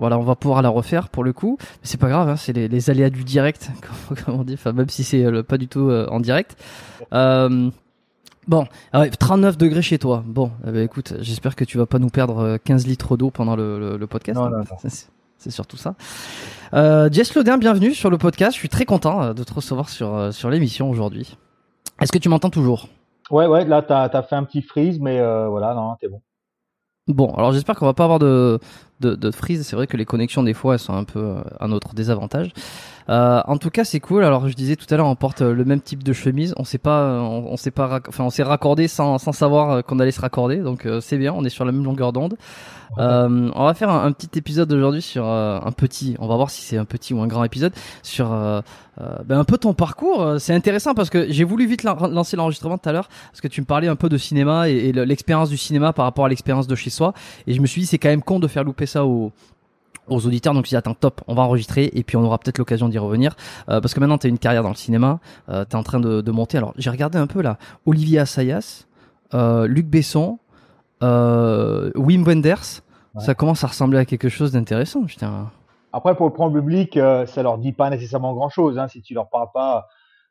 Voilà, on va pouvoir la refaire pour le coup. Mais c'est pas grave, hein, c'est les, les aléas du direct, comme, comme on dit, enfin, même si c'est euh, pas du tout euh, en direct. Euh, bon, ah ouais, 39 degrés chez toi. Bon, eh ben, écoute, j'espère que tu vas pas nous perdre euh, 15 litres d'eau pendant le, le- le podcast. Non, non, non. C'est- surtout ça. Euh, Jess Lodin, bienvenue sur le podcast. Je suis très content de te recevoir sur, sur l'émission aujourd'hui. Est-ce que tu m'entends toujours? Ouais, ouais, là, t'as as fait un petit freeze, mais euh, voilà, non, t'es bon. Bon, alors j'espère qu'on va pas avoir de, de, de freeze. C'est vrai que les connexions, des fois, elles sont un peu euh, à notre désavantage. Euh, en tout cas, c'est cool. Alors, je disais tout à l'heure, on porte euh, le même type de chemise. On s'est pas, euh, on, on s'est pas, enfin, on s'est raccordé sans, sans savoir qu'on allait se raccorder. Donc, euh, c'est bien. On est sur la même longueur d'onde. Euh, on va faire un, un petit épisode aujourd'hui sur euh, un petit. On va voir si c'est un petit ou un grand épisode sur ben, un peu ton parcours. C'est intéressant parce que j'ai voulu vite lan- lancer l'enregistrement tout à l'heure parce que tu me parlais un peu de cinéma et, et le- l'expérience du cinéma par rapport à l'expérience de chez soi. Et je me suis dit c'est quand même con de faire louper ça aux aux auditeurs donc dis attends top on va enregistrer et puis on aura peut-être l'occasion d'y revenir Euh, parce que maintenant tu as une carrière dans le cinéma euh, tu es en train de, de monter alors j'ai regardé un peu là Olivier Assayas euh, Luc Besson euh, Wim Wenders Ouais. ça commence à ressembler à quelque chose d'intéressant Après, pour le prendre public, ça leur dit pas nécessairement grand-chose. Hein, si tu leur parles pas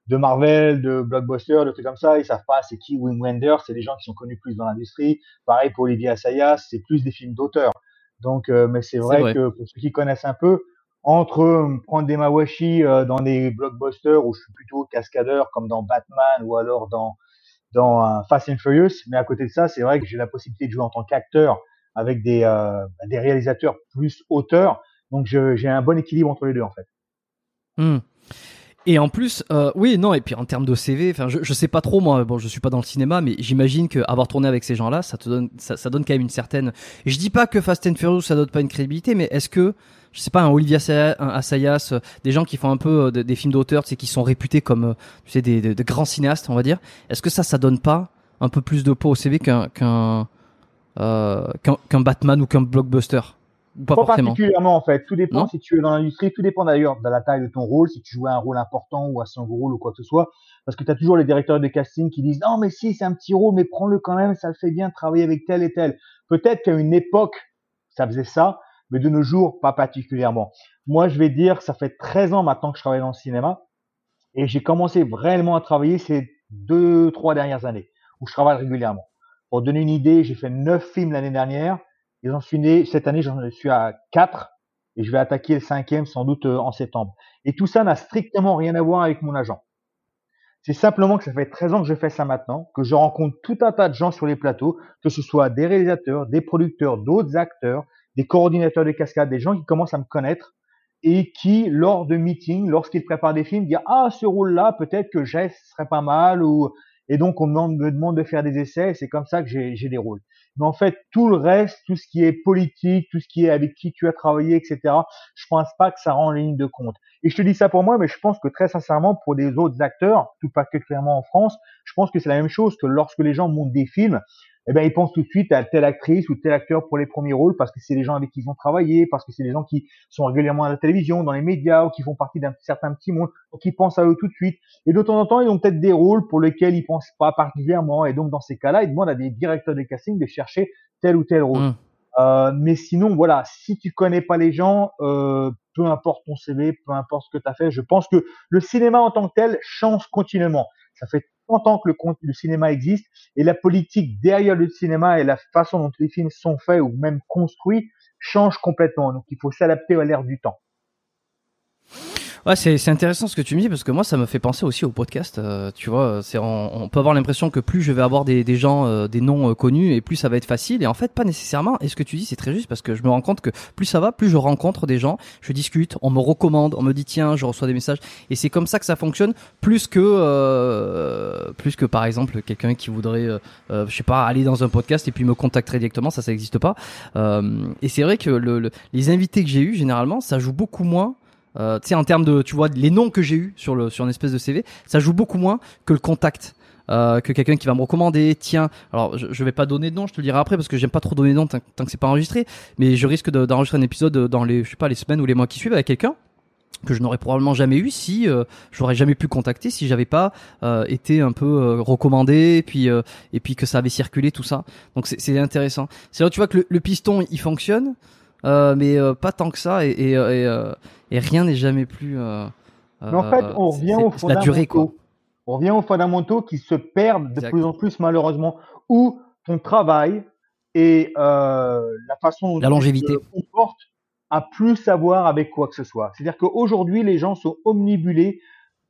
de Marvel, de blockbuster, de trucs comme ça, ils savent pas c'est qui Wim Wenders. C'est des gens qui sont connus plus dans l'industrie. Pareil pour Olivier Assayas, c'est plus des films d'auteur. Donc, euh, mais c'est vrai, vrai. que pour ceux qui connaissent un peu, entre euh, prendre des mawashi euh, dans des blockbusters où je suis plutôt cascadeur comme dans Batman ou alors dans dans Fast and Furious, mais à côté de ça, c'est vrai que j'ai la possibilité de jouer en tant qu'acteur avec des euh, des réalisateurs plus auteurs, donc j'ai un bon équilibre entre les deux en fait. Hmm. Et en plus, euh, oui, non, et puis en termes de CV, enfin, je, je sais pas trop moi, bon, je suis pas dans le cinéma, mais j'imagine qu'avoir tourné avec ces gens-là, ça te donne, ça, ça, donne quand même une certaine. je dis pas que Fast and Furious ça donne pas une crédibilité, mais est-ce que, je sais pas, un Olivia Assayas, euh, des gens qui font un peu euh, des films d'auteur, tu sais, qui sont réputés comme, euh, tu sais, des, des, grands cinéastes, on va dire. Est-ce que ça, ça donne pas un peu plus de poids au CV qu'un qu'un qu'un Batman ou qu'un blockbuster? Pas, particulièrement en fait. Tout dépend si tu es dans l'industrie, tout dépend d'ailleurs de la taille de ton rôle, si tu jouais un rôle important ou un second rôle ou quoi que ce soit. Parce que tu as toujours les directeurs de casting qui disent non mais si c'est un petit rôle mais prends-le quand même, ça le fait bien de travailler avec tel et tel. Peut-être qu'à une époque ça faisait ça, mais de nos jours pas particulièrement. Moi je vais dire ça fait 13 ans maintenant que je travaille dans le cinéma et j'ai commencé vraiment à travailler ces deux trois dernières années où je travaille régulièrement. Pour donner une idée, j'ai fait neuf films l'année dernière ils ont fini, cette année, j'en suis à 4 et je vais attaquer le cinquième sans doute euh, en septembre. Et tout ça n'a strictement rien à voir avec mon agent. C'est simplement que ça fait 13 ans que je fais ça maintenant, que je rencontre tout un tas de gens sur les plateaux, que ce soit des réalisateurs, des producteurs, d'autres acteurs, des coordinateurs de cascade, des gens qui commencent à me connaître et qui, lors de meetings, lorsqu'ils préparent des films, disent ah ce rôle-là peut-être que j'ai serait pas mal ou et donc on me demande de faire des essais. C'est comme ça que j'ai des rôles. Mais en fait, tout le reste, tout ce qui est politique, tout ce qui est avec qui tu as travaillé, etc., je pense pas que ça rend ligne de compte. Et je te dis ça pour moi, mais je pense que très sincèrement, pour des autres acteurs, tout particulièrement en France, je pense que c'est la même chose que lorsque les gens montent des films, eh ben, ils pensent tout de suite à telle actrice ou tel acteur pour les premiers rôles parce que c'est les gens avec qui ils ont travaillé, parce que c'est des gens qui sont régulièrement à la télévision, dans les médias ou qui font partie d'un certain petit monde, donc ils pensent à eux tout de suite. Et de temps en temps, ils ont peut-être des rôles pour lesquels ils pensent pas particulièrement. Et donc, dans ces cas-là, ils demandent à des directeurs de casting de chercher tel ou tel rôle. Mmh. Euh, mais sinon, voilà, si tu connais pas les gens, euh, peu importe ton CV, peu importe ce que tu as fait, je pense que le cinéma en tant que tel change continuellement. Ça fait tant que le, le cinéma existe et la politique derrière le cinéma et la façon dont les films sont faits ou même construits change complètement. Donc il faut s'adapter à l'ère du temps. Ouais, c'est intéressant ce que tu me dis parce que moi ça me fait penser aussi au podcast. Euh, tu vois, c'est on, peut avoir l'impression que plus je vais avoir des, des gens, euh, des noms euh, connus et plus ça va être facile. Et en fait, pas nécessairement. Et ce que tu dis, c'est très juste parce que je me rends compte que plus ça va, plus je rencontre des gens, je discute, on me recommande, on me dit tiens, je reçois des messages. Et c'est comme ça que ça fonctionne, plus que plus que par exemple quelqu'un qui voudrait, je sais pas, aller dans un podcast et puis me contacter directement. Ça, ça n'existe pas. et c'est vrai que le, les invités que j'ai eu généralement, ça joue beaucoup moins euh, tu sais, en termes de, tu vois, les noms que j'ai eu sur le sur une espèce de CV, ça joue beaucoup moins que le contact. Euh, que quelqu'un qui va me recommander, tiens, alors je, je vais pas donner de nom, je te le dirai après parce que j'aime pas trop donner de nom tant, que c'est pas enregistré, mais je risque d'enregistrer un épisode dans les, je sais pas, les semaines ou les mois qui suivent avec quelqu'un que je n'aurais probablement jamais eu si euh, j'aurais jamais pu contacter si j'avais pas euh, été un peu euh, recommandé et puis euh, et puis que ça avait circulé tout ça donc c'est intéressant c'est là tu vois que le, le piston il fonctionne euh, mais euh, pas tant que ça, et, et, euh, et, rien n'est jamais plus. mais en fait, on revient aux fondamentaux. On revient aux fondamentaux qui se perdent de plus en plus malheureusement, où ton travail et la façon dont la longévité. tu te comportes à plus savoir avec quoi que ce soit. C'est-à-dire qu'aujourd'hui, les gens sont omnibulés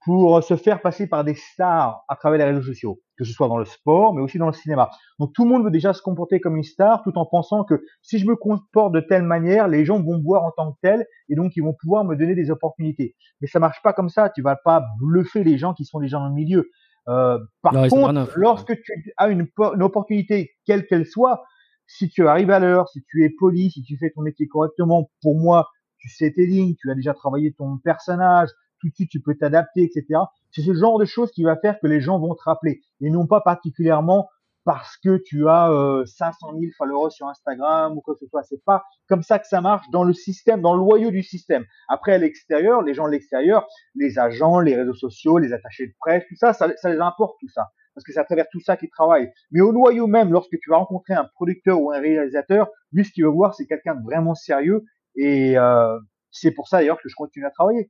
pour se faire passer par des stars à travers les réseaux sociaux, que ce soit dans le sport, mais aussi dans le cinéma. Donc tout le monde veut déjà se comporter comme une star, tout en pensant que si je me comporte de telle manière, les gens vont me voir en tant que tel, et donc ils vont pouvoir me donner des opportunités. Mais ça marche pas comme ça. Tu vas pas bluffer les gens qui sont déjà dans le milieu. Euh, par contre, lorsque tu as une, une opportunité, quelle qu'elle soit, si tu arrives à l'heure, si tu es poli, si tu fais ton métier correctement, pour moi, tu sais tes lignes, tu as déjà travaillé ton personnage, tout de suite tu peux t'adapter, etc. C'est ce genre de choses qui va faire que les gens vont te rappeler et non pas particulièrement parce que tu as euh, 500 000 followers sur Instagram ou quoi que ce soit. C'est pas comme ça que ça marche dans le système, dans le loyau du système. Après, à l'extérieur, les gens de l'extérieur, les agents, les réseaux sociaux, les attachés de presse, tout ça, ça, les importe tout ça. Parce que c'est à travers tout ça qu'ils travaillent. Mais au noyau même, lorsque tu vas rencontrer un producteur ou un réalisateur, lui, ce qu'il veut voir, c'est quelqu'un de vraiment sérieux. Et euh, c'est pour ça d'ailleurs que je continue à travailler.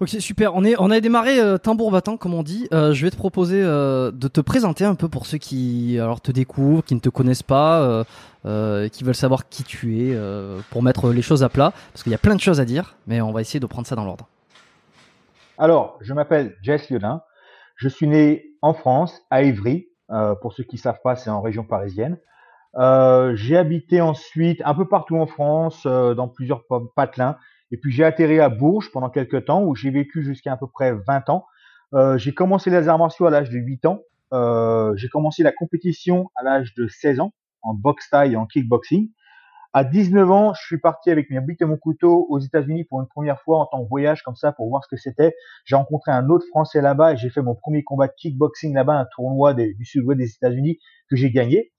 Ok, super. On, a démarré euh, tambour battant, comme on dit. Euh, je vais te proposer euh, de te présenter un peu pour ceux qui alors te découvrent, qui ne te connaissent pas, qui veulent savoir qui tu es, pour mettre les choses à plat, parce qu'il y a plein de choses à dire, mais on va essayer de prendre ça dans l'ordre. Alors, je m'appelle Jess Liodin. Je suis né en France, à Évry. pour ceux qui savent pas, c'est en région parisienne. j'ai habité ensuite un peu partout en France, dans plusieurs patelins. Et puis j'ai atterri à Bourges pendant quelques temps où j'ai vécu jusqu'à à peu près 20 ans. Euh, j'ai commencé les arts martiaux à l'âge de 8 ans. Euh, j'ai commencé la compétition à l'âge de 16 ans en boxe taille et en kickboxing. À 19 ans, je suis parti avec mes bits et mon couteau aux États-Unis pour une première fois en tant que voyage comme ça pour voir ce que c'était. J'ai rencontré un autre Français là-bas et j'ai fait mon premier combat de kickboxing là-bas, un tournoi du sud-ouest des États-Unis que j'ai gagné.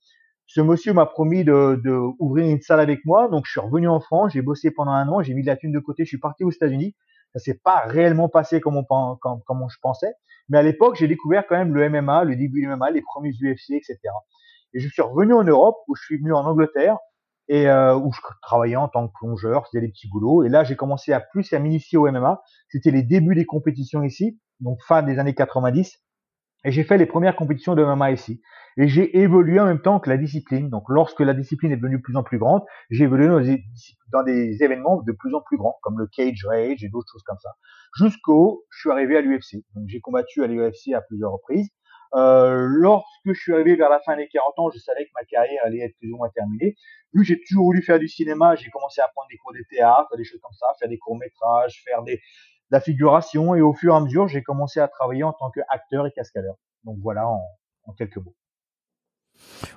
Ce monsieur m'a promis de, de, ouvrir une salle avec moi, donc je suis revenu en France, j'ai bossé pendant un an, j'ai mis de la thune de côté, je suis parti aux États-Unis. Ça s'est pas réellement passé comme on, comme, comme je pensais, mais à l'époque j'ai découvert quand même le MMA, le début du MMA, les premiers UFC, etc. Et je suis revenu en Europe, où je suis venu en Angleterre et euh, où je travaillais en tant que plongeur, faisais des petits boulots. Et là j'ai commencé à plus à m'initier au MMA. C'était les débuts des compétitions ici, donc fin des années 90. Et j'ai fait les premières compétitions de MMA ici. Et j'ai évolué en même temps que la discipline. Donc lorsque la discipline est devenue de plus en plus grande, j'ai évolué dans des, événements de plus en plus grands, comme le cage rage et d'autres choses comme ça. Jusqu'au, je suis arrivé à l'UFC. Donc j'ai combattu à l'UFC à plusieurs reprises. Euh, lorsque je suis arrivé vers la fin des 40 ans, je savais que ma carrière allait être plus ou moins terminée. Vu que j'ai toujours voulu faire du cinéma, j'ai commencé à prendre des cours de théâtre, des choses comme ça, faire des courts métrages, faire des, la figuration et au fur et à mesure, j'ai commencé à travailler en tant qu'acteur et cascadeur. Donc voilà en, quelques mots.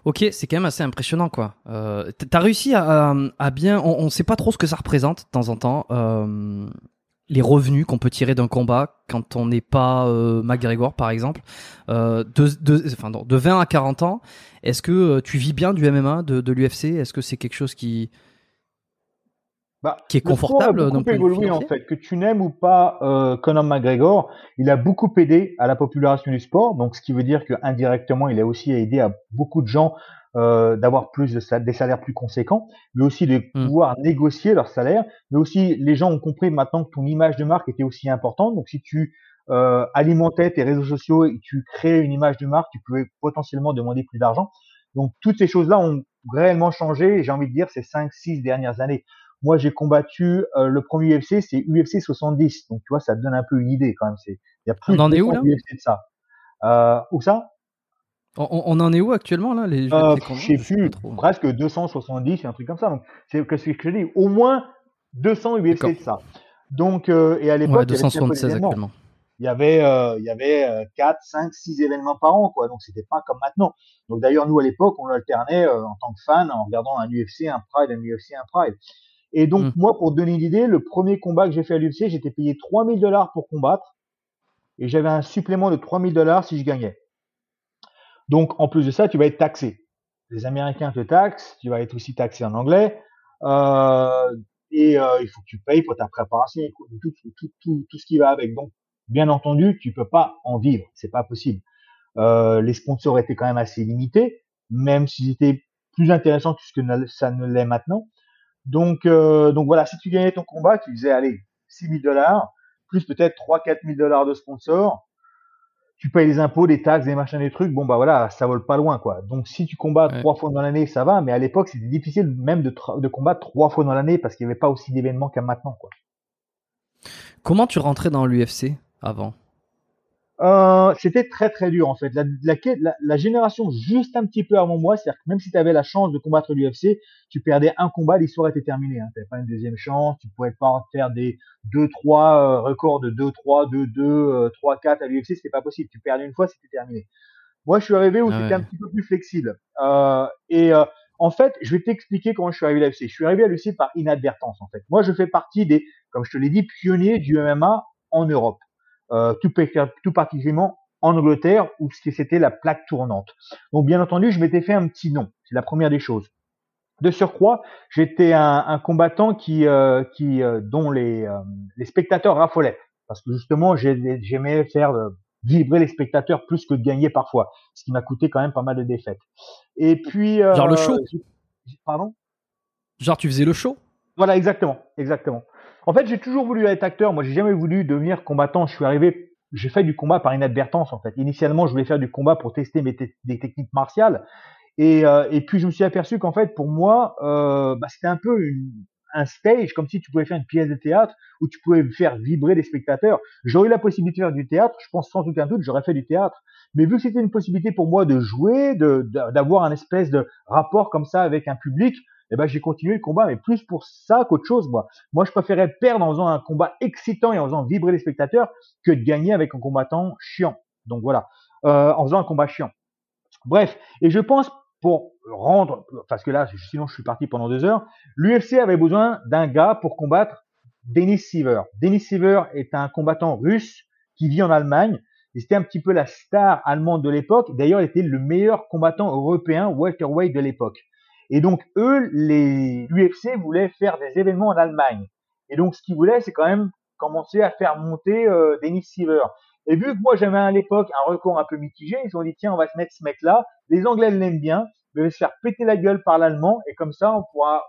Ok, c'est quand même assez impressionnant, quoi. Euh, T'as réussi à, bien, on, ne sait pas trop ce que ça représente de temps en temps, euh, les revenus qu'on peut tirer d'un combat quand on n'est pas euh, McGregor, par exemple, euh, de, de, enfin, de 20 à 40 ans. Est-ce que tu vis bien du MMA, de l'UFC Est-ce que c'est quelque chose qui bah, qui est confortable. Le beaucoup évolué en fait. Que tu n'aimes ou pas euh, Conor McGregor, il a beaucoup aidé à la popularisation du sport. Donc, ce qui veut dire qu'indirectement, il a aussi aidé à beaucoup de gens euh, d'avoir plus de des salaires plus conséquents, mais aussi de hmm. pouvoir négocier leur salaire. Mais aussi, les gens ont compris maintenant que ton image de marque était aussi importante. Donc, si tu euh, alimentais tes réseaux sociaux et tu créais une image de marque, tu pouvais potentiellement demander plus d'argent. Donc, toutes ces choses-là ont réellement changé. J'ai envie de dire ces cinq, six dernières années. Moi, j'ai combattu euh, le premier UFC, c'est UFC 70. Donc, tu vois, ça te donne un peu une idée quand même. C'est, il y a plus on en est où là UFC de ça. Euh, où ça? On, en est où actuellement là les, euh, Je sais plus, presque 270, un truc comme ça. Donc, c'est ce que je dis? Au moins 200 UFC de ça. Donc, euh, et à l'époque, ouais, 276 actuellement. Il y avait, euh, il y avait 4, 5, 6 événements par an, quoi. Donc, c'était pas comme maintenant. Donc, d'ailleurs, nous, à l'époque, on alternait euh, en tant que fan en regardant un UFC, un Pride, un UFC, un Pride. Et donc, mmh. moi, pour donner une idée, le premier combat que j'ai fait à l'UFC, j'étais payé 3000 dollars pour combattre. Et j'avais un supplément de 3000 dollars si je gagnais. Donc, en plus de ça, tu vas être taxé. Les Américains te taxent, tu vas être aussi taxé en anglais. Euh, et euh, il faut que tu payes pour ta préparation, tout, tout, tout, tout, ce qui va avec. Donc, bien entendu, tu peux pas en vivre, c'est pas possible. Euh, les sponsors étaient quand même assez limités, même s'ils étaient plus intéressants que ce que ça ne l'est maintenant. Donc, euh, donc voilà, si tu gagnais ton combat, tu faisais, allez, 6 000 dollars, plus peut-être 3 4 000 dollars de sponsor, tu payes les impôts, des taxes, des machins, des trucs, bon bah voilà, ça vole pas loin quoi. Donc si tu combats trois fois dans l'année, ça va, mais à l'époque c'était difficile même de, de combattre trois fois dans l'année parce qu'il n'y avait pas aussi d'événements qu'à maintenant quoi. Comment tu rentrais dans l'UFC avant? Euh, c'était très très dur en fait. La, la, la, génération juste un petit peu avant moi, c'est-à-dire que même si tu avais la chance de combattre l'UFC, tu perdais un combat, l'histoire était terminée. Hein. Tu n'avais pas une deuxième chance, tu pouvais pas faire des 2-3 euh, records de 2-3, 2-2, 3-4 à l'UFC, c'était pas possible. Tu perdais une fois, c'était terminé. Moi, je suis arrivé où ah c'était un petit peu plus flexible. Euh, et euh, en fait, je vais t'expliquer comment je suis arrivé à l'UFC. Je suis arrivé à l'UFC par inadvertance en fait. Moi, je fais partie des, comme je te l'ai dit, pionniers du MMA en Europe euh, tout, tout particulièrement en Angleterre où c'était la plaque tournante. Donc bien entendu, je m'étais fait un petit nom. C'est la première des choses. De surcroît, j'étais un, un, combattant qui, euh, qui euh, dont les, euh, les spectateurs raffolaient parce que justement j'aimais faire vibrer les spectateurs plus que de gagner parfois, ce qui m'a coûté quand même pas mal de défaites. Et puis genre le show. Pardon? Genre tu faisais le show? Voilà, exactement, exactement. En fait, j'ai toujours voulu être acteur. Moi, j'ai jamais voulu devenir combattant. Je suis arrivé, j'ai fait du combat par inadvertance en fait. Initialement, je voulais faire du combat pour tester mes des techniques martiales. Et, euh, et puis je me suis aperçu qu'en fait, pour moi, euh, bah, c'était un peu un stage, comme si tu pouvais faire une pièce de théâtre où tu pouvais faire vibrer les spectateurs. J'aurais eu la possibilité de faire du théâtre, je pense sans aucun doute, j'aurais fait du théâtre. Mais vu que c'était une possibilité pour moi de jouer, d'avoir un espèce de rapport comme ça avec un public, eh ben j'ai continué le combat, mais plus pour ça qu'autre chose, moi. Moi, je préférais perdre en faisant un combat excitant et en faisant vibrer les spectateurs que de gagner avec un combattant chiant. Donc voilà, euh, en faisant un combat chiant. Bref, et je pense pour rendre, parce que là, sinon je suis parti pendant deux heures, l'UFC avait besoin d'un gars pour combattre Denis Siever. Denis Siever est un combattant russe qui vit en Allemagne. C'était un petit peu la star allemande de l'époque. D'ailleurs, il était le meilleur combattant européen welterweight de l'époque. Et donc, eux, les l'UFC voulait faire des événements en Allemagne. Et donc, ce qu'ils voulaient, c'est quand même commencer à faire monter euh, Denis Siever. Et vu que moi j'avais à l'époque un record un peu mitigé, ils ont dit tiens on va se mettre ce mec là. Les Anglais l'aiment bien, mais va se faire péter la gueule par l'allemand et comme ça on pourra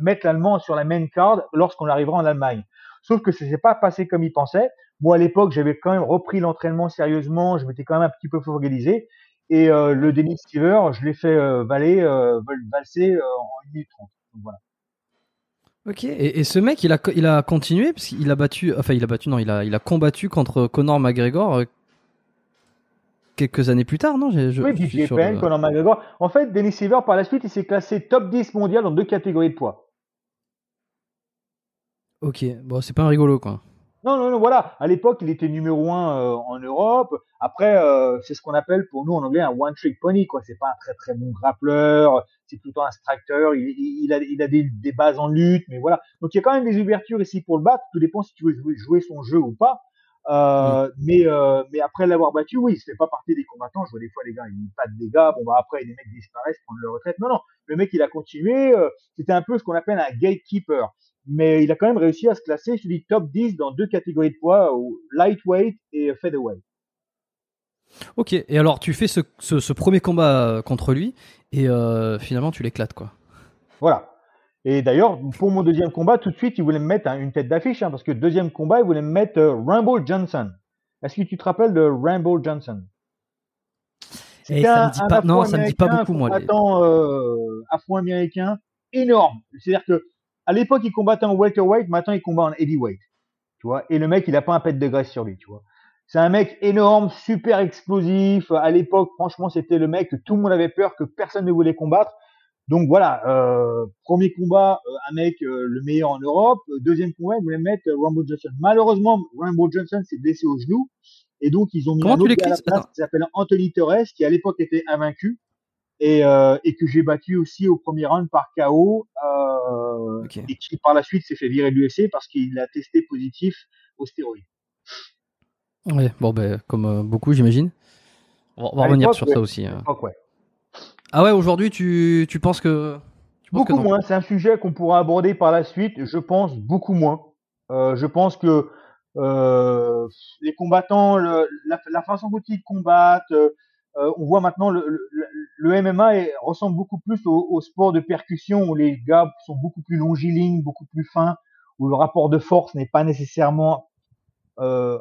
mettre l'allemand sur la main card lorsqu'on arrivera en Allemagne. Sauf que ça s'est pas passé comme ils pensaient. Moi à l'époque j'avais quand même repris l'entraînement sérieusement, je m'étais quand même un petit peu focalisé et euh, le Denis Stever je l'ai fait euh, valer, euh, valser en 1 minute 30. Donc voilà. Ok, et, ce mec, il a, il a continué, parce qu'il a battu, enfin il a battu, non, il a, il a combattu contre Conor McGregor quelques années plus tard, non? Je, Oui, puis le... Conor McGregor. En fait, Denis Silver, par la suite, il s'est classé top 10 mondial dans deux catégories de poids. Ok, bon, c'est pas un rigolo, quoi. Non, non, non, voilà. À l'époque, il était numéro un euh, en Europe. Après, euh, c'est ce qu'on appelle pour nous en anglais un one trick pony, quoi. C'est pas un très très bon grappleur. C'est plutôt un striker. Il, il, a, il a des, des, bases en lutte, mais voilà. Donc il y a quand même des ouvertures ici pour le battre. Tout dépend si tu veux jouer, son jeu ou pas. Euh, mais euh, mais après l'avoir battu, oui, il se fait pas partie des combattants. Je vois des fois les gars, ils n'ont pas de dégâts. Bon bah après les mecs disparaissent, prendre leur retraite. Non non, le mec il a continué. C'était un peu ce qu'on appelle un gatekeeper, mais il a quand même réussi à se classer. Je te dis top 10 dans deux catégories de poids, lightweight et featherweight. Ok, et alors tu fais ce, ce, ce premier combat contre lui et finalement tu l'éclates quoi. Voilà. Et d'ailleurs, pour mon deuxième combat, tout de suite, il voulait me mettre une tête d'affiche, hein, parce que deuxième combat, il voulait me mettre euh, Rambo Johnson. Est-ce que tu te rappelles de Rambo Johnson? Et ça me dit pas, non, ça me dit pas beaucoup, moi. Euh, afro-américain énorme. C'est-à-dire que à l'époque, il combattait en welterweight, maintenant il combat en heavyweight. Tu vois, et le mec, il a pas un pet de graisse sur lui, tu vois. C'est un mec énorme, super explosif. À l'époque, franchement, c'était le mec que tout le monde avait peur, que personne ne voulait combattre. Donc voilà, euh, premier combat, euh, un mec euh, le meilleur en Europe. Deuxième combat, ils voulaient mettre Rambo Johnson. Malheureusement, Rambo Johnson s'est blessé au genou. Et donc, ils ont mis un autre à la place qui s'appelle Anthony Torres, qui à l'époque était invaincu. Et, et que j'ai battu aussi au premier round par KO. Et qui par la suite s'est fait virer de l'UFC parce qu'il a testé positif aux stéroïdes. Ouais, bon, ben, comme beaucoup, j'imagine. On va, revenir sur ça aussi. Hein. ouais. Ah ouais, aujourd'hui, tu, tu penses que. beaucoup moins. C'est un sujet qu'on pourra aborder par la suite. Je pense beaucoup moins. Euh, je pense que euh, les combattants, le, la, la, façon dont ils combattent, euh, on voit maintenant le, le, MMA ressemble beaucoup plus au, sport de percussion où les gars sont beaucoup plus longilignes, beaucoup plus fins, où le rapport de force n'est pas nécessairement euh, euh,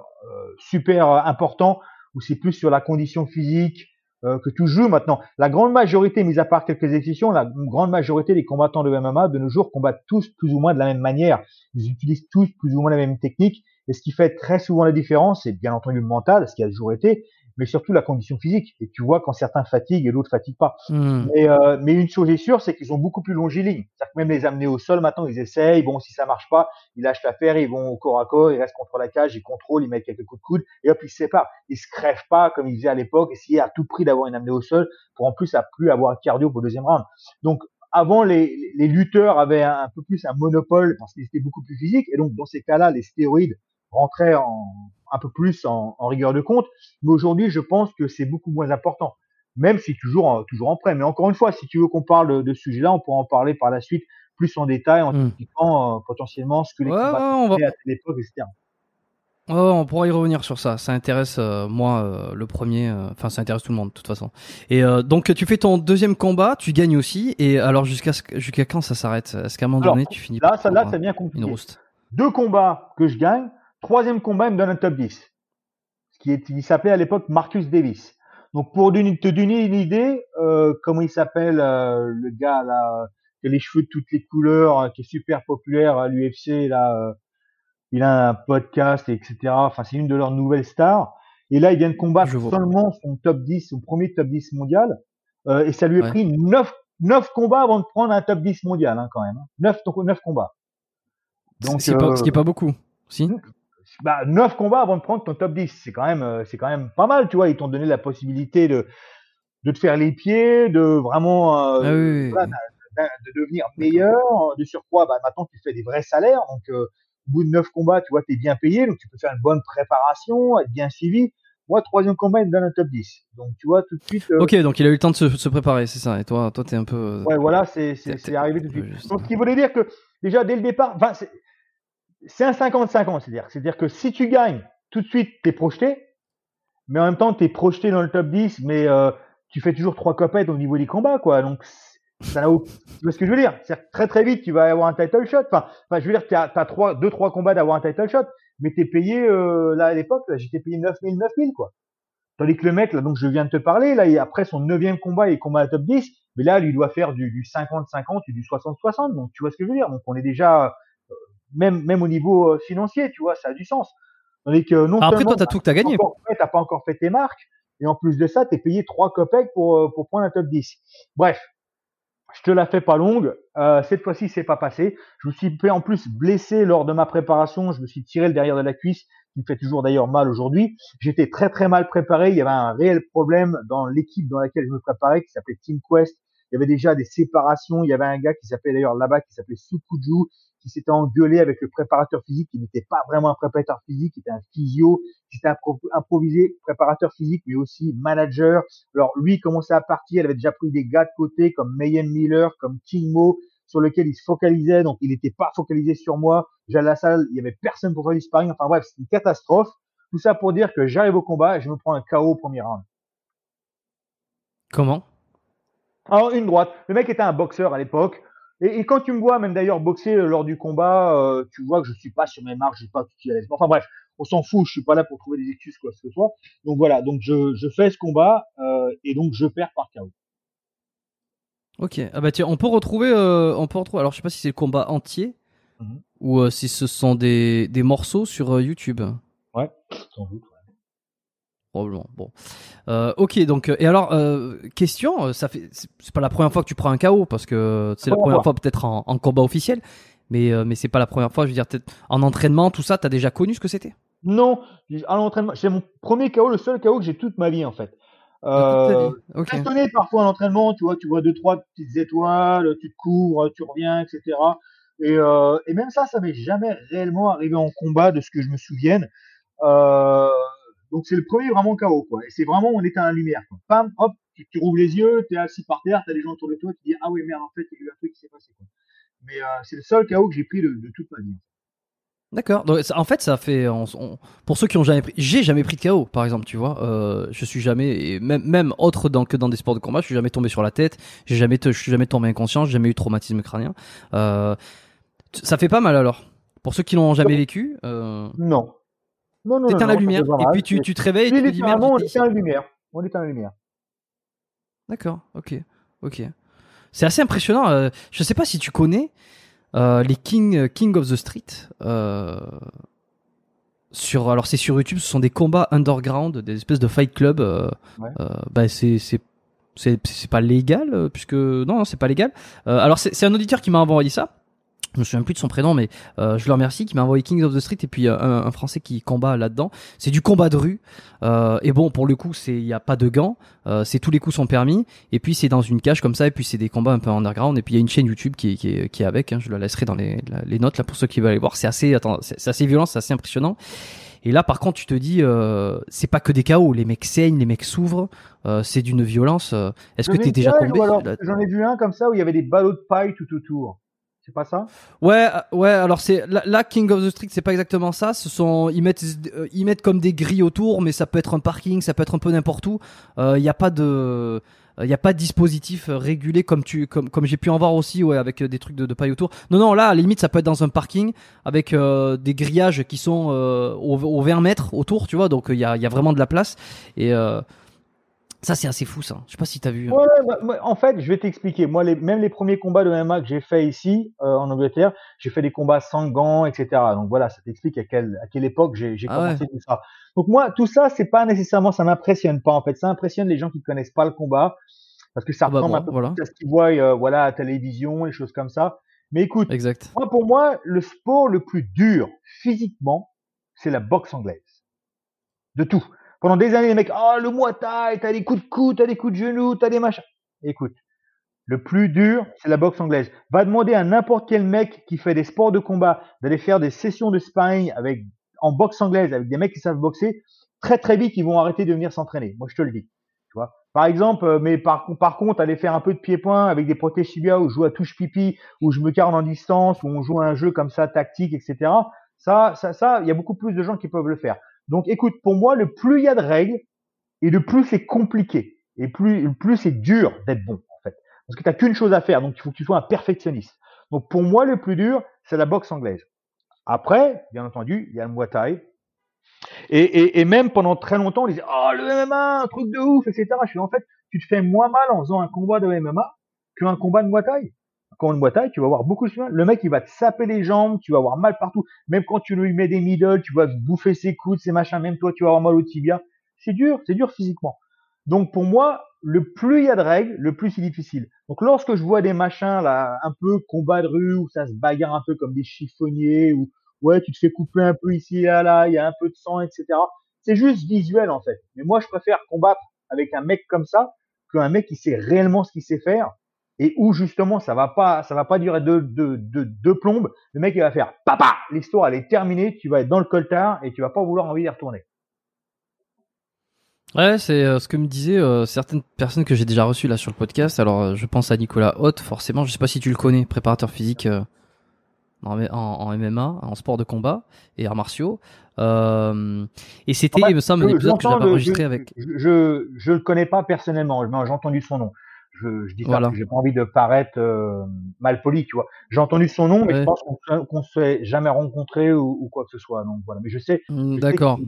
super important, où c'est plus sur la condition physique, que tout joue maintenant. La grande majorité, mis à part quelques exceptions, la grande majorité des combattants de MMA de nos jours combattent tous plus ou moins de la même manière. Ils utilisent tous plus ou moins la même technique. Et ce qui fait très souvent la différence, c'est bien entendu le mental, ce qui a toujours été, mais surtout la condition physique. Et tu vois quand certains fatiguent et l'autre fatigue pas. Hmm. Mais, euh, mais, une chose est sûre, c'est qu'ils sont beaucoup plus longilignes. Ça peut même les amener au sol maintenant, ils essayent. Bon, si ça marche pas, ils lâchent l'affaire, ils vont au corps à corps, ils restent contre la cage, ils contrôlent, ils mettent quelques coups de coude et hop, ils se séparent. Ils se crèvent pas comme ils faisaient à l'époque, essayer à tout prix d'avoir une amenée au sol pour en plus à plus avoir un cardio pour le deuxième round. Donc avant, les, les lutteurs avaient un, peu plus un monopole parce qu'ils étaient beaucoup plus physiques. Et donc, dans ces cas-là, les stéroïdes rentraient en, un peu plus en, rigueur de compte. Mais aujourd'hui, je pense que c'est beaucoup moins important, même si toujours, toujours en prêt. Mais encore une fois, si tu veux qu'on parle de, ce sujet-là, on pourra en parler par la suite plus en détail en hmm. expliquant euh, potentiellement ce que les ouais, combattants à l'époque, etc. Oh, on pourra y revenir sur ça. Ça intéresse euh, moi euh, le premier. euh, Enfin, ça intéresse tout le monde de toute façon. Et donc tu fais ton deuxième combat, tu gagnes aussi. Et alors jusqu'à jusqu'à quand ça s'arrête? Est-ce qu'à un moment Alors, donné tu finis Là, par ça, là, bien euh, compliqué. une Deux combats que je gagne. Troisième combat, il me donne un top 10. Ce qui est, il s'appelait à l'époque Marcus Davis. Donc pour te donner une idée, euh, comment il s'appelle euh, le gars là, qui a les cheveux de toutes les couleurs, euh, qui est super populaire à l'UFC là. euh, il a un podcast, etc. Enfin, c'est une de leurs nouvelles stars. Et là, il vient de combattre seulement son top 10, son premier top 10 mondial. Et ça lui a Ouais. pris 9, 9 combats avant de prendre un top 10 mondial, hein, quand même. 9, 9 combats. Pas, ce qui est pas beaucoup. Si bah, 9 combats avant de prendre ton top 10. C'est quand même, euh, c'est quand même pas mal, tu vois. Ils t'ont donné la possibilité de, de te faire les pieds, de vraiment, euh, Ah oui, voilà, de, de devenir meilleur. De surcroît, bah, maintenant, tu fais des vrais salaires. Donc, euh, au bout de 9 combats, tu vois, tu es bien payé. Donc, tu peux faire une bonne préparation, être bien suivi. Moi, troisième combat, il me donne un top 10. Donc, tu vois, tout de suite. euh, Ok, donc il a eu le temps de se, se préparer, c'est ça. Et toi, toi, t'es un peu. Ouais, voilà, c'est arrivé tout de suite. Donc, ce qui voulait dire que déjà dès le départ, enfin, c'est un 50-50, c'est-à-dire, c'est-à-dire que si tu gagnes, tout de suite, t'es projeté, mais en même temps, t'es projeté dans le top 10, mais euh, tu fais toujours trois copettes au niveau des combats, quoi. Donc, ça tu vois ce que je veux dire? C'est très très vite, tu vas avoir un title shot. Enfin, enfin je veux dire, t'as as trois, deux trois combats d'avoir un title shot, mais t'es payé euh, là à l'époque, j'étais payé 9000, 9000 quoi. Tandis que le mec, là, donc je viens de te parler, là, il- après son neuvième combat, il combat à top 10, mais là, il doit faire du, du 50-50 ou du 60-60. Donc, tu vois ce que je veux dire? Donc, on est déjà, même, même au niveau euh, financier, tu vois, ça a du sens. Tandis que non Après, seulement toi, t'as tout que t'as gagné. t'as pas encore fait tes marques, et en plus de ça, t'es payé 3 copecs pour, euh, pour prendre un top 10. Bref, je te la fais pas longue. Euh, cette fois-ci, c'est pas passé. Je me suis fait en plus blessé lors de ma préparation. Je me suis tiré le derrière de la cuisse, qui me fait toujours d'ailleurs mal aujourd'hui. J'étais très très mal préparé. Il y avait un réel problème dans l'équipe dans laquelle je me préparais, qui s'appelait Team Quest. Il y avait déjà des séparations. Il y avait un gars qui s'appelait d'ailleurs là-bas, qui s'appelait Sukuju, qui s'était engueulé avec le préparateur physique, qui n'était pas vraiment un préparateur physique, qui était un physio, qui s'était impro- improvisé préparateur physique, mais aussi manager. Alors lui commençait à partir, il avait déjà pris des gars de côté comme Mayen Miller, comme King Mo, sur lequel il se focalisait, donc il n'était pas focalisé sur moi. J'allais à la salle, il y avait personne pour faire du sparring. Enfin bref, c'est une catastrophe. Tout ça pour dire que j'arrive au combat et je me prends un KO au premier round. Comment? Alors une droite. Le mec était un boxeur à l'époque. Et, et quand tu me vois, même d'ailleurs boxer euh, lors du combat, euh, tu vois que je suis pas sur mes marques, je suis pas tout à l'aise. Enfin bref, on s'en fout, je suis pas là pour trouver des excuses quoi que ce soit. Donc voilà, donc je, je fais ce combat euh, et donc je perds par KO. Ok. Ah bah tiens, on peut retrouver, euh, on peut retrouver. Alors je sais pas si c'est le combat entier Mhm. ou si ce sont des, des morceaux sur YouTube. Ouais, sans doute. ouais. Probablement. Bon. Euh, ok. Donc euh, et alors euh, question, ça fait c'est pas la première fois que tu prends un KO parce que c'est la Première première fois. peut-être en, en combat officiel, mais euh, mais c'est pas la première fois. Je veux dire peut-être en entraînement tout ça, t'as déjà connu ce que c'était? Non, à l'entraînement, c'est mon premier KO, le seul KO que j'ai toute ma vie en fait. Euh, Ok. étonné parfois à l'entraînement, tu vois, tu vois deux trois petites étoiles, tu te couvres, tu reviens, etc. Et, et même ça, ça m'est jamais réellement arrivé en combat de ce que je me souvienne. Euh, donc c'est le premier vraiment KO quoi. Et c'est vraiment on était à la lumière. Quoi. Pam, hop, tu, tu rouvres les yeux, t'es assis par terre, t'as des gens autour de toi, tu dis ah oui merde en fait il y a eu un truc qui s'est passé quoi. Mais euh, c'est le seul KO que j'ai pris de, de toute ma vie. D'accord. En fait, ça fait on- on- pour ceux qui ont jamais pris, j'ai jamais pris de KO, par exemple, tu vois. Euh, je suis jamais, et même même autre dans, que dans des sports de combat, je suis jamais tombé sur la tête. J'ai jamais, je suis jamais tombé inconscient. J'ai jamais eu de traumatisme crânien. Euh, ça fait pas mal alors. Pour ceux qui l'ont jamais vécu, Non. Non, non, t'éteins la lumière et puis tu, tu te réveilles et tu dis merde. on éteint la lumière. On éteint la lumière. D'accord. Ok. Ok. C'est assez impressionnant. euh, je sais pas si tu connais euh, les King King of the Street. Euh, sur alors c'est sur YouTube. Ce sont des combats underground, des espèces de fight club. Euh, Ouais. euh, bah c'est c'est pas légal euh, puisque non, non c'est pas légal. Euh, alors c'est c'est un auditeur qui m'a envoyé ça. Je me souviens plus de son prénom, mais euh, je le remercie, qui m'a envoyé Kings of the Street et puis euh, un, un Français qui combat là-dedans. C'est du combat de rue. Euh, et bon, pour le coup, c'est il y a pas de gants. Euh, c'est tous les coups sont permis. Et puis c'est dans une cage comme ça. Et puis c'est des combats un peu underground. Et puis il y a une chaîne YouTube qui est, qui qui est avec. hein. je la laisserai dans les, la- les notes là pour ceux qui veulent aller voir. C'est assez, attends, c'est assez violent, c'est assez impressionnant. Et là, par contre, tu te dis, euh, c'est pas que des chaos. Les mecs saignent, les mecs s'ouvrent. Euh, c'est d'une violence. euh. Est-ce que t'es déjà tombé J'en ai vu un comme ça où il y avait des ballots de paille tout autour. C'est pas ça? Ouais, euh, ouais. Alors c'est là, King of the Street, c'est pas exactement ça. Ce sont ils mettent euh, ils mettent comme des grilles autour, mais ça peut être un parking, ça peut être un peu n'importe où. Il n'y a pas de il n'y a pas de dispositif régulé comme tu comme comme j'ai pu en voir aussi ouais avec des trucs de, de, paille autour. Non non là à la limite ça peut être dans un parking avec des grillages qui sont au, au, 20 mètres autour tu vois donc il y a, y a vraiment de la place et ça, c'est assez fou, ça. Je sais pas si tu as vu. Ouais, bah, en fait, je vais t'expliquer. Moi, les, même les premiers combats de MMA que j'ai fait ici, euh, en Angleterre, j'ai fait des combats sans gants, etc. Donc voilà, ça t'explique à quelle, à quelle époque j'ai ah commencé tout ça. Donc moi, tout ça, c'est pas nécessairement, ça m'impressionne pas, en fait. Ça impressionne les gens qui connaissent pas le combat. Parce que ça bah ressemble un peu voilà. à ce qu'ils voient, euh, voilà, à télévision, et choses comme ça. Mais écoute, exact. moi, pour moi, le sport le plus dur physiquement, c'est la boxe anglaise. De tout. Pendant des années, les mecs, oh, le Muay Thai, t'as des coups de coude, t'as des coups de genoux, t'as des machins. Écoute, le plus dur, c'est la boxe anglaise. Va demander à n'importe quel mec qui fait des sports de combat d'aller faire des sessions de sparring avec, en boxe anglaise avec des mecs qui savent boxer. Très, très vite, ils vont arrêter de venir s'entraîner. Moi, je te le dis. Tu vois? Par exemple, euh, mais par, contre, aller faire un peu de pied-point avec des protèges tibia où je joue à touche pipi, où je me carne en distance, où on joue à un jeu comme ça, tactique, etc. Ça, ça, ça, il y a beaucoup plus de gens qui peuvent le faire. Donc écoute, pour moi, le plus il y a de règles, et le plus c'est compliqué, et plus, le plus c'est dur d'être bon, en fait. Parce que tu n'as qu'une chose à faire, donc il faut que tu sois un perfectionniste. Donc pour moi, le plus dur, c'est la boxe anglaise. Après, bien entendu, il y a le Muay Thai. Et, et, et, même pendant très longtemps, on disait, oh, le MMA, un truc de ouf, etc. Je suis en fait, tu te fais moins mal en faisant un combat de MMA qu'un combat de Muay Thai quand une taille, tu vas avoir beaucoup de chemin. Le mec, il va te saper les jambes, tu vas avoir mal partout. Même quand tu lui mets des middle, tu vas bouffer ses coudes, ses machins. Même toi, tu vas avoir mal au tibia. C'est dur, c'est dur physiquement. Donc pour moi, le plus il y a de règles, le plus c'est difficile. Donc lorsque je vois des machins là, un peu combat de rue où ça se bagarre un peu comme des chiffonniers ou ouais, tu te fais couper un peu ici et là, il y a un peu de sang, etc. C'est juste visuel en fait. Mais moi, je préfère combattre avec un mec comme ça qu'un mec qui sait réellement ce qu'il sait faire et où justement ça va pas ça va pas durer deux, deux, deux, deux plombes le mec il va faire papa l'histoire elle est terminée tu vas être dans le coltard et tu vas pas vouloir envie d'y retourner. Ouais c'est euh, ce que me disaient euh, certaines personnes que j'ai déjà reçues là sur le podcast. Alors euh, je pense à Nicolas Haute forcément. Je sais pas si tu le connais préparateur physique en, en, MMA en sport de combat et arts martiaux. Et c'était il me semble un épisode que j'avais enregistré avec je je le connais pas personnellement j'ai entendu son nom je, je dis ça parce que j'ai pas envie de paraître euh, mal poli, tu vois. J'ai entendu son nom, mais je pense qu'on ne s'est jamais rencontré ou, ou, quoi que ce soit. Donc voilà. Mais je sais. Mm, d'accord.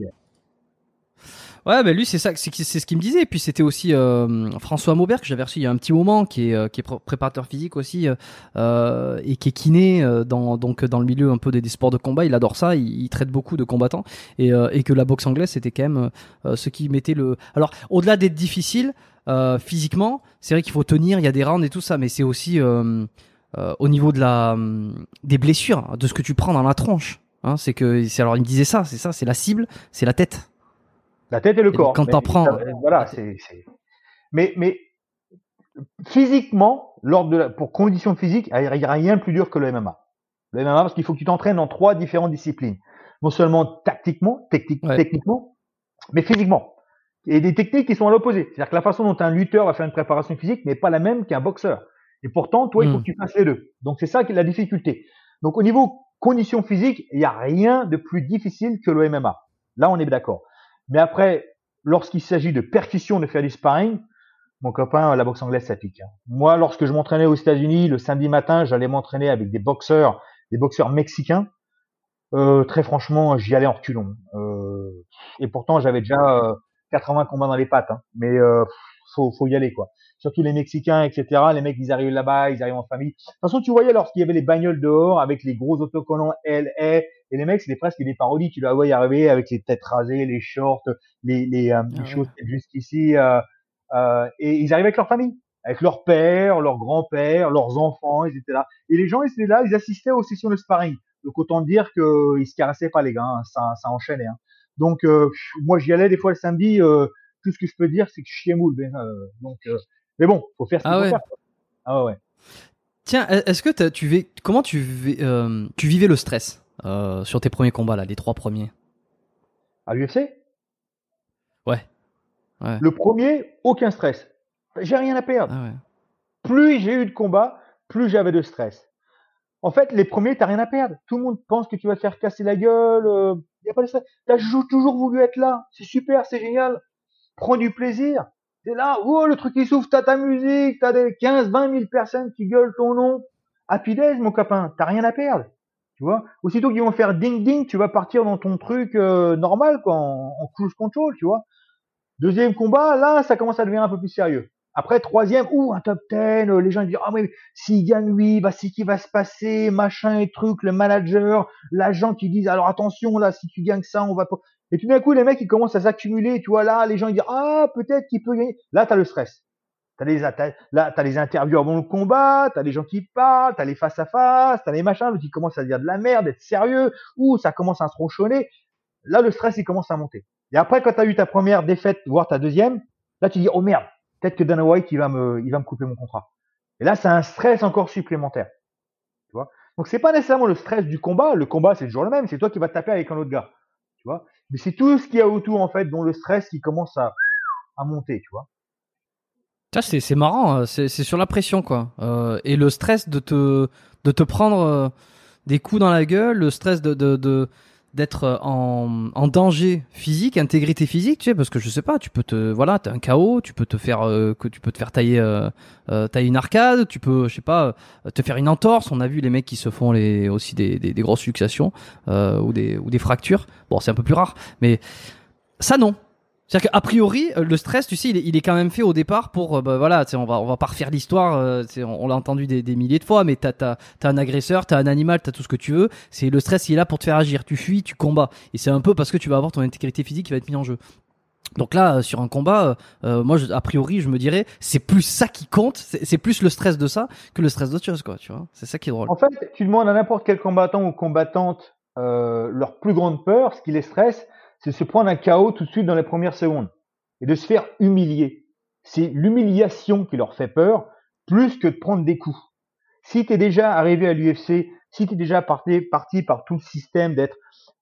Ouais, bah lui c'est ça, c'est ce qu'il me disait. Et puis c'était aussi euh, François Maubert que j'avais reçu il y a un petit moment, qui est, euh, qui est préparateur physique aussi euh, et qui est kiné dans donc dans le milieu un peu des, sports de combat. Il adore ça, il, il traite beaucoup de combattants et, et que la boxe anglaise c'était quand même ce qui mettait le. Alors au-delà d'être difficile, physiquement, c'est vrai qu'il faut tenir, il y a des rounds et tout ça, mais c'est aussi euh, euh, au niveau de la des blessures, de ce que tu prends dans la tronche. Hein, c'est que c'est alors il me disait ça, c'est ça, c'est la cible, c'est la tête. La tête et le corps. Quand t'en prends, voilà, c'est. Mais mais physiquement, lors de la, pour conditions physiques, il n'y a rien de plus dur que le MMA. Le MMA parce qu'il faut que tu t'entraînes dans trois différentes disciplines. Non seulement tactiquement, technique, techniquement, mais physiquement et des techniques qui sont à l'opposé. C'est-à-dire que la façon dont un lutteur va faire une préparation physique n'est pas la même qu'un boxeur. Et pourtant, toi, il faut hmm. que tu fasses les deux. Donc c'est ça qui est la difficulté. Donc au niveau conditions physiques, il n'y a rien de plus difficile que le MMA. Là, on est d'accord. Mais après, lorsqu'il s'agit de percussion, de faire du sparring, mon copain, la boxe anglaise, ça pique. Hein. Moi, lorsque je m'entraînais aux États-Unis, le samedi matin, j'allais m'entraîner avec des boxeurs, des boxeurs mexicains. Euh, très franchement, j'y allais en reculons. Euh, et pourtant, j'avais déjà euh, 80 combats dans les pattes, hein. mais euh, faut, faut y aller quoi. Surtout les Mexicains, etc. Les mecs, ils arrivent là-bas, ils arrivent en famille. De toute façon, tu voyais lorsqu'il y avait les bagnoles dehors avec les gros autocollants LA, et les mecs, c'était presque des parodies. Tu la vois y arriver avec les têtes rasées, les shorts, les, les, euh, ah choses jusqu'ici, euh, euh, et ils arrivent avec leur famille, avec leur père, leur grand-père, leurs enfants, ils étaient là. Et les gens, ils étaient là, ils assistaient aux sessions de sparring. Donc autant dire qu'ils se caressaient pas les gars, hein. ça, ça enchaînait. Hein. Donc euh, moi j'y allais des fois le samedi. Euh, tout ce que je peux dire c'est que je chiais moule. Mais, euh, donc mais bon, faut faire ce qu'il ah faut faire. Ah ouais. Tiens, est-ce que tu vis, comment tu, tu vivais le stress sur tes premiers combats là, les trois premiers? À l'UFC ouais. ouais. Le premier, aucun stress. J'ai rien à perdre. Ah ouais. Plus j'ai eu de combats, plus j'avais de stress. En fait, les premiers, t'as rien à perdre. Tout le monde pense que tu vas te faire casser la gueule. Euh, a pas de ça. T'as toujours voulu être là. C'est super, c'est génial. Prends du plaisir. T'es là, oh, le truc qui souffle, t'as ta musique, t'as des 15, 20 000 personnes qui gueulent ton nom. Happy days, mon copain. T'as rien à perdre. Tu vois? Aussitôt qu'ils vont faire ding ding, tu vas partir dans ton truc euh, normal, quoi, en, en cruise control, tu vois? Deuxième combat, là, ça commence à devenir un peu plus sérieux. Après, troisième, ou un top 10, euh, les gens disent, ah oui, s'il gagne lui, bah, c'est qui va se passer, machin et truc, le manager, l'agent qui disent, alors attention, là, si tu gagnes ça, on va pas. Et tout d'un coup, les mecs, ils commencent à s'accumuler, tu vois, là, les gens, ils disent, ah, peut-être qu'il peut gagner. Là, t'as le stress. T'as les, t'as, là, t'as les interviews avant le combat, t'as les gens qui parlent, t'as les face à face, t'as les machins, qui commencent à dire de la merde, être sérieux, ou ça commence à se ronchonner. Là, le stress, il commence à monter. Et après, quand t'as eu ta première défaite, voire ta deuxième, là, tu dis, oh merde, peut-être que Dana White, il va me, il couper mon contrat. Et là, c'est un stress encore supplémentaire. Tu vois? Donc, c'est pas nécessairement le stress du combat. Le combat, c'est toujours le même. C'est toi qui vas taper avec un autre gars. Tu Mais c'est tout ce qu'il y a autour, en fait, dont le stress qui commence à, à monter, tu vois c'est, c'est marrant. Hein. C'est, sur la pression, quoi. Euh, et le stress de te, te prendre euh, des coups dans la gueule, le stress de, de d'être euh, en, en, danger physique, intégrité physique, tu sais, parce que je sais pas, tu peux te, voilà, t'as un chaos, tu peux te faire, euh, que tu peux te faire tailler, euh, euh, tailler une arcade, tu peux, je sais pas, te faire une entorse. On a vu les mecs qui se font les aussi des, des, des grosses luxations ou des ou des fractures. Bon, c'est un peu plus rare, mais ça non. C'est-à-dire qu'a priori, euh, le stress, tu sais, il est, il est, quand même fait au départ pour, euh, bah, voilà, on va, on va pas refaire l'histoire, euh, on, on l'a entendu des, des, milliers de fois, mais t'as, t'as, t'as un agresseur, t'as un animal, t'as tout ce que tu veux. C'est le stress, il est là pour te faire agir. Tu fuis, tu combats, et c'est un peu parce que tu vas avoir ton intégrité physique qui va être mis en jeu. Donc là, sur un combat, euh, moi, je, a priori, je me dirais, c'est plus ça qui compte, c'est plus le stress de ça que le stress d'autre chose, quoi. Tu vois, c'est ça qui est drôle. En fait, tu demandes à n'importe quel combattant ou combattante euh, leur plus grande peur, ce qui les stresse, c'est de se prendre un chaos tout de suite dans les premières secondes et de se faire humilier. C'est l'humiliation qui leur fait peur plus que de prendre des coups. Si tu es déjà arrivé à l'UFC, si tu es déjà parti, parti par tout le système d'être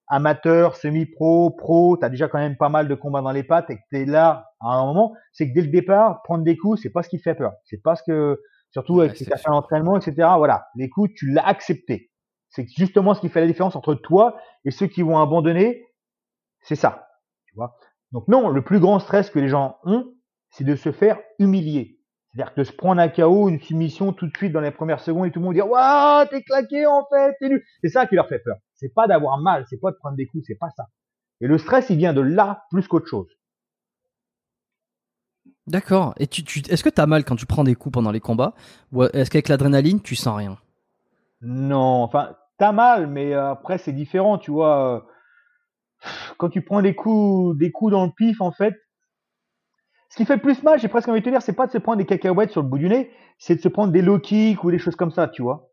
amateur, semi-pro, pro, tu as déjà quand même pas mal de combats dans les pattes et que tu es là à un moment, c'est que dès le départ, prendre des coups, c'est pas ce qui fait peur. C'est pas ce que, surtout avec ce que tu fait l'entraînement, etc. Voilà, les coups, tu l'as accepté. C'est justement ce qui fait la différence entre toi et ceux qui vont abandonner. C'est ça. Tu vois. Donc non, le plus grand stress que les gens ont, c'est de se faire humilier. C'est-à-dire de se prendre un chaos, une soumission tout de suite dans les premières secondes et tout le monde dire waouh t'es claqué en fait, t'es nul. C'est ça qui leur fait peur. C'est pas d'avoir mal, c'est pas de prendre des coups, c'est pas ça. Et le stress, il vient de là plus qu'autre chose. D'accord. Et tu, tu est-ce que t'as mal quand tu prends des coups pendant les combats? Ou est-ce qu'avec l'adrénaline tu sens rien? Non, enfin t'as mal, mais euh, après c'est différent, tu vois. Quand tu prends des coups, des coups dans le pif, en fait, ce qui fait plus mal, j'ai presque envie de te dire, c'est pas de se prendre des cacahuètes sur le bout du nez, c'est de se prendre des low kicks ou des choses comme ça, tu vois.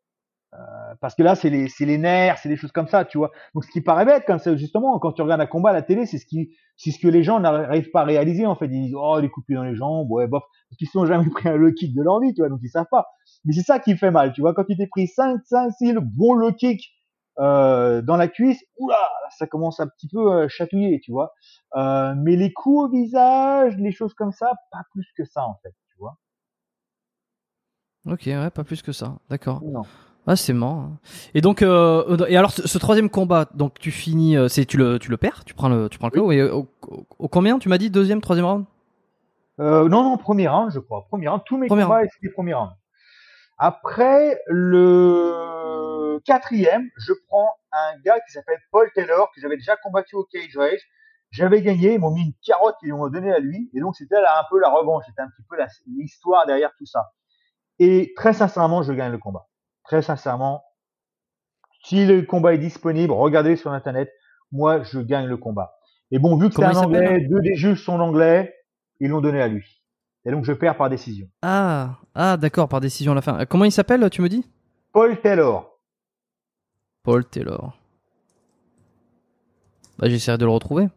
Euh, parce que là, c'est les, nerfs, c'est des choses comme ça, tu vois. Donc, ce qui paraît bête, c'est justement, quand tu regardes un combat à la télé, c'est ce qui, c'est ce que les gens n'arrivent pas à réaliser, en fait. Ils disent, oh, les coups dans les jambes, ouais, bof. Parce qu'ils sont jamais pris un low kick de leur vie, tu vois, donc ils savent pas. Mais c'est ça qui fait mal, tu vois. Quand tu t'es pris 5, 5, 6, le bon low kick, euh, dans la cuisse, oula, ça commence un petit peu euh, chatouiller, tu vois. Euh, mais les coups au visage, les choses comme ça, pas plus que ça en fait, tu vois. Ok, ouais, pas plus que ça, d'accord. Ah, c'est marrant. Hein. Et donc, euh, et alors, ce, troisième combat, donc tu finis, c'est tu le, tu le perds, tu prends le, tu prends le KO. Et au, combien tu m'as dit deuxième, troisième round? Non, non, premier round, je crois. Premier round. Tous mes combats, c'était premier round. Après le quatrième, je prends un gars qui s'appelle Paul Taylor, que j'avais déjà combattu au Cage Rage. J'avais gagné, ils m'ont mis une carotte qu'ils m'ont donné à lui. Et donc, c'était là un peu la revanche. C'était un petit peu l'histoire derrière tout ça. Et très sincèrement, je gagne le combat. Très sincèrement, si le combat est disponible, regardez sur Internet. Moi, je gagne le combat. Et bon, vu que c'est un anglais, deux des juges sont anglais, ils l'ont donné à lui. Et donc je perds par décision. Ah, ah d'accord, par décision à la fin. Comment il s'appelle, tu me dis? Paul Taylor. Paul Taylor. Bah, j'essaierai de le retrouver.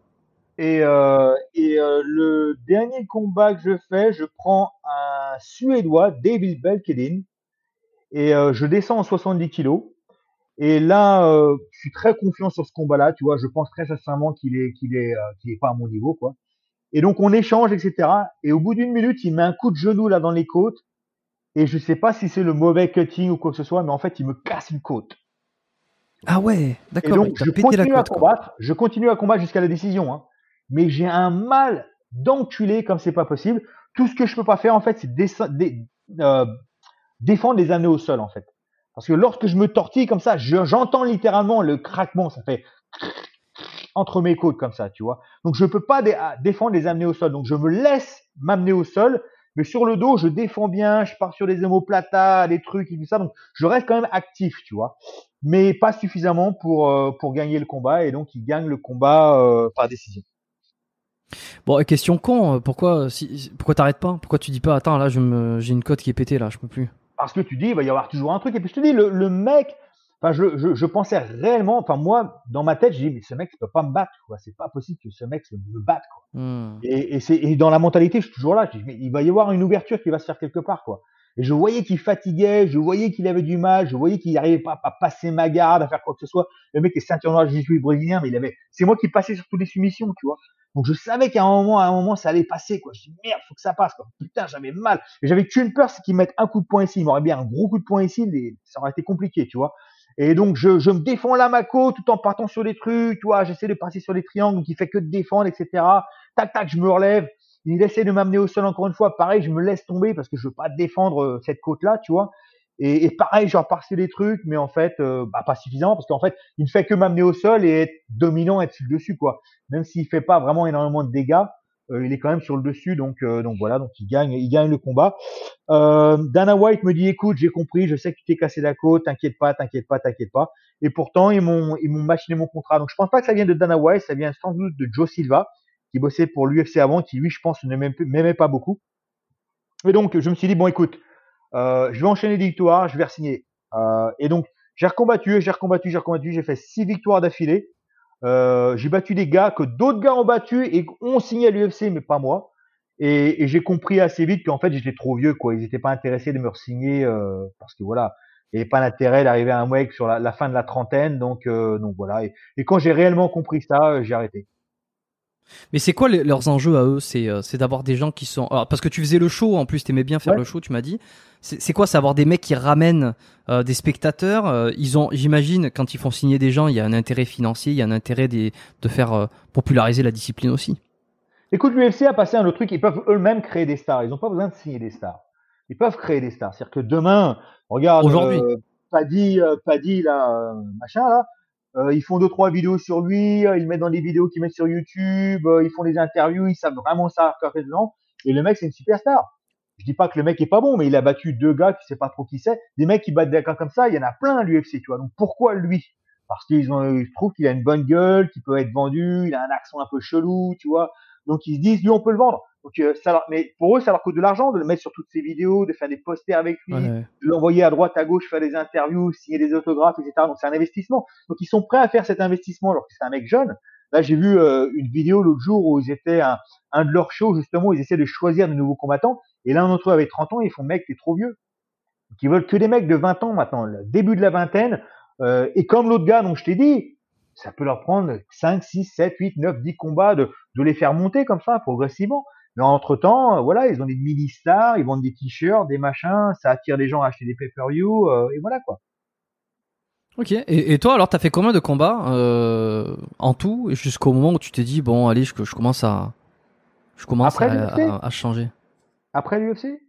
Et, euh, euh, le dernier combat que je fais, je prends un Suédois, David Belkedin, et euh, je descends en 70 kilos. Et là, je suis très confiant sur ce combat-là. Tu vois, je pense très sincèrement qu'il est, est, est pas à mon niveau, quoi. Et donc on échange, etc. Et au bout d'une minute, il met un coup de genou là dans les côtes. Et je sais pas si c'est le mauvais cutting ou quoi que ce soit, mais en fait, il me casse une côte. Ah ouais, d'accord. donc, je continue à combattre. Je continue à combattre jusqu'à la décision. Hein. Mais j'ai un mal d'enculé comme c'est pas possible. Tout ce que je peux pas faire, en fait, c'est euh, défendre les années au sol, en fait. Parce que lorsque je me tortille comme ça, j'entends littéralement le craquement. Ça fait entre mes côtes comme ça, tu vois. Donc je peux pas défendre les amener au sol. Donc je me laisse m'amener au sol, mais sur le dos, je défends bien, je pars sur des homoplatas, des trucs et tout ça. Donc je reste quand même actif, tu vois. Mais pas suffisamment pour euh, pour gagner le combat et donc il gagne le combat euh, par décision. Bon, question con, euh, pourquoi si, pourquoi t'arrêtes pas? Pourquoi tu dis pas attends là j'ai une cote qui est pétée là, je peux plus? Parce que tu dis il va y avoir toujours un truc et puis je te dis le, le mec Enfin, je, je, je, pensais réellement, enfin moi, dans ma tête, je dis mais ce mec, il peut pas me battre, quoi. C'est pas possible que ce mec me batte, quoi. Hmm. Et, et c'est et dans la mentalité, je suis toujours là. Je dis mais il va y avoir une ouverture qui va se faire quelque part, quoi. Et je voyais qu'il fatiguait, je voyais qu'il avait du mal, je voyais qu'il n'arrivait pas à passer ma garde, à faire quoi que ce soit. Le mec est ceinture noire suis brésilien, mais il avait, c'est moi qui passais sur toutes les soumissions, tu vois. Donc je savais qu'à un moment, à un moment, ça allait passer, quoi. Je dis merde, faut que ça passe, quoi. Putain, j'avais mal. Et j'avais qu'une peur, c'est qu'il mette un coup de poing ici. Il m'aurait bien un gros coup de poing ici, ça aurait été compliqué, tu vois. Et donc, je, je me défends la Mako tout en partant sur les trucs, tu vois, j'essaie de passer sur les triangles, il fait que de défendre, etc. Tac, tac, je me relève. Il essaie de m'amener au sol encore une fois. Pareil, je me laisse tomber parce que je veux pas défendre euh, cette côte-là, tu vois. Et, pareil, je repars sur les trucs, mais en fait, euh, bah, pas suffisamment parce qu'en fait, il ne fait que m'amener au sol et être dominant, être dessus, quoi. Même s'il fait pas vraiment énormément de dégâts, euh, il est quand même sur le dessus, donc euh, donc voilà, donc il gagne, il gagne le combat. Euh, Dana White me dit, écoute, j'ai compris, je sais que tu t'es cassé la côte, t'inquiète pas, t'inquiète pas, t'inquiète pas. Et pourtant ils m'ont ils m'ont machiné mon contrat, donc je pense pas que ça vienne de Dana White, ça vient sans doute de Joe Silva qui bossait pour l'UFC avant, qui lui, je pense, ne m'aimait pas beaucoup. Et donc je me suis dit bon, écoute, je vais enchaîner des victoires, je vais signer. et donc j'ai recombattu, j'ai recombattu, j'ai recombattu, j'ai fait six victoires d'affilée. Euh, j'ai battu des gars que d'autres gars ont battu et ont signé à l'UFC, mais pas moi. Et, et j'ai compris assez vite qu'en fait j'étais trop vieux, quoi. Ils n'étaient pas intéressés de me re-signer euh, parce que voilà, il n'y avait pas d'intérêt d'arriver à un mec sur la, la, fin de la trentaine, donc euh, donc voilà. Et, et quand j'ai réellement compris ça, euh, j'ai arrêté. Mais c'est quoi leurs enjeux à eux? C'est euh, c'est d'avoir des gens qui sont Alors, parce que tu faisais le show en plus, t'aimais bien faire le show, tu m'as dit. C'est quoi C'est avoir des mecs qui ramènent euh, des spectateurs? Euh, ils ont, j'imagine, quand ils font signer des gens, il y a un intérêt financier, il y a un intérêt des, de faire populariser la discipline aussi. Écoute, l'UFC a passé un autre truc. Ils peuvent eux-mêmes créer des stars. Ils n'ont pas besoin de signer des stars. Ils peuvent créer des stars. C'est-à-dire que demain, regarde, aujourd'hui, Paddy, Paddy là, machin là euh, ils font deux trois vidéos sur lui, euh, ils mettent dans les vidéos qu'ils mettent sur YouTube, euh, ils font des interviews, ils savent vraiment ça dedans. Et le mec c'est une superstar. Je dis pas que le mec est pas bon, mais il a battu deux gars qui sait pas trop qui c'est. Des mecs qui battent des gars comme ça, il y en a plein à l'UFC, tu vois. Donc pourquoi lui? Parce qu'ils ont, trouvent qu'il a une bonne gueule, qu'il peut être vendu, il a un accent un peu chelou, tu vois. Donc ils se disent lui on peut le vendre. Donc euh, ça mais pour eux ça leur coûte de l'argent de le mettre sur toutes ces vidéos, de faire des posters avec lui, de l'envoyer à droite à gauche faire des interviews, signer des autographes, etc. Donc c'est un investissement. Donc ils sont prêts à faire cet investissement alors que c'est un mec jeune. Là j'ai vu euh, une vidéo l'autre jour où ils étaient à un de leurs shows justement où ils essaient de choisir de nouveaux combattants et l'un d'entre eux avait 30 ans et ils font mec t'es trop vieux. Donc ils veulent que des mecs de 20 ans maintenant, le début de la vingtaine. Euh, et comme l'autre gars dont je t'ai dit, ça peut leur prendre 5, 6, 7, 8, 9, 10 combats de, de les faire monter comme ça progressivement. Mais entre-temps, voilà, ils ont des mini-stars, ils vendent des t-shirts, des machins, ça attire les gens à acheter des pay-per-view, euh, et voilà quoi. Ok, et, et toi alors, t'as fait combien de combats euh, en tout, jusqu'au moment où tu t'es dit, bon, allez, je, je commence à, je commence à, à, changer? Après l'UFC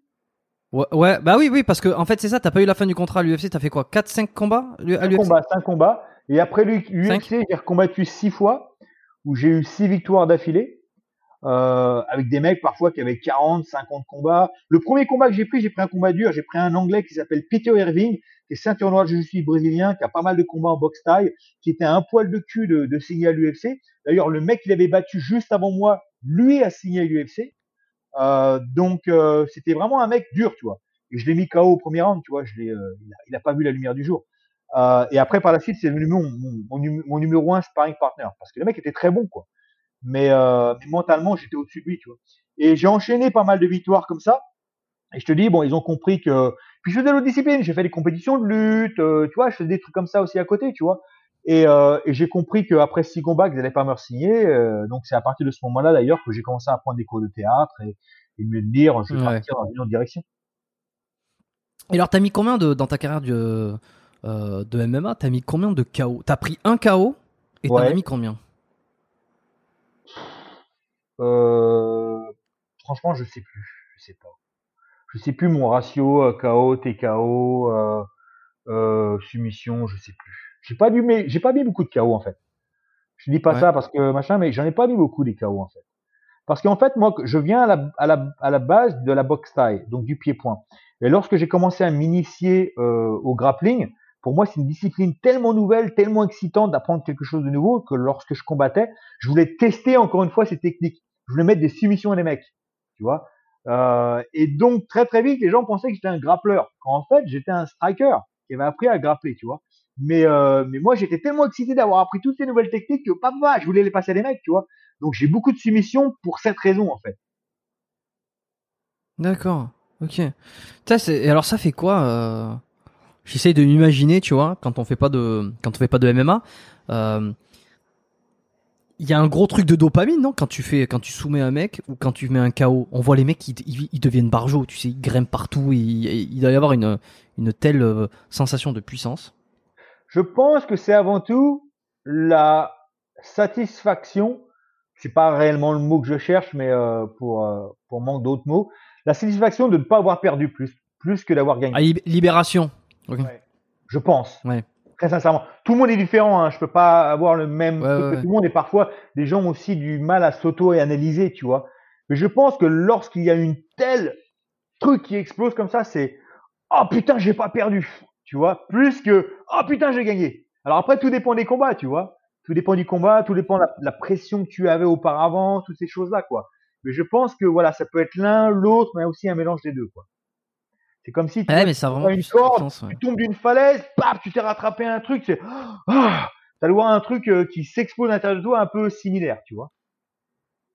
Ouais, ouais, bah oui, oui, parce que en fait c'est ça, t'as pas eu la fin du contrat à l'UFC, t'as fait quoi 4-5 combats à l'UFC combats, 5 combats. Et après l'UFC, j'ai recombattu 6 fois, où j'ai eu 6 victoires d'affilée. Euh, avec des mecs parfois qui avaient 40, 50 combats. Le premier combat que j'ai pris, j'ai pris un combat dur. J'ai pris un Anglais qui s'appelle Peter Irving, qui est ceinture noire je suis brésilien, qui a pas mal de combats en boxe taille, qui était un poil de cul de, de signer à l'UFC. D'ailleurs, le mec qui l'avait battu juste avant moi, lui a signé à l'UFC. Euh, donc euh, c'était vraiment un mec dur, tu vois. Et je l'ai mis KO au premier round, tu vois. Je l'ai, euh, il, a, pas vu la lumière du jour. Euh, et après, par la suite, c'est devenu mon, numéro un sparring partner parce que le mec était très bon, quoi mais, euh, mentalement j'étais au-dessus de lui, tu vois. Et j'ai enchaîné pas mal de victoires comme ça. Et je te dis, bon, ils ont compris que. Puis je faisais d'autres disciplines. J'ai fait des compétitions de lutte, euh, tu vois. Je faisais des trucs comme ça aussi à côté, tu vois. Et, euh, et j'ai compris qu'après six combats, qu'ils n'allaient pas me signer. Donc c'est à partir de ce moment-là d'ailleurs que j'ai commencé à prendre des cours de théâtre et, et me dire, je vais partir dans une autre direction. Et alors, t'as mis combien de, dans ta carrière de, euh, de MMA T'as mis combien de KO T'as pris un KO et t'en as mis combien? Euh, Franchement, je sais plus. Je sais pas. Je sais plus mon ratio euh, KO, TKO, euh, euh, soumission, je sais plus. J'ai pas mais j'ai pas mis beaucoup de KO en fait. Je dis pas ça parce que machin, mais j'en ai pas mis beaucoup des KO en fait. Parce qu'en fait, moi, je viens à la, à la, à la base de la boxe taille, donc du pied-point. Et lorsque j'ai commencé à m'initier euh, au grappling, pour moi, c'est une discipline tellement nouvelle, tellement excitante d'apprendre quelque chose de nouveau que lorsque je combattais, je voulais tester encore une fois ces techniques. Je voulais mettre des soumissions à des mecs, tu vois. Euh, et donc très très vite, les gens pensaient que j'étais un grappleur, quand en fait j'étais un striker qui avait appris à grappler, tu vois. Mais euh, mais moi j'étais tellement excité d'avoir appris toutes ces nouvelles techniques que papa, je voulais les passer à des mecs, tu vois. Donc j'ai beaucoup de soumissions pour cette raison en fait. D'accord. Ok. Et alors ça fait quoi euh... J'essaye de m'imaginer, tu vois, quand on fait pas de quand on fait pas de MMA. Il y a un gros truc de dopamine, non? Quand tu fais, quand tu soumets un mec ou quand tu mets un KO, on voit les mecs, ils, ils, deviennent barjots, tu sais, ils grimpent partout. il doit y avoir une, une telle euh, sensation de puissance. Je pense que c'est avant tout la satisfaction. C'est pas réellement le mot que je cherche, mais euh, pour euh, pour manque d'autres mots, la satisfaction de ne pas avoir perdu plus, plus que d'avoir gagné. Ah, libération. Je pense. Ouais. Très sincèrement, tout le monde est différent. Hein. Je peux pas avoir le même. Tout le monde et parfois des gens ont aussi du mal à s'auto et analyser, tu vois. Mais je pense que lorsqu'il y a une telle truc qui explose comme ça, c'est oh putain j'ai pas perdu, tu vois, plus que oh putain j'ai gagné. Alors après tout dépend des combats, tu vois. Tout dépend du combat, tout dépend de la, la pression que tu avais auparavant, toutes ces choses là, quoi. Mais je pense que voilà, ça peut être l'un, l'autre, mais aussi un mélange des deux, quoi. C'est comme si tu ouais, mais ça une corde, tu tombes d'une falaise, paf, tu t'es rattrapé un truc, c'est, ah, t'as le voir un truc euh, qui s'expose à l'intérieur de toi un peu similaire, tu vois.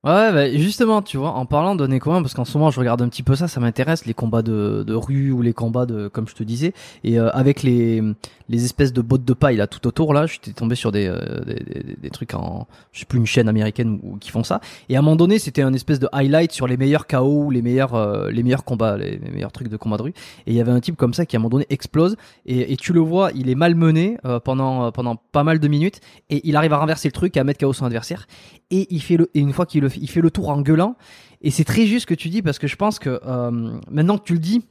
Ouais, bah justement, tu vois, en parlant de commun, parce qu'en ce moment je regarde un petit peu ça, ça m'intéresse, les combats de, de rue ou les combats de, comme je te disais, et euh, avec les, les espèces de bottes de paille là tout autour là, j'étais tombé sur des, euh, des, des, trucs en, je sais plus une chaîne américaine ou, qui font ça, et à un moment donné c'était un espèce de highlight sur les meilleurs KO, les meilleurs, euh, les meilleurs combats, les, meilleurs trucs de combat de rue, et il y avait un type comme ça qui à un moment donné explose, et, tu le vois, il est malmené pendant pendant pas mal de minutes, et il arrive à renverser le truc à mettre KO son adversaire, et il fait le, et une fois qu'il le il fait le tour en gueulant. Et c'est très juste ce que tu dis parce que je pense que euh, maintenant que tu le dis,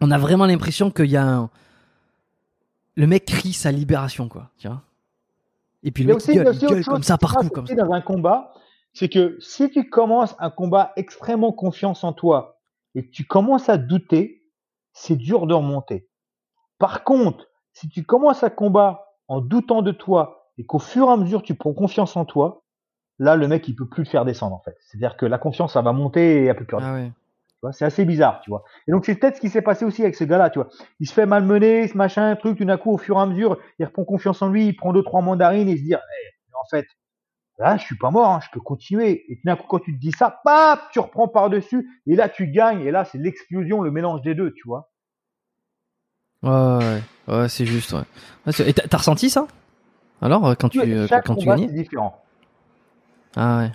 on a vraiment l'impression qu'il y a un. Le mec crie sa libération, quoi. Tu vois Et puis le mec gueule, comme ça partout. Comme ça. Dans un combat, c'est que si tu commences un combat extrêmement confiance en toi et que tu commences à douter, c'est dur de remonter. Par contre, si tu commences un combat en doutant de toi et qu'au fur et à mesure tu prends confiance en toi, là, le mec, il peut plus le faire descendre, en fait. C'est-à-dire que la confiance, ça va monter et n'y a plus Ah C'est assez bizarre, tu vois. Et donc, c'est peut-être ce qui s'est passé aussi avec ce gars-là, tu vois. Il se fait malmener, ce machin, un truc, tout d'un coup, au fur et à mesure, il reprend confiance en lui, il prend deux, trois mandarines et il se dit, eh, en fait, là, je suis pas mort, hein, je peux continuer. Et tout d'un coup, quand tu te dis ça, paf, tu reprends par-dessus, et là, tu gagnes, et là, c'est l'explosion, le mélange des deux, tu vois. Ouais, ouais, c'est juste, ouais. Et t'as ressenti ça? Alors, quand tu, euh, quand tu gagnais? C'est différent. Ah ouais.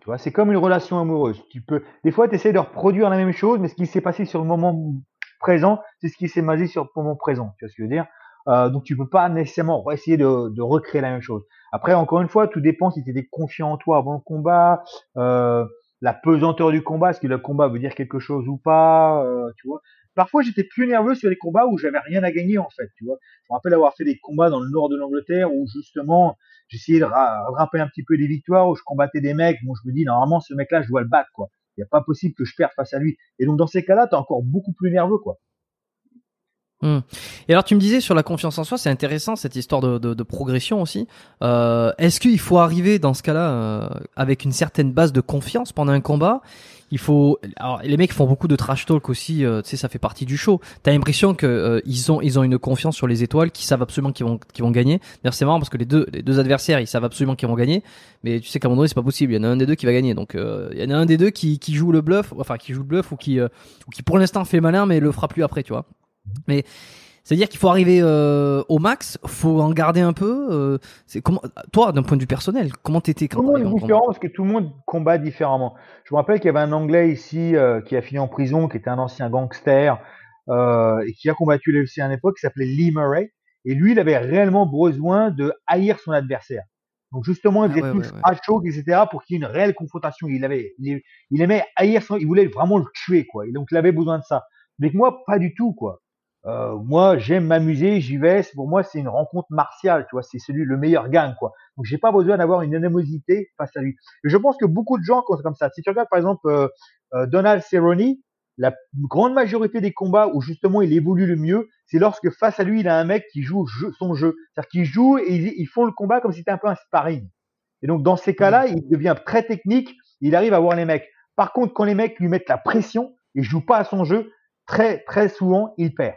Tu vois, c'est comme une relation amoureuse. Tu peux, des fois, tu essaies de reproduire la même chose, mais ce qui s'est passé sur le moment présent, c'est ce qui s'est passé sur le moment présent. Tu vois ce que je veux dire? Euh, Donc, tu peux pas nécessairement essayer de, recréer la même chose. Après, encore une fois, tout dépend si tu étais confiant en toi avant le combat, euh, la pesanteur du combat, est-ce que le combat veut dire quelque chose ou pas, euh, tu vois? Parfois, j'étais plus nerveux sur les combats où j'avais rien à gagner en fait, tu vois. Je me rappelle avoir fait des combats dans le nord de l'Angleterre où justement j'essayais de rattraper un petit peu des victoires où je combattais des mecs. Bon, je me dis, normalement, ce mec-là, je dois le battre, quoi. Il n'y a pas possible que je perde face à lui. Et donc, dans ces cas-là, tu es encore beaucoup plus nerveux, quoi. Hmm. Et alors tu me disais sur la confiance en soi, c'est intéressant cette histoire de, de, de progression aussi. Euh, Est-ce qu'il faut arriver dans ce cas-là euh, avec une certaine base de confiance pendant un combat? Il faut alors les mecs font beaucoup de trash talk aussi euh, tu sais ça fait partie du show. T'as l'impression que euh, ils ont ils ont une confiance sur les étoiles qui savent absolument qu'ils vont qu'ils vont gagner. D'ailleurs c'est marrant parce que les deux les deux adversaires ils savent absolument qu'ils vont gagner. Mais tu sais qu'à un moment donné c'est pas possible. Il y en a un des deux qui va gagner. Donc euh, il y en a un des deux qui qui joue le bluff enfin qui joue le bluff ou qui ou qui pour l'instant fait malin mais le fera plus après tu vois mais c'est-à-dire qu'il faut arriver euh, au max, faut en garder un peu. Euh, c'est comment, toi, d'un point de vue personnel, comment t'étais quand Tout le monde est différent parce que tout le monde combat différemment. Je me rappelle qu'il y avait un Anglais ici euh, qui a fini en prison, qui était un ancien gangster, et qui a combattu l'UFC à l'époque, qui s'appelait Lee Murray. Et lui, il avait réellement besoin de haïr son adversaire. Donc justement, il ah faisait tout le trash talk, etc., pour qu'il y ait une réelle confrontation. Il avait, il, aimait haïr son, il voulait vraiment le tuer, quoi. Et donc il avait besoin de ça. Mais moi, pas du tout, quoi. Euh, moi, j'aime m'amuser, j'y vais. Pour moi, c'est une rencontre martiale, tu vois. C'est celui le meilleur gagne, quoi. Donc, j'ai pas besoin d'avoir une animosité face à lui. Et je pense que beaucoup de gens sont comme ça. Si tu regardes par exemple euh, euh, Donald Cerrone, la grande majorité des combats où justement il évolue le mieux, c'est lorsque face à lui il a un mec qui joue son jeu, c'est-à-dire qu'il joue et ils, font le combat comme si c'était un peu un sparring. Et donc dans ces cas-là, mmh. il devient très technique, il arrive à voir les mecs. Par contre, quand les mecs lui mettent la pression, il joue pas à son jeu, très très souvent il perd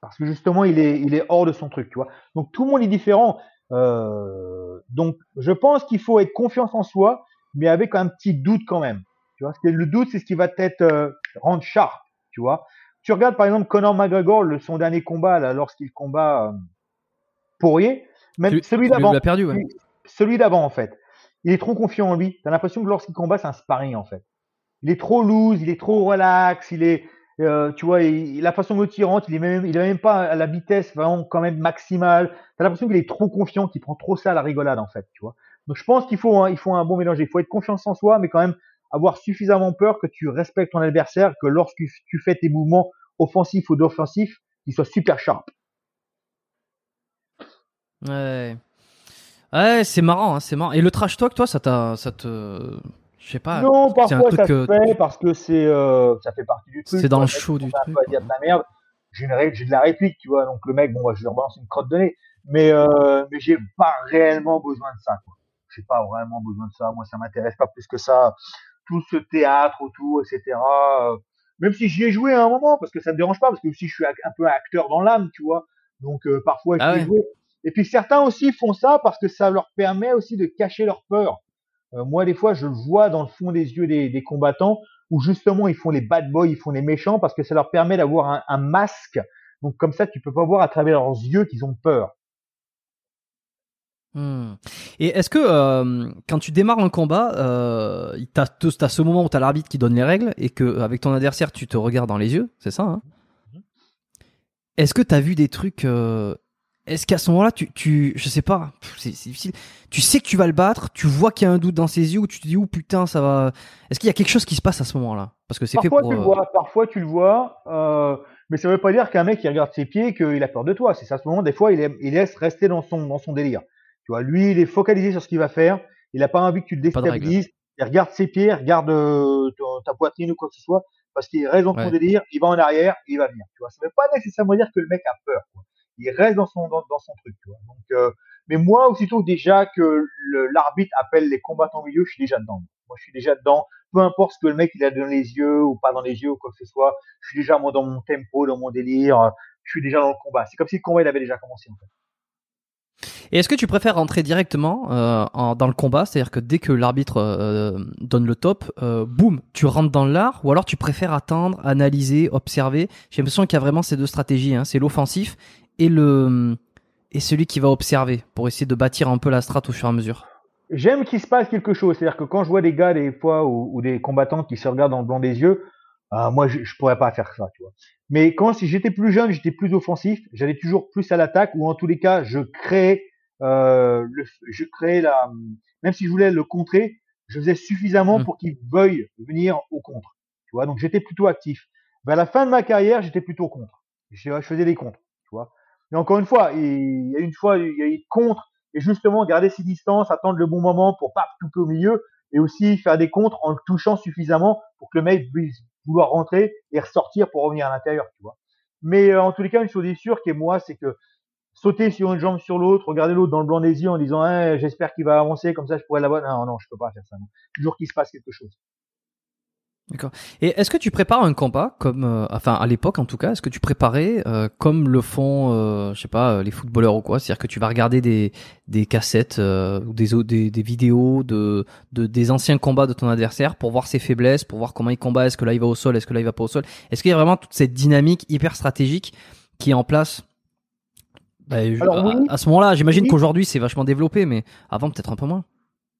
parce que justement il est il est hors de son truc, tu vois. Donc tout le monde est différent. Euh, donc je pense qu'il faut être confiance en soi, mais avec un petit doute quand même. Tu vois, parce que le doute c'est ce qui va peut-être euh, rendre sharp, tu vois. Tu regardes par exemple Conor McGregor, le, son dernier combat là, lorsqu'il combat euh, Poirier, même celui d'avant, perdu, ouais. celui d'avant en fait. Il est trop confiant en lui. T'as l'impression que lorsqu'il combat, c'est un sparring en fait. Il est trop loose, il est trop relax, il est euh, tu vois, la façon dont il rentre, il est même, il est même pas à la vitesse vraiment quand même maximale. T'as l'impression qu'il est trop confiant, qu'il prend trop ça à la rigolade en fait, tu vois. Donc je pense qu'il faut, il faut un bon mélange. Il faut être confiant en soi, mais quand même avoir suffisamment peur que tu respectes ton adversaire, que lorsque tu fais tes mouvements offensifs ou d'offensifs, qu'ils soient super sharp. Ouais. Ouais, c'est marrant, hein, c'est marrant. Et le trash talk, toi, ça, ça te, je sais pas. Non, parfois ça se fait parce que c'est, euh, ça fait partie du truc. C'est dans le show du truc. dire de la merde. J'ai de la réplique, tu vois. Donc le mec, bon, je lui rebalance une crotte de nez. Mais, euh, mais j'ai pas réellement besoin de ça, quoi. J'ai pas vraiment besoin de ça. Moi, ça m'intéresse pas plus que ça. Tout ce théâtre autour, etc. Euh, même si j'y ai joué à un moment, parce que ça me dérange pas, parce que aussi je suis un peu acteur dans l'âme, tu vois. Donc euh, parfois, ah joué. Et puis certains aussi font ça parce que ça leur permet aussi de cacher leur peur. Euh, moi, des fois, je le vois dans le fond des yeux des, combattants où justement ils font les bad boys, ils font les méchants parce que ça leur permet d'avoir un, masque. Donc comme ça, tu peux pas voir à travers leurs yeux qu'ils ont peur. Hmm. Et est-ce que euh, quand tu démarres un combat, euh, tu as, ce moment où tu as l'arbitre qui donne les règles et que avec ton adversaire tu te regardes dans les yeux, c'est ça hein? Mhm. Est-ce que tu as vu des trucs euh, est-ce qu'à ce, moment-là, tu, tu, je sais pas, c'est difficile. Tu sais que tu vas le battre, tu vois qu'il y a un doute dans ses yeux, ou tu te dis, oh putain, ça va. Est-ce qu'il y a quelque chose qui se passe à ce moment-là? Parce que c'est fait pour. Tu le euh, vois, parfois, tu le vois, euh, mais ça veut pas dire qu'un mec qui regarde ses pieds, qu'il a peur de toi. C'est à ce moment, des fois, il, il laisse rester dans son, dans son délire. Tu vois, lui, il est focalisé sur ce qu'il va faire. Il a pas envie que tu le déstabilises. Il regarde ses pieds, regarde euh, ta, poitrine ou quoi que ce soit, parce qu'il reste dans son délire. Il va en arrière, il va venir. Tu vois, ça veut pas nécessairement dire que le mec a peur. Quoi il reste dans son dans, son truc. Donc, euh, mais moi, aussitôt déjà que l'arbitre appelle les combattants au milieu, je suis déjà dedans. Moi, je suis déjà dedans. Peu importe ce que le mec il a dans les yeux ou pas dans les yeux ou quoi que ce soit, je suis déjà moi dans mon tempo, dans mon délire. Je suis déjà dans le combat. C'est comme si le combat avait déjà commencé en fait. Et est-ce que tu préfères rentrer directement euh, dans le combat, c'est-à-dire que dès que l'arbitre euh, donne le top, boum, tu rentres dans l'art, ou alors tu préfères attendre, analyser, observer? J'ai l'impression qu'il y a vraiment ces deux stratégies, hein. c'est l'offensif et le et celui qui va observer pour essayer de bâtir un peu la strate au fur et à mesure. J'aime qu'il se passe quelque chose, c'est-à-dire que quand je vois des gars des fois ou, des combattants qui se regardent dans le blanc des yeux, euh, moi je, je pourrais pas faire ça, tu vois. Mais quand si j'étais plus jeune, j'étais plus offensif, j'allais toujours plus à l'attaque ou en tous les cas je créais euh, le, je créais la même si je voulais le contrer, je faisais suffisamment mmh. pour qu'il veuille venir au contre. Tu vois, donc j'étais plutôt actif. Vers la fin de ma carrière, j'étais plutôt contre. Je, je faisais des contres, tu vois. Mais encore une fois, il y a une fois, il y a eu contre, et justement garder ses distances, attendre le bon moment pour pas tout au milieu, et aussi faire des contres en le touchant suffisamment pour que le mec puisse vouloir rentrer et ressortir pour revenir à l'intérieur, tu vois. Mais euh, en tous les cas, une chose est sûre, qui est moi, c'est que sauter sur une jambe sur l'autre, regarder l'autre dans le blanc des yeux en disant eh, j'espère qu'il va avancer, comme ça je pourrais l'avoir. Non, non, je peux pas faire ça. Toujours qu'il se passe quelque chose. D'accord. Et est-ce que tu prépares un combat comme, euh, enfin à l'époque en tout cas, est-ce que tu préparais euh, comme le font, euh, je sais pas, les footballeurs ou quoi, c'est-à-dire que tu vas regarder des des cassettes ou des, des des vidéos de, de des anciens combats de ton adversaire pour voir ses faiblesses, pour voir comment il combat, est-ce que là il va au sol, est-ce que là il va pas au sol, est-ce qu'il y a vraiment toute cette dynamique hyper stratégique qui est en place? Bah, à, ce moment-là, j'imagine qu'aujourd'hui c'est vachement développé, mais avant peut-être un peu moins.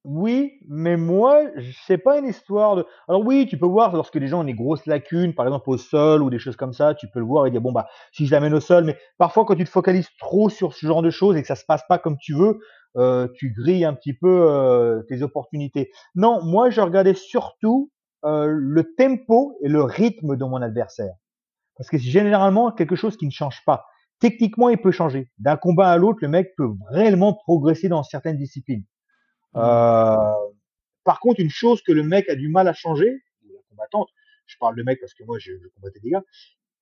Oui, mais moi, c'est pas une histoire de. Alors oui, tu peux voir lorsque les gens ont des grosses lacunes, par exemple au sol ou des choses comme ça, tu peux le voir et dire bon bah si je l'amène au sol, mais parfois quand tu te focalises trop sur ce genre de choses et que ça se passe pas comme tu veux, euh, tu grilles un petit peu euh, tes opportunités. Non, moi je regardais surtout euh, le tempo et le rythme de mon adversaire, parce que c'est généralement quelque chose qui ne change pas. Techniquement, il peut changer. D'un combat à l'autre, le mec peut réellement progresser dans certaines disciplines. Euh, par contre, une chose que le mec a du mal à changer, la combattante, je parle de mec parce que moi je, je combattais des gars,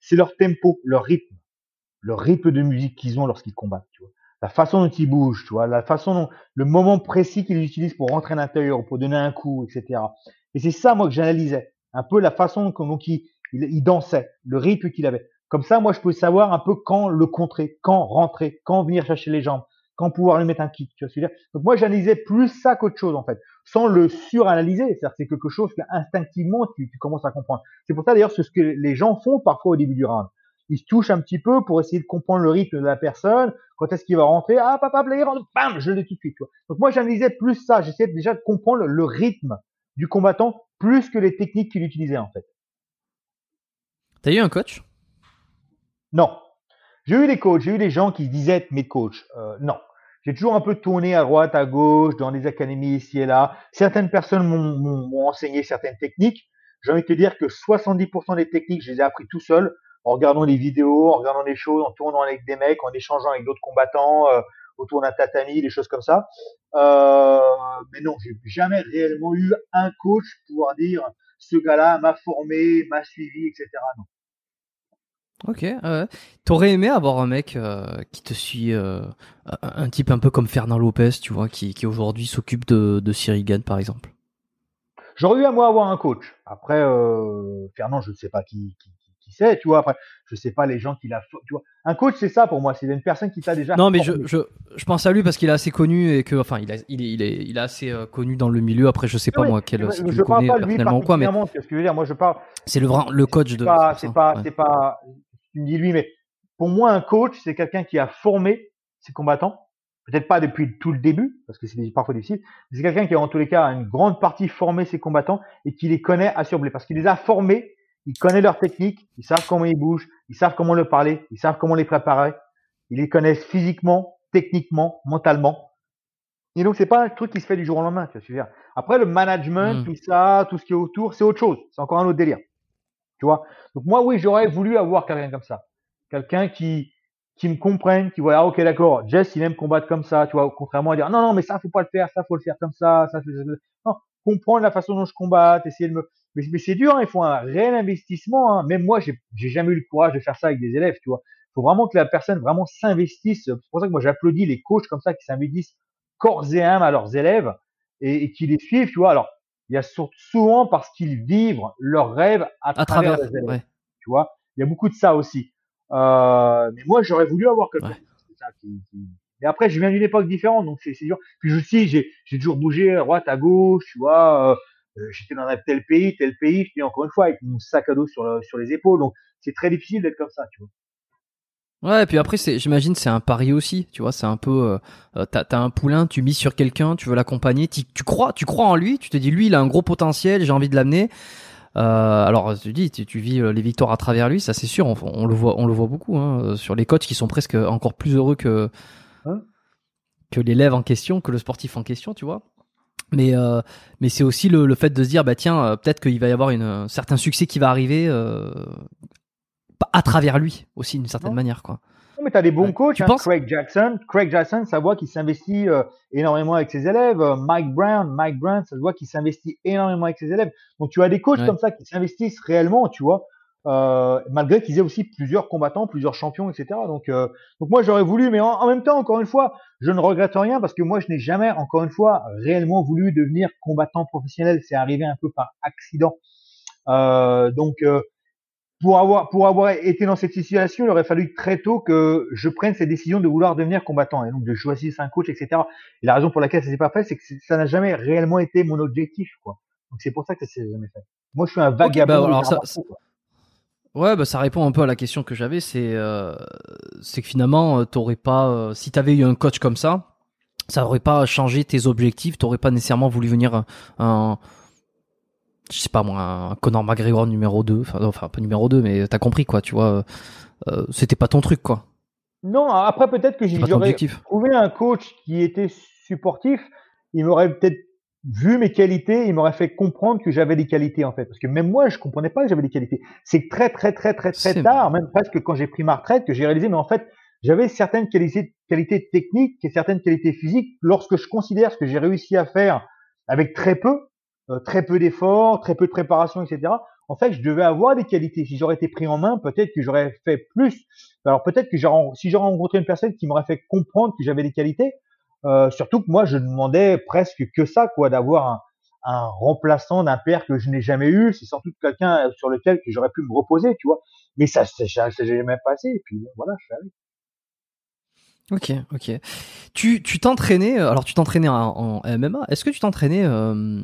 c'est leur tempo, leur rythme, le rythme de musique qu'ils ont lorsqu'ils combattent, tu vois. La façon dont ils bougent, tu vois, la façon dont, le moment précis qu'ils utilisent pour rentrer à l'intérieur, pour donner un coup, etc. Et c'est ça, moi, que j'analysais. Un peu la façon dont il, il, il dansait, le rythme qu'il avait. Comme ça, moi, je peux savoir un peu quand le contrer, quand rentrer, quand venir chercher les jambes, quand pouvoir lui mettre un kick. Tu vois ce que je veux dire? Donc moi, j'analysais plus ça qu'autre chose en fait, sans le suranalyser. C'est-à-dire c'est quelque chose que instinctivement tu, tu commences à comprendre. C'est pour ça d'ailleurs ce que les gens font parfois au début du round. Ils se touchent un petit peu pour essayer de comprendre le rythme de la personne. Quand est-ce qu'il va rentrer? Ah, papa, player, bam, je l'ai tout de suite. Tu vois Donc moi, j'analysais plus ça. J'essayais déjà de comprendre le rythme du combattant plus que les techniques qu'il utilisait en fait. T'as eu un coach? Non. J'ai eu des coachs, j'ai eu des gens qui disaient être mes coachs. Euh, non. J'ai toujours un peu tourné à droite, à gauche, dans des académies ici et là. Certaines personnes m'ont enseigné certaines techniques. J'ai envie de te dire que 70% des techniques, je les ai appris tout seul, en regardant des vidéos, en regardant des choses, en tournant avec des mecs, en échangeant avec d'autres combattants euh, autour d'un tatami, des choses comme ça. Euh, mais non, j'ai jamais réellement eu un coach pour dire ce gars-là m'a formé, m'a suivi, etc. Non. Ok. Euh, T'aurais aimé avoir un mec euh, qui te suit, euh, un type un peu comme Fernand Lopez, tu vois, qui, qui aujourd'hui s'occupe de, de Sirigan, par exemple? J'aurais eu à moi avoir un coach. Après, euh, Fernand, je ne sais pas qui, qui, qui c'est, tu vois. Après, je sais pas les gens qui l'a, tu vois. Un coach, c'est ça pour moi. C'est une personne qui t'a déjà. Non, mais je, je, je pense à lui parce qu'il est assez connu et que, enfin, il, a, il, est, il, est, il est assez connu dans le milieu. Après, je sais pas Oui, moi quel, si je tu le parle connais pas lui personnellement ou quoi, mais ce que je veux dire. Moi, je parle. c'est le, vrai- le coach C'est de. pas, c'est pas, ouais. c'est pas. Tu me dis lui, mais pour moi, un coach, c'est quelqu'un qui a formé ses combattants. Peut-être pas depuis tout le début, parce que c'est parfois difficile. mais C'est quelqu'un qui a en tous les cas une grande partie formé ses combattants et qui les connaît à surblé, parce qu'il les a formés. Il connaît leur technique, ils savent comment ils bougent, ils savent comment le parler, ils savent comment les préparer. Ils les connaissent physiquement, techniquement, mentalement. Et donc c'est pas un truc qui se fait du jour au lendemain. Tu vois je veux dire. Après le management, Mm. tout ça, tout ce qui est autour, c'est autre chose. C'est encore un autre délire. Tu vois? Donc moi oui, j'aurais voulu avoir quelqu'un comme ça, quelqu'un qui qui me comprenne, qui voit ah ok d'accord, Jess il aime combattre comme ça, tu vois. Contrairement à dire non non mais ça faut pas le faire, ça faut le faire comme ça, ça non comprendre la façon dont je combatte, essayer de me mais, c'est dur, hein, il faut un réel investissement. Hein. Même moi, j'ai j'ai jamais eu le courage de faire ça avec des élèves, tu vois. Faut vraiment que la personne vraiment s'investisse. C'est pour ça que moi j'applaudis les coachs comme ça qui s'investissent corps et âme à leurs élèves et, et qui les suivent, tu vois. Alors, il y a souvent parce qu'ils vivent leurs rêves à, À travers, travers. les élèves, Ouais. tu vois. Il y a beaucoup de ça aussi. Euh, mais moi, j'aurais voulu avoir Ouais. qui, qui- Mais après, je viens d'une époque différente, donc c'est dur. Puis je aussi, j'ai toujours bougé à droite, à gauche, tu vois. euh, euh, J'étais dans un tel pays, tel pays, je dis encore une fois, avec mon sac à dos sur, sur les épaules. Donc, c'est très difficile d'être comme ça, tu vois. Ouais, et puis après, c'est, j'imagine, c'est un pari aussi, tu vois, c'est un peu, euh, t'as, t'as un poulain, tu mises sur quelqu'un, tu veux l'accompagner, tu, tu crois, tu crois en lui, tu te dis, lui, il a un gros potentiel, j'ai envie de l'amener. Euh, alors, tu dis, tu, tu vis euh, les victoires à travers lui, ça c'est sûr, on, on le voit, on le voit beaucoup, hein, euh, sur les coachs qui sont presque encore plus heureux que, Hein que l'élève en question, que le sportif en question, tu vois. Mais, euh, mais c'est aussi le, le fait de se dire, bah tiens, euh, peut-être qu'il va y avoir une, un certain succès qui va arriver euh, à travers lui aussi, d'une certaine manière, quoi. Non, mais tu as des bons coachs. Tu hein. penses Craig Jackson, Craig Jackson, ça voit qu'il s'investit euh, énormément avec ses élèves. Euh, Mike Brown, Mike Brown, ça se voit qu'il s'investit énormément avec ses élèves. Donc tu as des coachs Ouais. comme ça qui s'investissent réellement, tu vois, euh, malgré qu'ils aient aussi plusieurs combattants, plusieurs champions, etc. Donc, euh, donc moi j'aurais voulu, mais en, en même temps, encore une fois, je ne regrette rien parce que moi je n'ai jamais, encore une fois, réellement voulu devenir combattant professionnel. C'est arrivé un peu par accident. Euh, donc euh, pour avoir pour avoir été dans cette situation, il aurait fallu très tôt que je prenne cette décision de vouloir devenir combattant et donc de choisir un coach, etc. Et la raison pour laquelle ça s'est pas fait, c'est que ça n'a jamais réellement été mon objectif, quoi. Donc c'est pour ça que ça s'est jamais fait. Moi, je suis un vagabond. bah, alors l'art ça-. Ouais, bah ça répond un peu à la question que j'avais. C'est, euh, c'est que finalement, euh, t'aurais pas, euh, si t'avais eu un coach comme ça, ça aurait pas changé tes objectifs, t'aurais pas nécessairement voulu venir un, je sais pas moi, un Conor McGregor numéro 2, enfin, enfin pas numéro 2, mais t'as compris quoi, tu vois, euh, c'était pas ton truc quoi. Non, après peut-être que j'aurais trouvé un coach qui était supportif, il m'aurait peut-être vu mes qualités, il m'aurait fait comprendre que j'avais des qualités en fait. Parce que même moi, je comprenais pas que j'avais des qualités. C'est très très très très très tard, même presque quand j'ai pris ma retraite, que j'ai réalisé, mais en fait, j'avais certaines qualités, qualités techniques et certaines qualités physiques. Lorsque je considère ce que j'ai réussi à faire avec très peu, euh, très peu d'efforts, très peu de préparation, etc. En fait, je devais avoir des qualités. Si j'aurais été pris en main, peut-être que j'aurais fait plus. Alors peut-être que si j'aurais rencontré une personne qui m'aurait fait comprendre que j'avais des qualités, euh, surtout que moi, je demandais presque que ça, quoi, d'avoir un, remplaçant d'un père que je n'ai jamais eu. C'est sans doute quelqu'un sur lequel que j'aurais pu me reposer, tu vois. Mais ça, ça, ça, ça jamais passé. Et puis voilà, je suis allé. Ok, ok. Tu t'entraînais, euh, alors tu t'entraînais en, MMA. Est-ce que tu t'entraînais euh,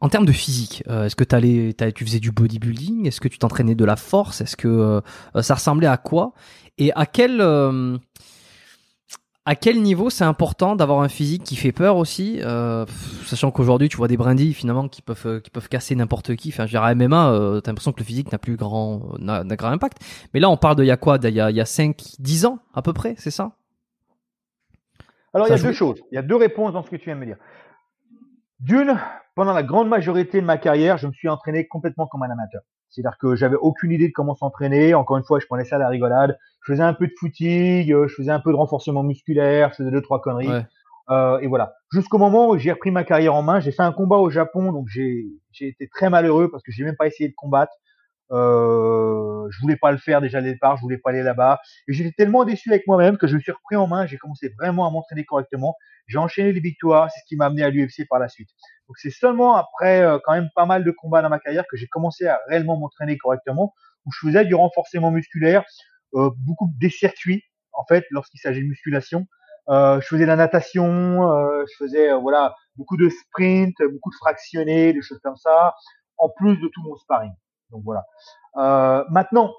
en termes de physique euh, Est-ce que t'allais, tu faisais du bodybuilding? Est-ce que tu t'entraînais de la force? Est-ce que ça ressemblait à quoi? Et à quel à quel niveau c'est important d'avoir un physique qui fait peur aussi, sachant qu'aujourd'hui tu vois des brindilles finalement qui peuvent qui peuvent casser n'importe qui. Enfin, je dirais à MMA, t'as l'impression que le physique n'a plus grand n'a, grand impact. Mais là, on parle de il y a quoi? Il y a il y a 5 10 ans à peu près, c'est ça? Alors, il y a deux choses. Il y a deux réponses dans ce que tu viens de me dire. D'une, pendant la grande majorité de ma carrière, je me suis entraîné complètement comme un amateur. C'est-à-dire que j'avais aucune idée de comment s'entraîner. Encore une fois, je prenais ça à la rigolade. Je faisais un peu de footing, euh, je faisais un peu de renforcement musculaire, je faisais deux, trois conneries. Euh, et voilà. Jusqu'au moment où j'ai repris ma carrière en main, j'ai fait un combat au Japon, donc j'ai été très malheureux parce que j'ai même pas essayé de combattre. Euh, je voulais pas le faire déjà dès le départ, je voulais pas aller là-bas. Et j'étais tellement déçu avec moi-même que je me suis repris en main, j'ai commencé vraiment à m'entraîner correctement. J'ai enchaîné les victoires, c'est ce qui m'a amené à l'UFC par la suite. Donc c'est seulement après euh, quand même pas mal de combats dans ma carrière que j'ai commencé à réellement m'entraîner correctement, où je faisais du renforcement musculaire, euh, beaucoup des circuits en fait lorsqu'il s'agit de musculation. Euh, je faisais de la natation, euh, je faisais voilà beaucoup de sprint, beaucoup de fractionnés, des choses comme ça, en plus de tout mon sparring. Donc voilà. Euh, maintenant,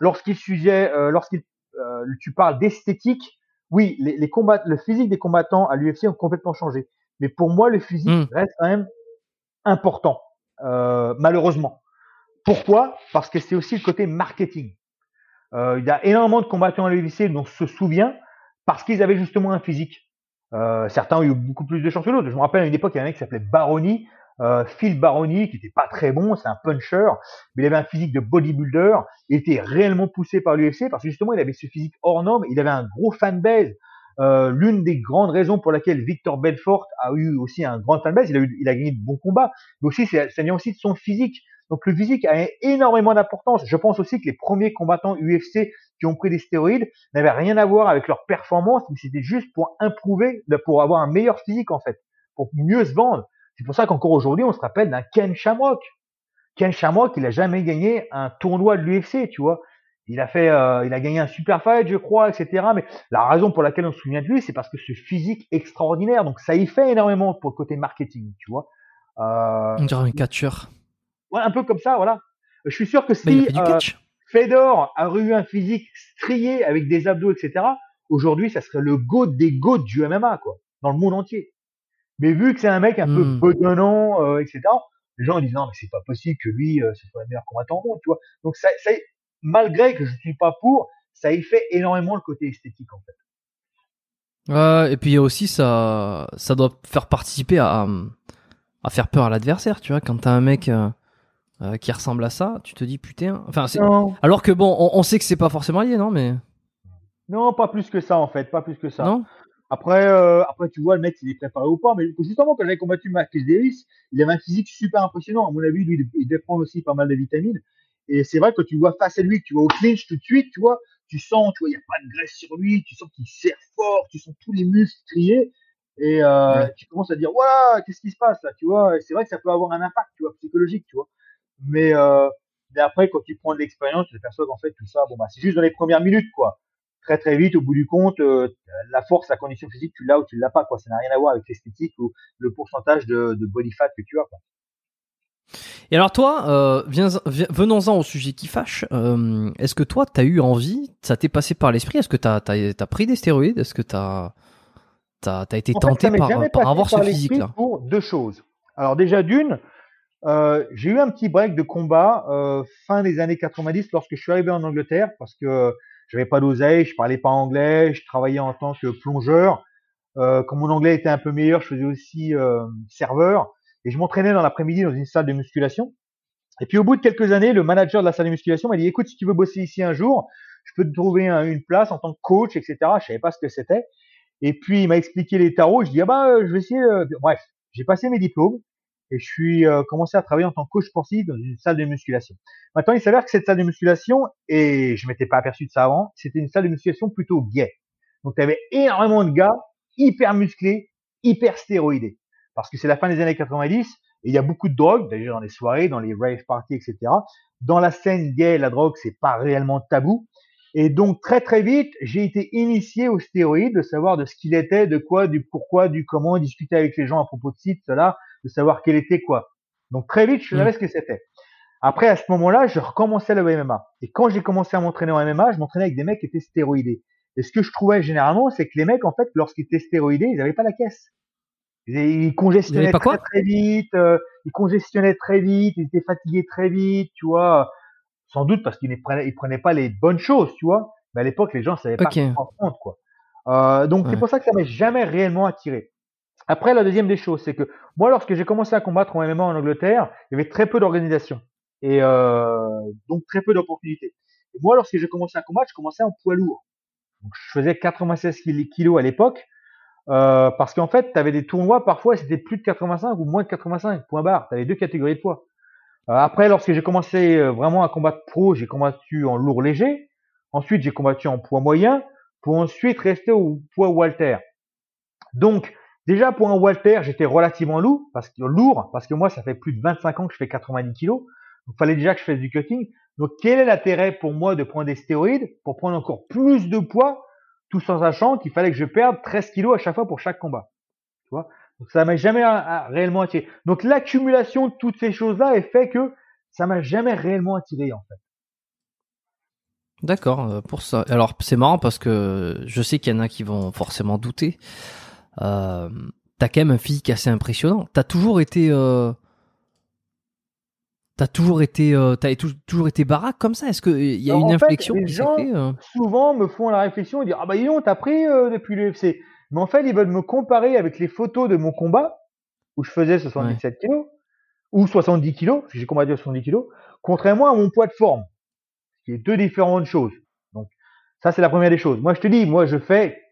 lorsqu'il sujet, euh, lorsqu'il euh, tu parles d'esthétique, oui, les, les combats, le physique des combattants à l'UFC ont complètement changé. Mais pour moi, le physique hmm. reste quand même important, euh, malheureusement. Pourquoi? Parce que c'est aussi le côté marketing. Euh, il y a énormément de combattants à l'UFC dont on se souvient parce qu'ils avaient justement un physique. Euh, certains ont eu beaucoup plus de chance que d'autres. Je me rappelle à une époque, il y a un mec qui s'appelait Baroni, euh, Phil Baroni, qui était pas très bon, c'est un puncher, mais il avait un physique de bodybuilder, il était réellement poussé par l'UFC parce que justement il avait ce physique hors norme, il avait un gros fanbase. Euh, L'une des grandes raisons pour laquelle Victor Belfort a eu aussi un grand fanbase, il a, eu, il a gagné de bons combats, mais aussi ça vient aussi de son physique. Donc le physique a énormément d'importance. Je pense aussi que les premiers combattants UFC qui ont pris des stéroïdes n'avaient rien à voir avec leur performance, mais c'était juste pour improuver, pour avoir un meilleur physique en fait, pour mieux se vendre. C'est pour ça qu'encore aujourd'hui, on se rappelle d'un Ken Shamrock. Ken Shamrock, il a jamais gagné un tournoi de l'UFC, tu vois. Il a fait, euh, il a gagné un super fight, je crois, etc. Mais la raison pour laquelle on se souvient de lui, c'est parce que ce physique extraordinaire. Donc ça y fait énormément pour le côté marketing, tu vois. Euh, on dirait un catcheur. Ouais, un peu comme ça, voilà. Je suis sûr que si euh, Fedor a eu un physique strié avec des abdos, etc. Aujourd'hui, ça serait le goat des goats du MMA, quoi, dans le monde entier. Mais vu que c'est un mec un peu hmm. bedonnant, euh, etc., les gens disent non, mais c'est pas possible que lui, euh, ce soit le meilleur combattant au monde, tu vois. Donc ça, ça, malgré que je suis pas pour, ça y fait énormément le côté esthétique en fait. Ouais, et puis aussi ça, ça doit faire participer à, à faire peur à l'adversaire, tu vois. Quand t'as un mec euh, euh, qui ressemble à ça, tu te dis putain. Enfin. Alors que bon, on, on sait que c'est pas forcément lié, non Mais. Non, pas plus que ça en fait, pas plus que ça. Non. Après, euh, après, tu vois, le mec, il est préparé ou pas. Mais justement, quand j'avais combattu Marcus Davis, il avait un physique super impressionnant. À mon avis, lui, il devait prendre aussi pas mal de vitamines. Et c'est vrai que tu vois face à lui, tu vois au clinch tout de suite, tu vois, tu sens, tu vois, il n'y a pas de graisse sur lui, tu sens qu'il serre fort, tu sens tous les muscles triés. Et euh, tu commences à dire, voilà, qu'est-ce qui se passe là, tu vois? C'est vrai que ça peut avoir un impact, tu vois, psychologique, tu vois. Mais, euh, mais après, quand tu prends de l'expérience, tu t'aperçois qu'en fait, tout ça, bon, bah, c'est juste dans les premières minutes, quoi très très vite, au bout du compte, euh, la force, la condition physique, tu l'as ou tu l'as pas. Quoi. Ça n'a rien à voir avec l'esthétique ou le pourcentage de, de, body fat que tu as. Quoi. Et alors toi, euh, venons-en au sujet qui fâche. Euh, est-ce que toi, tu as eu envie, ça t'est passé par l'esprit? Est-ce que tu as, pris des stéroïdes? Est-ce que tu as, T'as as été tenté par, par avoir ce physique-là? Pour deux choses. Alors déjà d'une, euh, j'ai eu un petit break de combat fin des années 90 lorsque je suis arrivé en Angleterre parce que j'avais pas d'oseille, je parlais pas anglais, je travaillais en tant que plongeur. Comme mon anglais était un peu meilleur, je faisais aussi serveur et je m'entraînais dans l'après-midi dans une salle de musculation. Et puis au bout de quelques années, le manager de la salle de musculation m'a dit "Écoute, si tu veux bosser ici un jour, je peux te trouver une place en tant que coach, etc." Je savais pas ce que c'était. Et puis il m'a expliqué les tarots. Je dis "Ah bah, je vais essayer." Bref, j'ai passé mes diplômes et je suis euh, commencé à travailler en tant que coach sportif dans une salle de musculation. Maintenant, il s'avère que cette salle de musculation, et je m'étais pas aperçu de ça avant, c'était une salle de musculation plutôt gay. Donc, tu avais énormément de gars hyper musclés, hyper stéroïdés. Parce que c'est la fin des années 90, et il y a beaucoup de drogue, d'ailleurs dans les soirées, dans les rave parties, etc. Dans la scène gay, la drogue, c'est pas réellement tabou. Et donc très très vite, j'ai été initié aux stéroïdes, de savoir de ce qu'il était, de quoi, du pourquoi, du comment, discuter avec les gens à propos de ci, de cela, de savoir quel était quoi. Donc très vite, je savais mm. ce que c'était. Après, à ce moment-là, je recommençais le MMA. Et quand j'ai commencé à m'entraîner en MMA, je m'entraînais avec des mecs qui étaient stéroïdés. Et ce que je trouvais généralement, c'est que les mecs, en fait, lorsqu'ils étaient stéroïdés, ils n'avaient pas la caisse. Ils, congestionnaient très, très vite, euh, ils congestionnaient très vite, ils étaient fatigués très vite, tu vois. Sans doute parce qu'ils ne prenaient, ils prenaient pas les bonnes choses, tu vois. Mais à l'époque, les gens savaient pas en compte, quoi. Euh, donc c'est pour ça que ça m'a jamais réellement attiré. Après, la deuxième des choses, c'est que moi, lorsque j'ai commencé à combattre en MMA en Angleterre, il y avait très peu d'organisation et euh, donc très peu d'opportunités. moi, lorsque j'ai commencé à combattre, je commençais en poids lourd. Donc, je faisais 96 kilos à l'époque euh, parce qu'en fait, tu avais des tournois parfois, c'était plus de 85 ou moins de 85 point barre. Tu avais deux catégories de poids. Euh, après, lorsque j'ai commencé euh, vraiment à combattre pro, j'ai combattu en lourd léger. Ensuite, j'ai combattu en poids moyen pour ensuite rester au poids Walter. Donc, Déjà pour un Walter, j'étais relativement lourd parce que lourd parce que moi ça fait plus de 25 ans que je fais 90 kilos. Donc fallait déjà que je fasse du cutting. Donc quel est l'intérêt pour moi de prendre des stéroïdes pour prendre encore plus de poids, tout en sachant qu'il fallait que je perde 13 kilos à chaque fois pour chaque combat. Tu vois? Donc ça m'a jamais réellement attiré. Donc l'accumulation de toutes ces choses-là est fait que ça m'a jamais réellement attiré en fait. D'accord, euh, pour ça. Alors c'est marrant parce que je sais qu'il y en a qui vont forcément douter. Euh, t'as quand même un physique assez impressionnant. T'as toujours été, euh, t'as toujours été, euh, t'as toujours été baraque comme ça? Est-ce qu'il y a une inflexion fait euh? Souvent me font la réflexion et dire ah bah dis t'as pris depuis l'UFC. Mais en fait ils veulent me comparer avec les photos de mon combat où je faisais 77 kg ou 70 kg parce que j'ai combattu à 70 kg, contrairement à mon poids de forme, qui est deux différentes choses. Donc ça c'est la première des choses. Moi je te dis, moi je fais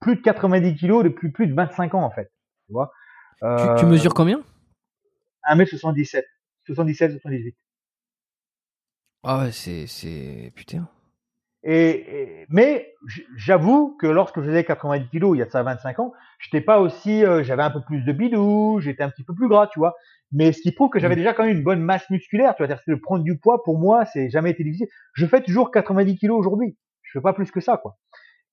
plus de 90 kilos depuis plus de 25 ans en fait. Tu vois? Euh, tu, mesures combien? 1m77, 77, 78. Ah ouais, c'est c'est putain. Et, mais j'avoue que lorsque je faisais 90 kilos il y a ça 25 ans, j'étais pas aussi, euh, j'avais un peu plus de bidou, j'étais un petit peu plus gras, tu vois. Mais ce qui prouve que j'avais mm. déjà quand même une bonne masse musculaire, tu vois, c'est de prendre du poids pour moi, c'est jamais été difficile. Je fais toujours 90 kilos aujourd'hui. Je fais pas plus que ça, quoi.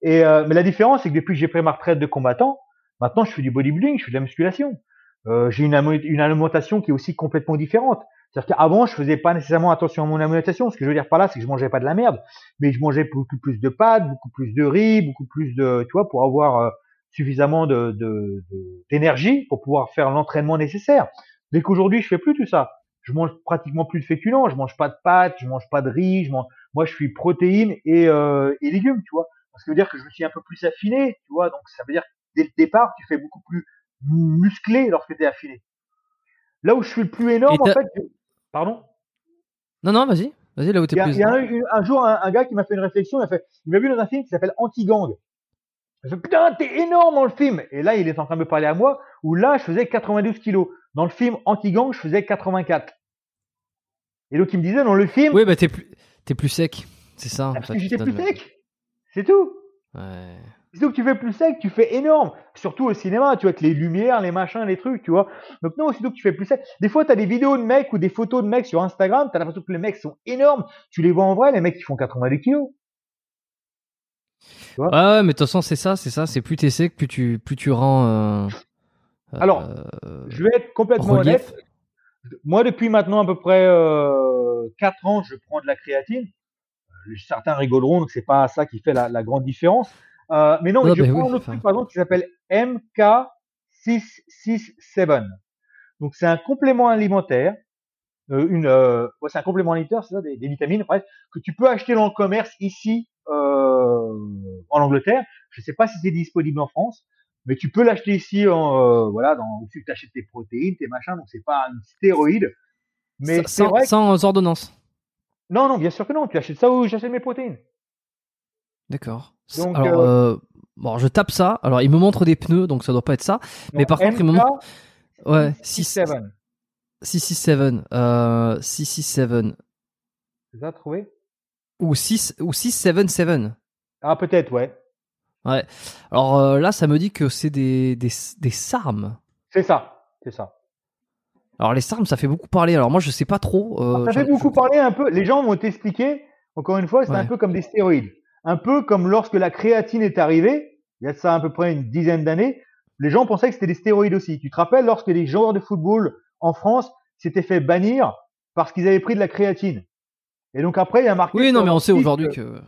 Et euh, mais la différence, c'est que depuis que j'ai pris ma retraite de combattant, maintenant je fais du bodybuilding, je fais de la musculation. Euh, j'ai une, une, alimentation qui est aussi complètement différente. C'est-à-dire qu'avant, je faisais pas nécessairement attention à mon alimentation. Ce que je veux dire par là, c'est que je mangeais pas de la merde, mais je mangeais beaucoup plus de pâtes, beaucoup plus de riz, beaucoup plus de, tu vois, pour avoir euh, suffisamment de, d'énergie pour pouvoir faire l'entraînement nécessaire. Dès qu'aujourd'hui, je fais plus tout ça. Je mange pratiquement plus de féculents, je mange pas de pâtes, je mange pas de riz, je mange, moi je suis protéines et, euh, et légumes, tu vois. Ça veut dire que je me suis un peu plus affiné, tu vois. Donc ça veut dire que dès le départ, tu fais beaucoup plus musclé lorsque tu es affiné. Là où je suis le plus énorme, en fait. Pardon? Non, non, vas-y. Vas-y, là où tu es plus. Il y a un, jour un, gars qui m'a fait une réflexion. Il m'a fait, il m'a vu dans un film qui s'appelle Anti-Gang. Je fait, putain, t'es énorme dans le film. Et là, il est en train de me parler à moi, où là, je faisais 92 kilos. Dans le film Anti-Gang, je faisais 84. Et donc, il me disait, dans le film. Oui, bah, t'es plus, t'es plus sec. C'est ça. Parce que j'étais plus sec. C'est tout. Ouais. Que tu fais plus sec, tu fais énorme. Surtout au cinéma, tu vois, avec les lumières, les machins, les trucs, tu vois. Donc non, aussitôt que tu fais plus sec. Des fois, tu as des vidéos de mecs ou des photos de mecs sur Instagram, tu as l'impression que les mecs sont énormes. Tu les vois en vrai, les mecs qui font 82 kilos. Tu vois? Ouais, mais de toute façon, c'est ça, c'est ça. C'est plus t'es sec, plus tu, plus tu rends. Euh, Alors, euh, je vais être complètement honnête. Moi, depuis maintenant à peu près euh, 4 ans, je prends de la créatine certains rigoleront, donc c'est pas ça qui fait la, grande différence. Euh, mais non, je prends un autre truc, par exemple, qui s'appelle MK667. Donc c'est un complément alimentaire, euh, une, euh, c'est un complément alimentaire, c'est ça, des, vitamines, bref, que tu peux acheter dans le commerce ici euh, en Angleterre. Je ne sais pas si c'est disponible en France, mais tu peux l'acheter ici, en, voilà, dans où tu achètes tes protéines, tes machins. Donc c'est pas un stéroïde, mais vrai. Sans ordonnance. Non, non, bien sûr que non. Tu achètes ça où j'achète mes protéines. D'accord. Alors, bon, je tape ça. Alors, il me montre des pneus, donc ça doit pas être ça. mais par contre, il me montre. Ouais, 667. 667. Euh, 667. C'est ça, trouvé? Ou 6 ou 677. Ah, peut-être, ouais. Ouais. Alors euh, là, ça me dit que c'est des, des, des SARM. C'est ça, c'est ça. Alors les SARM, ça fait beaucoup parler. Alors moi, je sais pas trop. Euh, ça fait beaucoup parler un peu. Les gens vont t'expliquer. Encore une fois, c'est un peu comme des stéroïdes. Un peu comme lorsque la créatine est arrivée, il y a ça à peu près une dizaine d'années les gens pensaient que c'était des stéroïdes aussi. Tu te rappelles lorsque les joueurs de football en France s'étaient fait bannir parce qu'ils avaient pris de la créatine? Et donc après, il y a marqué. Oui, non, mais on sait aujourd'hui que.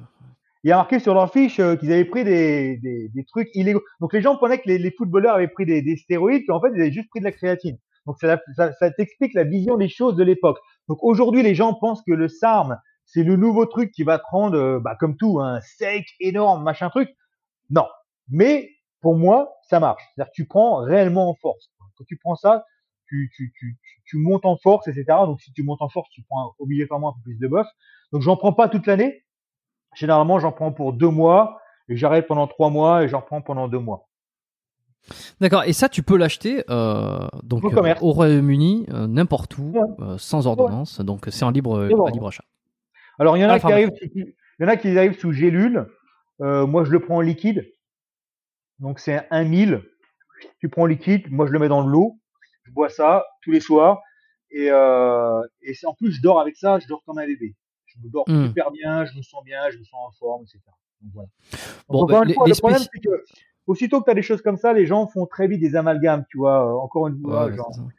Il y a marqué sur leur fiche euh, qu'ils avaient pris des, des, des, trucs illégaux. Donc les gens pensaient que les, les footballeurs avaient pris des, des stéroïdes, qu'en fait ils avaient juste pris de la créatine. Donc ça, ça, ça t'explique la vision des choses de l'époque. Donc aujourd'hui, les gens pensent que le SARM, c'est le nouveau truc qui va te rendre, euh, bah, comme tout, un sec énorme, machin truc. Non. Mais pour moi, ça marche. C'est-à-dire que tu prends réellement en force. Quand tu prends ça, tu, tu, tu, tu montes en force, etc. Donc si tu montes en force, tu prends obligatoirement un peu plus de buff. Donc j'en prends pas toute l'année. Généralement, j'en prends pour deux mois et j'arrête pendant trois mois et j'en prends pendant deux mois. D'accord. Et ça, tu peux l'acheter euh, donc euh, au Royaume-Uni, euh, n'importe où, euh, sans ordonnance. Donc c'est en libre, libre achat. Alors il y en a qui arrivent, il y en a qui arrivent sous gélule. moi, je le prends en liquide. Donc c'est un 1000. Tu prends liquide, moi je le mets dans l'eau, je bois ça tous les soirs et, euh, et en plus je dors avec ça, je dors comme un bébé. Je me dors hmm. super bien, je me sens bien, je me sens en forme, etc. Donc voilà. Bon, le problème c'est que aussitôt que tu as des choses comme ça, les gens font très vite des amalgames, tu vois. Encore une fois,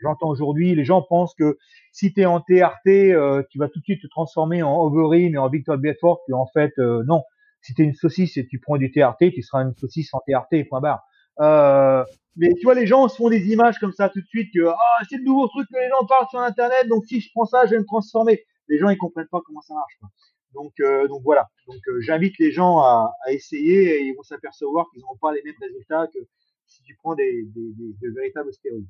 j'entends aujourd'hui, les gens pensent que si tu es en TRT, euh, tu vas tout de suite te transformer en Overeem et en Victor Bedford, puis en fait, euh, non si tu es une saucisse et tu prends du TRT, tu seras une saucisse en TRT, point barre. Euh, mais tu vois, les gens se font des images comme ça tout de suite que ah, c'est le nouveau truc que les gens parlent sur Internet, donc si je prends ça, je vais me transformer. Les gens, ils comprennent pas comment ça marche. Quoi. Donc, euh, donc voilà. Donc, euh, j'invite les gens à, à, essayer et ils vont s'apercevoir qu'ils n'auront pas les mêmes résultats que si tu prends des, des, des, des véritables stéroïdes.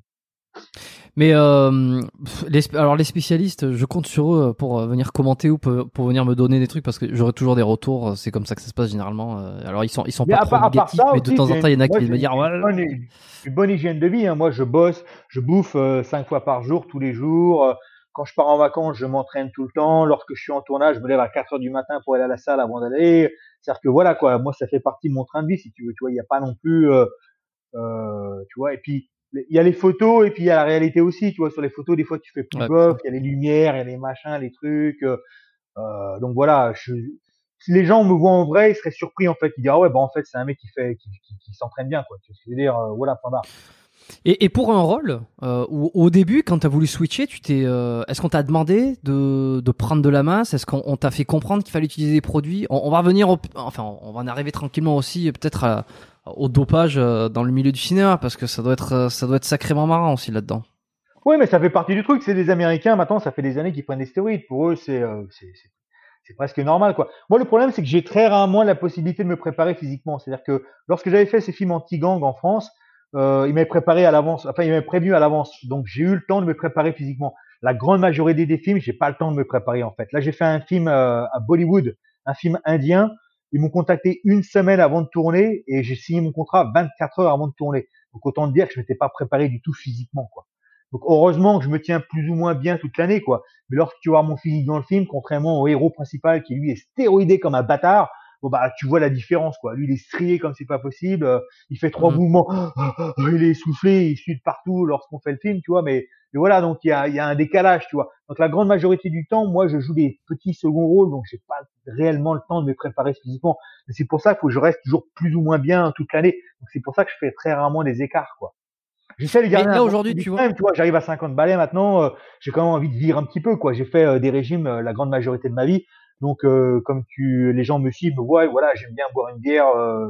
Mais euh, les, alors les spécialistes, je compte sur eux pour euh, venir commenter ou pour, venir me donner des trucs parce que j'aurai toujours des retours. C'est comme ça que ça se passe généralement. Euh, alors ils sont ils sont pas trop négatifs, mais de temps en temps il y en a qui viennent me dire ouais. Une bonne, hygiène de vie. Hein. Moi je bosse, je bouffe cinq fois par jour, tous les jours. Quand je pars en vacances, je m'entraîne tout le temps. Lorsque je suis en tournage, je me lève à 4 heures du matin pour aller à la salle avant d'aller. C'est-à-dire que voilà quoi, moi ça fait partie de mon train de vie si tu veux. Tu vois, il n'y a pas non plus, tu vois. Et puis il y a les photos et puis il y a la réalité aussi. Tu vois, sur les photos, des fois, tu fais plus ouais, il y a les lumières, il y a les machins, les trucs. Euh, euh donc voilà, je, si les gens me voient en vrai, ils seraient surpris en fait. Ils disent ah ouais, bah en fait, c'est un mec qui fait, qui, qui, qui s'entraîne bien, quoi. Tu veux dire, euh, voilà, point barre. Et, pour un rôle, euh, au début, quand tu as voulu switcher, tu t'es, euh, est-ce qu'on t'a demandé de, prendre de la masse? Est-ce qu'on t'a fait comprendre qu'il fallait utiliser des produits? On, va revenir, enfin, on va en arriver tranquillement aussi, peut-être au dopage euh, dans le milieu du cinéma parce que ça doit être ça doit être sacrément marrant aussi là-dedans. Oui, mais ça fait partie du truc. C'est des Américains maintenant, ça fait des années qu'ils prennent des stéroïdes. Pour eux, c'est c'est presque normal quoi. Moi, le problème, c'est que j'ai très rarement la possibilité de me préparer physiquement. C'est-à-dire que lorsque j'avais fait ces films anti-gang en France, euh, ils m'avaient préparé à l'avance. Enfin, ils m'avaient prévenu à l'avance. Donc, j'ai eu le temps de me préparer physiquement. La grande majorité des films, j'ai pas le temps de me préparer en fait. Là, j'ai fait un film à Bollywood, un film indien ils m'ont contacté une semaine avant de tourner et j'ai signé mon contrat 24 heures avant de tourner. Donc autant dire que je m'étais pas préparé du tout physiquement, quoi. Donc heureusement que je me tiens plus ou moins bien toute l'année, quoi. Mais lorsque tu vois mon physique dans le film, contrairement au héros principal qui lui est stéroïdé comme un bâtard, bon bah tu vois la différence, quoi. Lui il est strié comme c'est pas possible, euh, il fait trois mmh. mouvements, il est essoufflé, il suit de partout lorsqu'on fait le film, tu vois. Mais et voilà, donc il y a, y a un décalage, tu vois. Donc la grande majorité du temps, moi, je joue des petits seconds rôles, donc j'ai pas réellement le temps de me préparer physiquement. C'est pour ça qu'il faut que je reste toujours plus ou moins bien toute l'année. Donc c'est pour ça que je fais très rarement des écarts, quoi. J'essaie de garder. là aujourd'hui, tu vois, j'arrive à 50 balais maintenant. Euh, j'ai quand même envie de vivre un petit peu, quoi. J'ai fait euh, des régimes euh, la grande majorité de ma vie. Donc, euh, comme tu, les gens me suivent, me voilà, j'aime bien boire une bière, euh,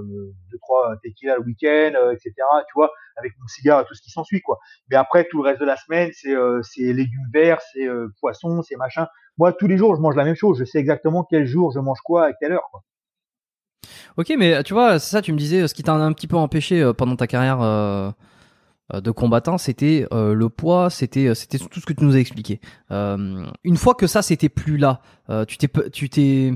deux trois tequila le week-end, euh, etc. Tu vois, avec mon cigare tout ce qui s'ensuit, quoi. Mais après, tout le reste de la semaine, c'est c'est légumes verts, c'est poisson, c'est machin. Moi, tous les jours, je mange la même chose. Je sais exactement quel jour je mange quoi à quelle heure, quoi. Ok, mais tu vois, c'est ça, tu me disais, ce qui t'a un petit peu empêché pendant ta carrière euh, de combattant, c'était euh, le poids, c'était euh, c'était tout ce que tu nous as expliqué. une fois que ça c'était plus là, tu t'es tu t'es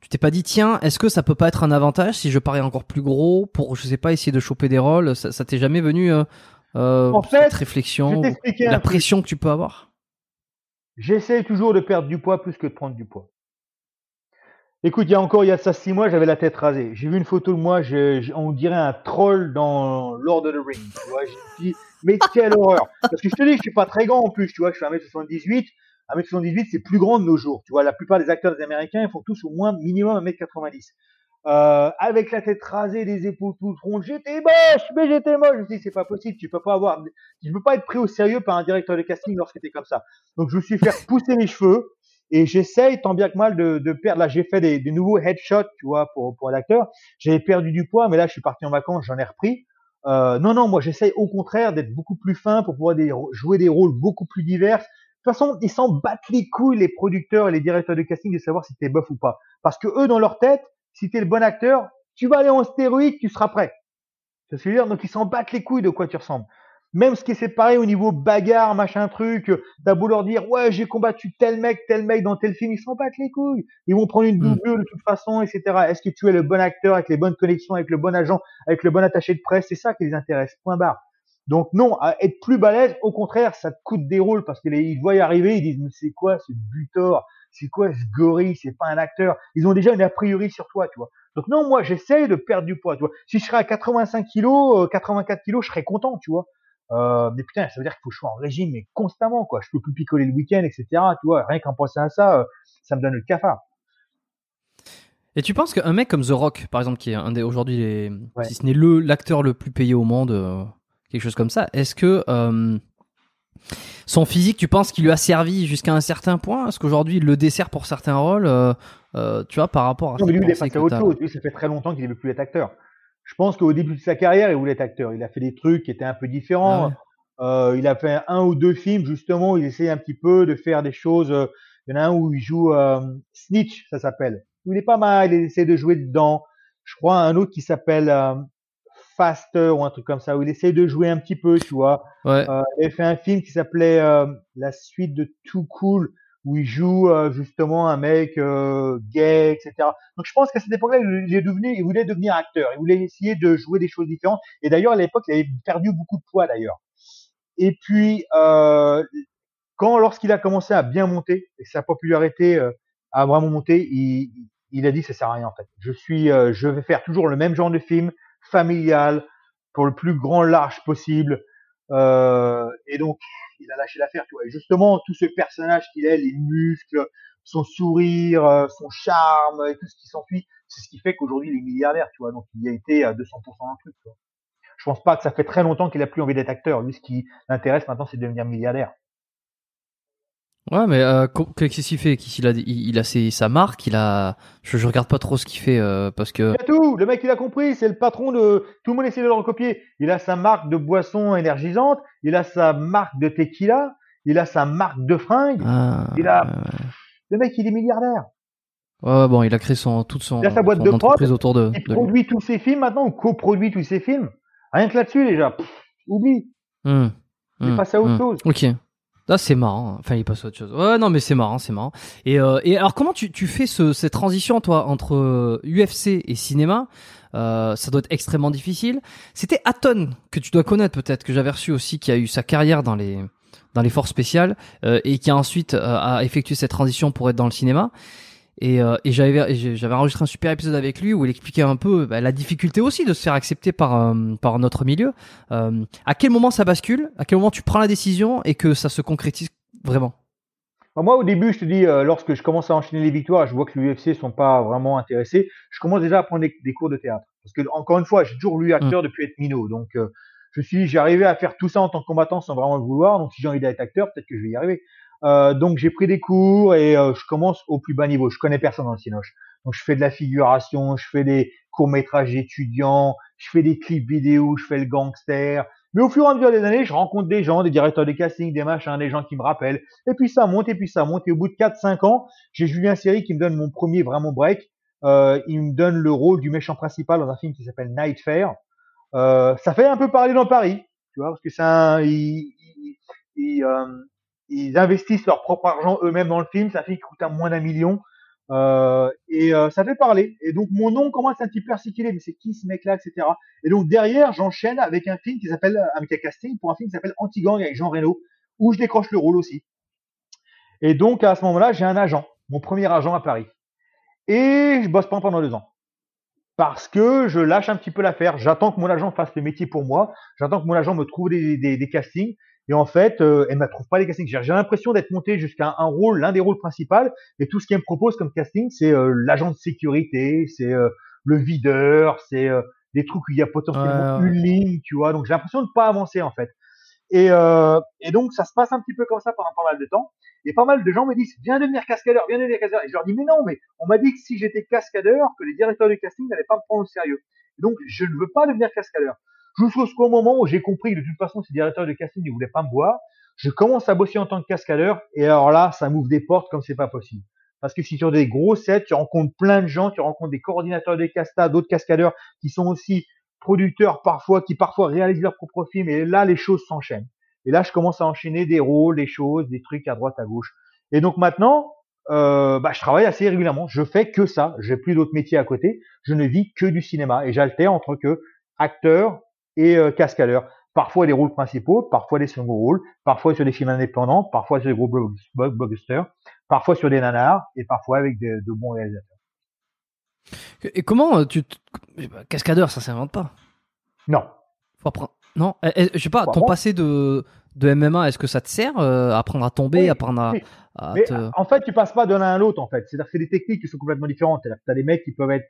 tu t'es pas dit tiens est-ce que ça peut pas être un avantage si je parais encore plus gros pour je sais pas essayer de choper des rôles? Ça, ça t'est jamais venu en fait, cette réflexion la pression que tu peux avoir? J'essaie toujours de perdre du poids plus que de prendre du poids Écoute, il y a encore, il y a ça six mois, j'avais la tête rasée. J'ai vu une photo de moi, on dirait un troll dans Lord of the Rings. Tu vois, j'ai dit, mais quelle horreur. Parce que je te dis, je suis pas très grand en plus, tu vois, je suis 1m78. 1m78, c'est plus grand de nos jours. Tu vois, la plupart des acteurs américains, ils font tous au moins minimum 1m90. Euh, avec la tête rasée, les épaules toutes rondes, j'étais moche, mais j'étais moche. Je me dis, c'est pas possible, tu peux pas avoir, tu peux pas être pris au sérieux par un directeur de casting lorsque t'es comme ça. Donc, je me suis fait pousser les cheveux. Et j'essaye tant bien que mal de, de perdre. Là, j'ai fait des, des, nouveaux headshots, tu vois, pour, pour l'acteur. J'avais perdu du poids, mais là, je suis parti en vacances, j'en ai repris. Euh, non, non, moi, j'essaye au contraire d'être beaucoup plus fin pour pouvoir des, jouer des rôles beaucoup plus divers. De toute façon, ils s'en battent les couilles, les producteurs et les directeurs de casting, de savoir si t'es bof ou pas. Parce que eux, dans leur tête, si t'es le bon acteur, tu vas aller en stéroïde, tu seras prêt. C'est ce que je veux dire? Donc, ils s'en battent les couilles de quoi tu ressembles. Même ce qui est séparé au niveau bagarre, machin truc, t'as beau leur dire ouais j'ai combattu tel mec, tel mec dans tel film, ils s'en battent les couilles. Ils vont prendre une hmm. double de toute façon, etc. Est-ce que tu es le bon acteur avec les bonnes connexions, avec le bon agent, avec le bon attaché de presse? C'est ça qui les intéresse. Point barre. Donc non, à être plus balèze, au contraire, ça te coûte des rôles parce qu'ils voient y arriver, ils disent mais c'est quoi ce butor? C'est quoi ce gorille? C'est pas un acteur. Ils ont déjà une a priori sur toi, tu vois. Donc non, moi j'essaye de perdre du poids, tu vois. Si je serais à 85 kilos, 84 kilos, je serais content, tu vois. Euh, mais putain, ça veut dire qu'il faut que je sois en régime, mais constamment, quoi. Je peux plus picoler le week-end, etc. Tu vois, rien qu'en penser à ça, euh, ça me donne le cafard. Et tu penses qu'un mec comme The Rock, par exemple, qui est un des aujourd'hui, les... si ce n'est le l'acteur le plus payé au monde, euh, quelque chose comme ça, est-ce que euh, son physique, tu penses qu'il lui a servi jusqu'à un certain point? Est-ce qu'aujourd'hui il le dessert pour certains rôles? Tu vois, par rapport à. Non, mais lui, il est passé autre chose. Lui, ça fait très longtemps qu'il ne veut plus être acteur je pense qu'au début de sa carrière, il voulait être acteur. Il a fait des trucs qui étaient un peu différents. Ah euh, il a fait un ou deux films justement. Où il essayait un petit peu de faire des choses. Euh, il y en a un où il joue euh, Snitch, ça s'appelle. Il est pas mal. Il essaie de jouer dedans. Je crois un autre qui s'appelle euh, Faster ou un truc comme ça où il essaie de jouer un petit peu, tu vois. Ouais. il a fait un film qui s'appelait la suite de Too Cool où il joue euh, justement un mec euh, gay, etc. Donc je pense qu'à cette époque-là, il voulait devenir acteur, il voulait essayer de jouer des choses différentes. Et d'ailleurs, à l'époque, il avait perdu beaucoup de poids d'ailleurs. Et puis, euh, quand lorsqu'il a commencé à bien monter et sa popularité euh, a vraiment monté, il, il a dit ça sert à rien en fait. Je suis, je vais faire toujours le même genre de film familial pour le plus grand large possible. et donc il a lâché l'affaire, tu vois. Et justement, tout ce personnage qu'il est, les muscles, son sourire, euh, son charme et tout ce qui s'enfuit, c'est ce qui fait qu'aujourd'hui il est milliardaire, tu vois. Donc il a été à 200% dans le truc. Tu vois. Je pense pas que ça fait très longtemps qu'il a plus envie d'être acteur. Lui, ce qui l'intéresse maintenant, c'est de devenir milliardaire. Ouais, mais euh, qu'est-ce qu'il fait? Il a, il, a ses, sa marque, il a. Je, je regarde pas trop ce qu'il fait euh, parce que. Il a tout. Le mec, il a compris. C'est le patron de. Tout le monde essaie de le recopier. Il a sa marque de boisson énergisante. Il a sa marque de tequila. Il a sa marque de fringues. Ah, il a. Le mec, il est milliardaire. Ouais, bon, il a créé son toute son. Il a sa boîte de prod. autour de. Il produit tous ses films maintenant ou coproduit tous ses films. Rien que là-dessus déjà. oublie. Hum, il passe à autre hum. chose. Ok. Ah, c'est marrant. Enfin, il passe à autre chose. Ouais, non, mais c'est marrant, c'est marrant. Et, euh, et alors, comment tu, tu fais ce, cette transition, toi, entre UFC euh, et cinéma? Euh, Ça doit être extrêmement difficile. C'était Aton, que tu dois connaître peut-être, que j'avais reçu aussi, qui a eu sa carrière dans les dans les forces spéciales euh, et qui a ensuite euh, a effectué cette transition pour être dans le cinéma. Et, euh, et j'avais j'avais enregistré un super épisode avec lui où il expliquait un peu bah, la difficulté aussi de se faire accepter par euh, par notre milieu. Euh, à quel moment ça bascule? À quel moment tu prends la décision et que ça se concrétise vraiment? Bah, Moi, au début, je te dis, lorsque je commence à enchaîner les victoires, je vois que l'UFC sont pas vraiment intéressés. Je commence déjà à prendre des, cours de théâtre parce que encore une fois, j'ai toujours lu acteur mm. depuis être minot, donc je suis, j'ai arrivé à faire tout ça en tant que combattant sans vraiment le vouloir. Donc, si j'ai envie d'être acteur, peut-être que je vais y arriver. Euh, donc j'ai pris des cours et euh, je commence au plus bas niveau. Je connais personne dans le cinoche. Donc je fais de la figuration, je fais des courts métrages étudiants, je fais des clips vidéo, je fais le gangster. Mais au fur et à mesure des années, je rencontre des gens, des directeurs de casting, des machins, des gens qui me rappellent. Et puis ça monte, et puis ça monte. Et au bout de 4-5 ans, j'ai Julien Série qui me donne mon premier vraiment break. Euh, il me donne le rôle du méchant principal dans un film qui s'appelle Night Fair. Euh, ça fait un peu parler dans Paris, tu vois, parce que c'est un, ils, ils, euh, ils, investissent leur propre argent eux-mêmes dans le film. Ça fait qu'il coûte moins d'un million. Euh, et euh, ça fait parler. Et donc mon nom commence un petit peu à circuler, mais c'est qui ce mec-là, etc. Et donc derrière, j'enchaîne avec un film qui s'appelle, avec un casting pour un film qui s'appelle Anti-Gang avec Jean Reno, où je décroche le rôle aussi. Et donc à ce moment-là, j'ai un agent, mon premier agent à Paris. Et je bosse pas pendant deux ans parce que je lâche un petit peu l'affaire. J'attends que mon agent fasse le métier pour moi. J'attends que mon agent me trouve des, des castings. Et en fait, euh, elle ne trouve pas les castings. J'ai l'impression d'être monté jusqu'à un rôle, l'un des rôles principaux. Et tout ce qu'elle me propose comme casting, c'est euh, l'agent de sécurité, c'est euh, le videur, c'est euh, des trucs où il y a potentiellement une ligne, tu vois. Donc j'ai l'impression de pas avancer en fait. Et, et donc ça se passe un petit peu comme ça pendant pas mal de temps. Et pas mal de gens me disent, viens devenir cascadeur, viens devenir cascadeur. Et je leur dis, mais non, mais on m'a dit que si j'étais cascadeur, que les directeurs de casting n'allaient pas me prendre au sérieux. Et donc, je ne veux pas devenir cascadeur. Jusqu'au moment où j'ai compris que de toute façon, ces directeurs de casting ne voulaient pas me voir, je commence à bosser en tant que cascadeur. Et alors là, ça m'ouvre des portes comme c'est pas possible. Parce que si sur des gros sets, tu rencontres plein de gens, tu rencontres des coordinateurs de casta, d'autres cascadeurs qui sont aussi producteurs parfois, qui parfois réalisent leurs propres films. Et là, les choses s'enchaînent. Et là, je commence à enchaîner des rôles, des choses, des trucs à droite, à gauche. Et donc maintenant, euh, bah, je travaille assez régulièrement. Je fais que ça. J'ai plus d'autres métiers à côté. Je ne vis que du cinéma et j'altère entre que acteur et euh, cascadeur. Parfois des rôles principaux, parfois des seconds rôles, parfois sur des films indépendants, parfois sur des gros blockbusters, parfois sur des nanars et parfois avec de, de bons réalisateurs. Et comment euh, tu cascadeur, ça s'invente pas Non. Faut apprendre. Non, eh, eh, je sais pas, ton passé de, de MMA, est-ce que ça te sert euh, à apprendre à tomber, à apprendre à, En fait, tu passes pas de l'un à l'autre, en fait. C'est-à-dire que c'est des techniques qui sont complètement différentes. Tu as des mecs qui peuvent être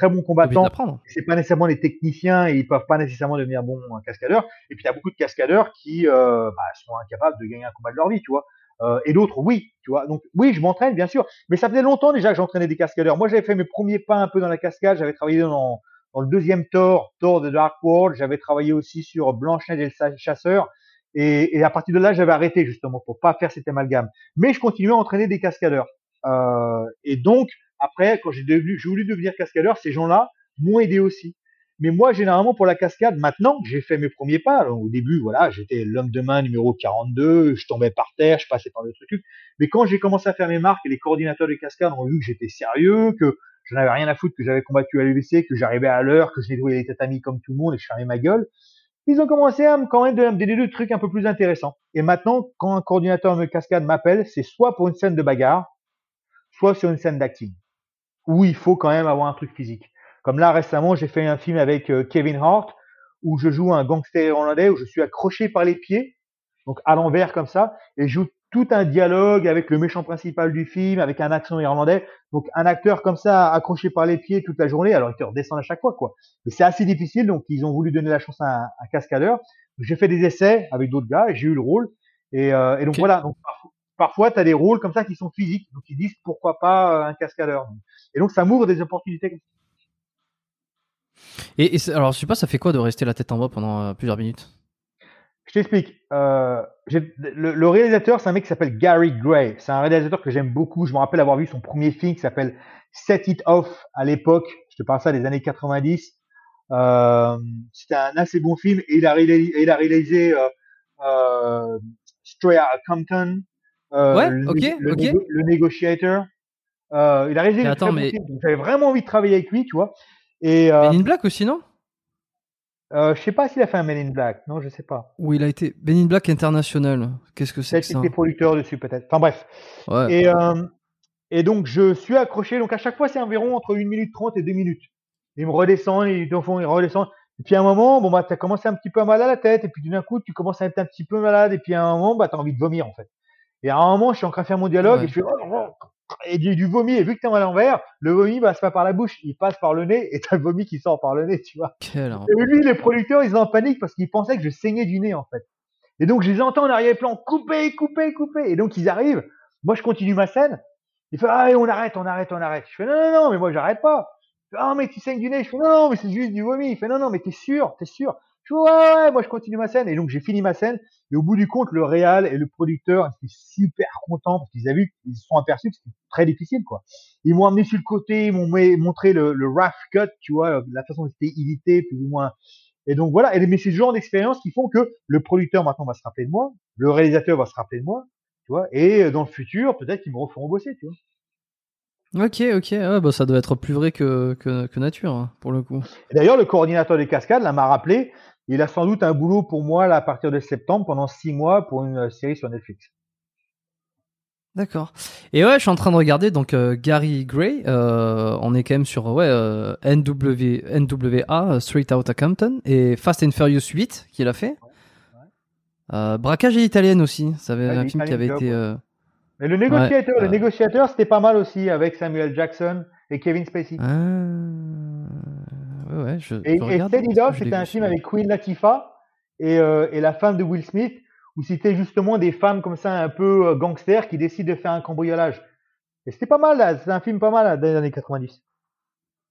très bons combattants. C'est pas nécessairement les techniciens et ils peuvent pas nécessairement devenir bons cascadeurs. Et puis, il y a beaucoup de cascadeurs qui euh, bah, sont incapables de gagner un combat de leur vie, tu vois. Euh, et d'autres, oui, tu vois. Donc, oui, je m'entraîne, bien sûr. Mais ça faisait longtemps déjà que j'entraînais des cascadeurs. Moi, j'avais fait mes premiers pas un peu dans la cascade. J'avais travaillé dans, dans le deuxième Thor, Thor de Dark World, j'avais travaillé aussi sur Blanche-Neige et le chasseur. Et, et, à partir de là, j'avais arrêté justement pour pas faire cet amalgame. Mais je continuais à entraîner des cascadeurs. Euh, et donc, après, quand j'ai voulu devenir cascadeur, ces gens-là m'ont aidé aussi. Mais moi, généralement, pour la cascade, maintenant j'ai fait mes premiers pas, au début, voilà, j'étais l'homme de main numéro 42, je tombais par terre, je passais par le truc. Mais quand j'ai commencé à faire mes marques les coordinateurs de cascade ont vu que j'étais sérieux, que je n'avais rien à foutre que j'avais combattu à l'UBC, que j'arrivais à l'heure, que je nettoyais les tatamis comme tout le monde et que je fermais ma gueule. Ils ont commencé à me quand même donner des trucs un peu plus intéressants. Et maintenant, quand un coordinateur de cascade m'appelle, c'est soit pour une scène de bagarre, soit sur une scène d'acting, où il faut quand même avoir un truc physique. Comme là, récemment, j'ai fait un film avec euh, Kevin Hart, où je joue un gangster irlandais, où je suis accroché par les pieds, donc à l'envers comme ça, et je joue tout un dialogue avec le méchant principal du film, avec un accent irlandais. Donc un acteur comme ça, accroché par les pieds toute la journée, alors il te redescend à chaque fois, quoi. Mais c'est assez difficile, donc ils ont voulu donner la chance à un, cascadeur. J'ai fait des essais avec d'autres gars, et j'ai eu le rôle. Et, euh, et donc voilà, donc, parfois, tu as des rôles comme ça qui sont physiques, donc ils disent pourquoi pas euh, un cascadeur. Et donc ça m'ouvre des opportunités. Et, et alors je sais pas, ça fait quoi de rester la tête en bas pendant euh, plusieurs minutes? Je t'explique. Euh, le, le, réalisateur, c'est un mec qui s'appelle Gary Gray. C'est un réalisateur que j'aime beaucoup. Je me rappelle avoir vu son premier film qui s'appelle Set It Off à l'époque. Je te parle ça des années 90. Euh, C'était un assez bon film et il a réalisé, il a réalisé euh, Stray Outta Compton. Euh, ouais, le, ok, le, ok. Le Negotiator. Euh, il a réalisé. Mais attends, mais j'avais vraiment envie de travailler avec lui, tu vois. Et euh, Men in Black aussi, non? Euh, je sais pas s'il a fait un Men in Black, non, je sais pas. Où il a été Men in Black international. Qu'est-ce que c'est que ça? était producteur dessus peut-être. Enfin bref. Ouais. Et, euh, et donc je suis accroché. Donc à chaque fois c'est environ entre 1 minute 30 et 2 minutes. Il me redescend, il fond il redescend. Et puis à un moment, bon bah t'as commencé un petit peu mal à la tête, et puis d'un coup tu commences à être un petit peu malade, et puis à un moment bah t'as envie de vomir en fait. Et à un moment je suis en train de faire mon dialogue Ouais. et je fais et du, du vomi. Et vu que t'es à l'envers, le vomi passe pas par la bouche, il passe par le nez, et t'as le vomi qui sort par le nez, tu vois. Quel Et lui, les producteurs, ils sont en panique parce qu'ils pensaient que je saignais du nez, en fait. Et donc, je les entends en arrière-plan, couper, couper, couper. Et donc, ils arrivent. Moi, je continue ma scène. Il fait, ah, on arrête, on arrête, on arrête. Je fais, non, non, non, mais moi, j'arrête pas. ah, mais tu saignes du nez. Je fais, non, non, mais c'est juste du vomi. Il fait, non, non, mais t'es sûr, t'es sûr. Je ouais, ouais, moi, je continue ma scène. Et donc, j'ai fini ma scène. Et au bout du compte, le réal et le producteur étaient super contents parce qu'ils avaient vu, ils se sont aperçus que c'était très difficile, quoi. Ils m'ont amené sur le côté, ils m'ont montré le, le rough cut, tu vois, la façon dont c'était édité, plus ou moins. Et donc voilà. Et mais c'est ce genre d'expérience qui font que le producteur maintenant va se rappeler de moi, le réalisateur va se rappeler de moi, tu vois. Et dans le futur, peut-être qu'ils me referont bosser, tu vois. Ok, ok, bah ça doit être plus vrai que, que, que nature, hein, pour le coup. D'ailleurs, le coordinateur des cascades là m'a rappelé, il a sans doute un boulot pour moi là, à partir de septembre, pendant six mois, pour une euh, série sur Netflix. D'accord. Et ouais, je suis en train de regarder donc euh, Gary Gray. Euh, on est quand même sur ouais euh, NW, NWA Straight Outta Compton et Fast and Furious 8 qu'il a fait. Ouais, Braquage et italienne aussi. Ça avait un film qui avait été. Mais le négociateur, le négociateur, c'était pas mal aussi avec Samuel Jackson et Kevin Spacey. Ah, ouais, ouais, je, et, et Dog, c'était un film avec Queen Latifah et, et la femme de Will Smith ou c'était justement des femmes comme ça un peu euh, gangsters qui décident de faire un cambriolage. Et c'était pas mal, c'est un film pas mal dans les années 90.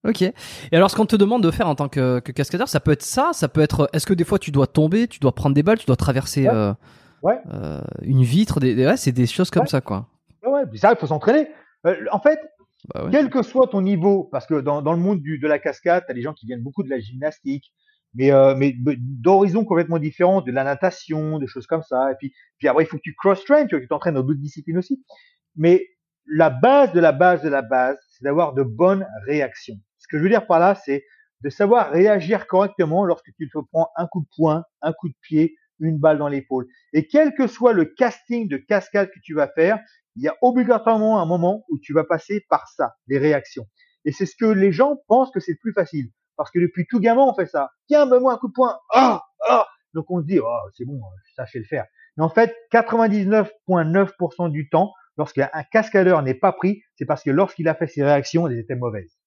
Ok. Et alors, ce qu'on te demande de faire en tant que, que, cascadeur, ça peut être ça, ça peut être. Est-ce que des fois tu dois tomber, tu dois prendre des balles, tu dois traverser Euh, euh, une vitre, des, ouais, c'est des choses comme ça, quoi. Ouais, ça, il faut s'entraîner. Euh, en fait, bah quel que soit ton niveau, parce que dans, le monde de la cascade, t'as des gens qui viennent beaucoup de la gymnastique, mais, euh, d'horizons complètement différents, de la natation, des choses comme ça. Et puis, puis après, il faut que tu cross-train, tu t'entraînes dans d'autres disciplines aussi. Mais la base de la base de la base, c'est d'avoir de bonnes réactions. Ce que je veux dire par là, c'est de savoir réagir correctement lorsque tu te prends un coup de poing, un coup de pied, une balle dans l'épaule. Et quel que soit le casting de cascade que tu vas faire, il y a obligatoirement un moment où tu vas passer par ça, les réactions. Et c'est ce que les gens pensent que c'est le plus facile. Parce que depuis tout gamin, on fait ça. Tiens, donne-moi un coup de poing. Ah, ah. Donc on se dit, oh, c'est bon, ça je sais le faire. Mais en fait, 99,9% du temps, lorsqu'un cascadeur n'est pas pris, c'est parce que lorsqu'il a fait ses réactions, elles étaient mauvaises.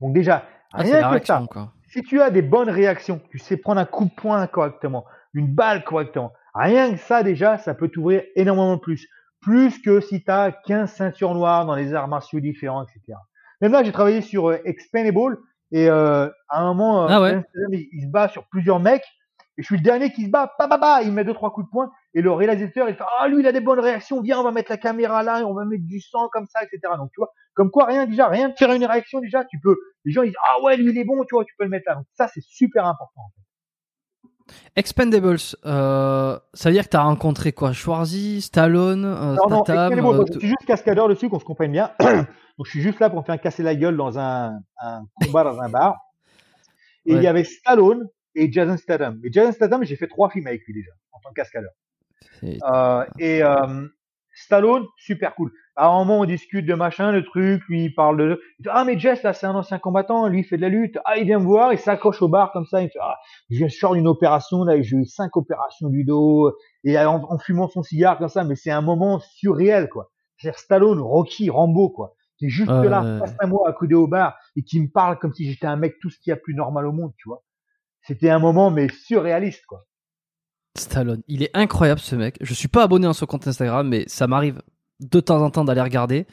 Donc déjà, ah, rien que ça, si tu as des bonnes réactions, tu sais prendre un coup de poing correctement, une balle correctement, rien que ça déjà, ça peut t'ouvrir énormément plus. Plus que si tu as 15 ceintures noires dans les arts martiaux différents, etc. Même là, j'ai travaillé sur euh, Expandable, et euh, à un moment, euh, ah il, se bat sur plusieurs mecs. Et je suis le dernier qui se bat, bah, bah, bah, il met deux, trois coups de poing. Et le réalisateur, il fait, ah, lui, il a des bonnes réactions. Viens, on va mettre la caméra là, et on va mettre du sang comme ça, etc. Donc, tu vois, comme quoi, rien, déjà, rien de faire une réaction, déjà, tu peux, les gens, ils disent, ah ouais, lui, il est bon, tu vois, tu peux le mettre là. Donc, ça, c'est super important, en fait. Expendables, euh, ça veut dire que tu as rencontré quoi? Schwarzy, Stallone, euh, non, Statham non, euh, je suis juste cascadeur dessus, qu'on se comprenne bien. Donc je suis juste là pour me faire casser la gueule dans un, un combat dans un bar. Et il y avait Stallone et Jason Statham. Mais Jason Statham, j'ai fait trois films avec lui déjà, en tant que cascadeur. Euh, et euh, Stallone, super cool. À un moment, on discute de machin, de truc, lui, il parle de, ah, mais Jess, là, c'est un ancien combattant, lui, il fait de la lutte. Ah, il vient me voir, il s'accroche au bar, comme ça, il fait, ah, je sors d'une opération, là, j'ai eu cinq opérations du dos, et en, fumant son cigare, comme ça, mais c'est un moment surréel, quoi. C'est-à-dire Stallone, Rocky, Rambo, quoi. Qui est juste là, face à moi, accoudé au bar, et qui me parle comme si j'étais un mec tout ce qu'il y a plus normal au monde, tu vois. C'était un moment, mais surréaliste, quoi. Stallone, il est incroyable ce mec. Je suis pas abonné à son compte Instagram, mais ça m'arrive de temps en temps d'aller regarder.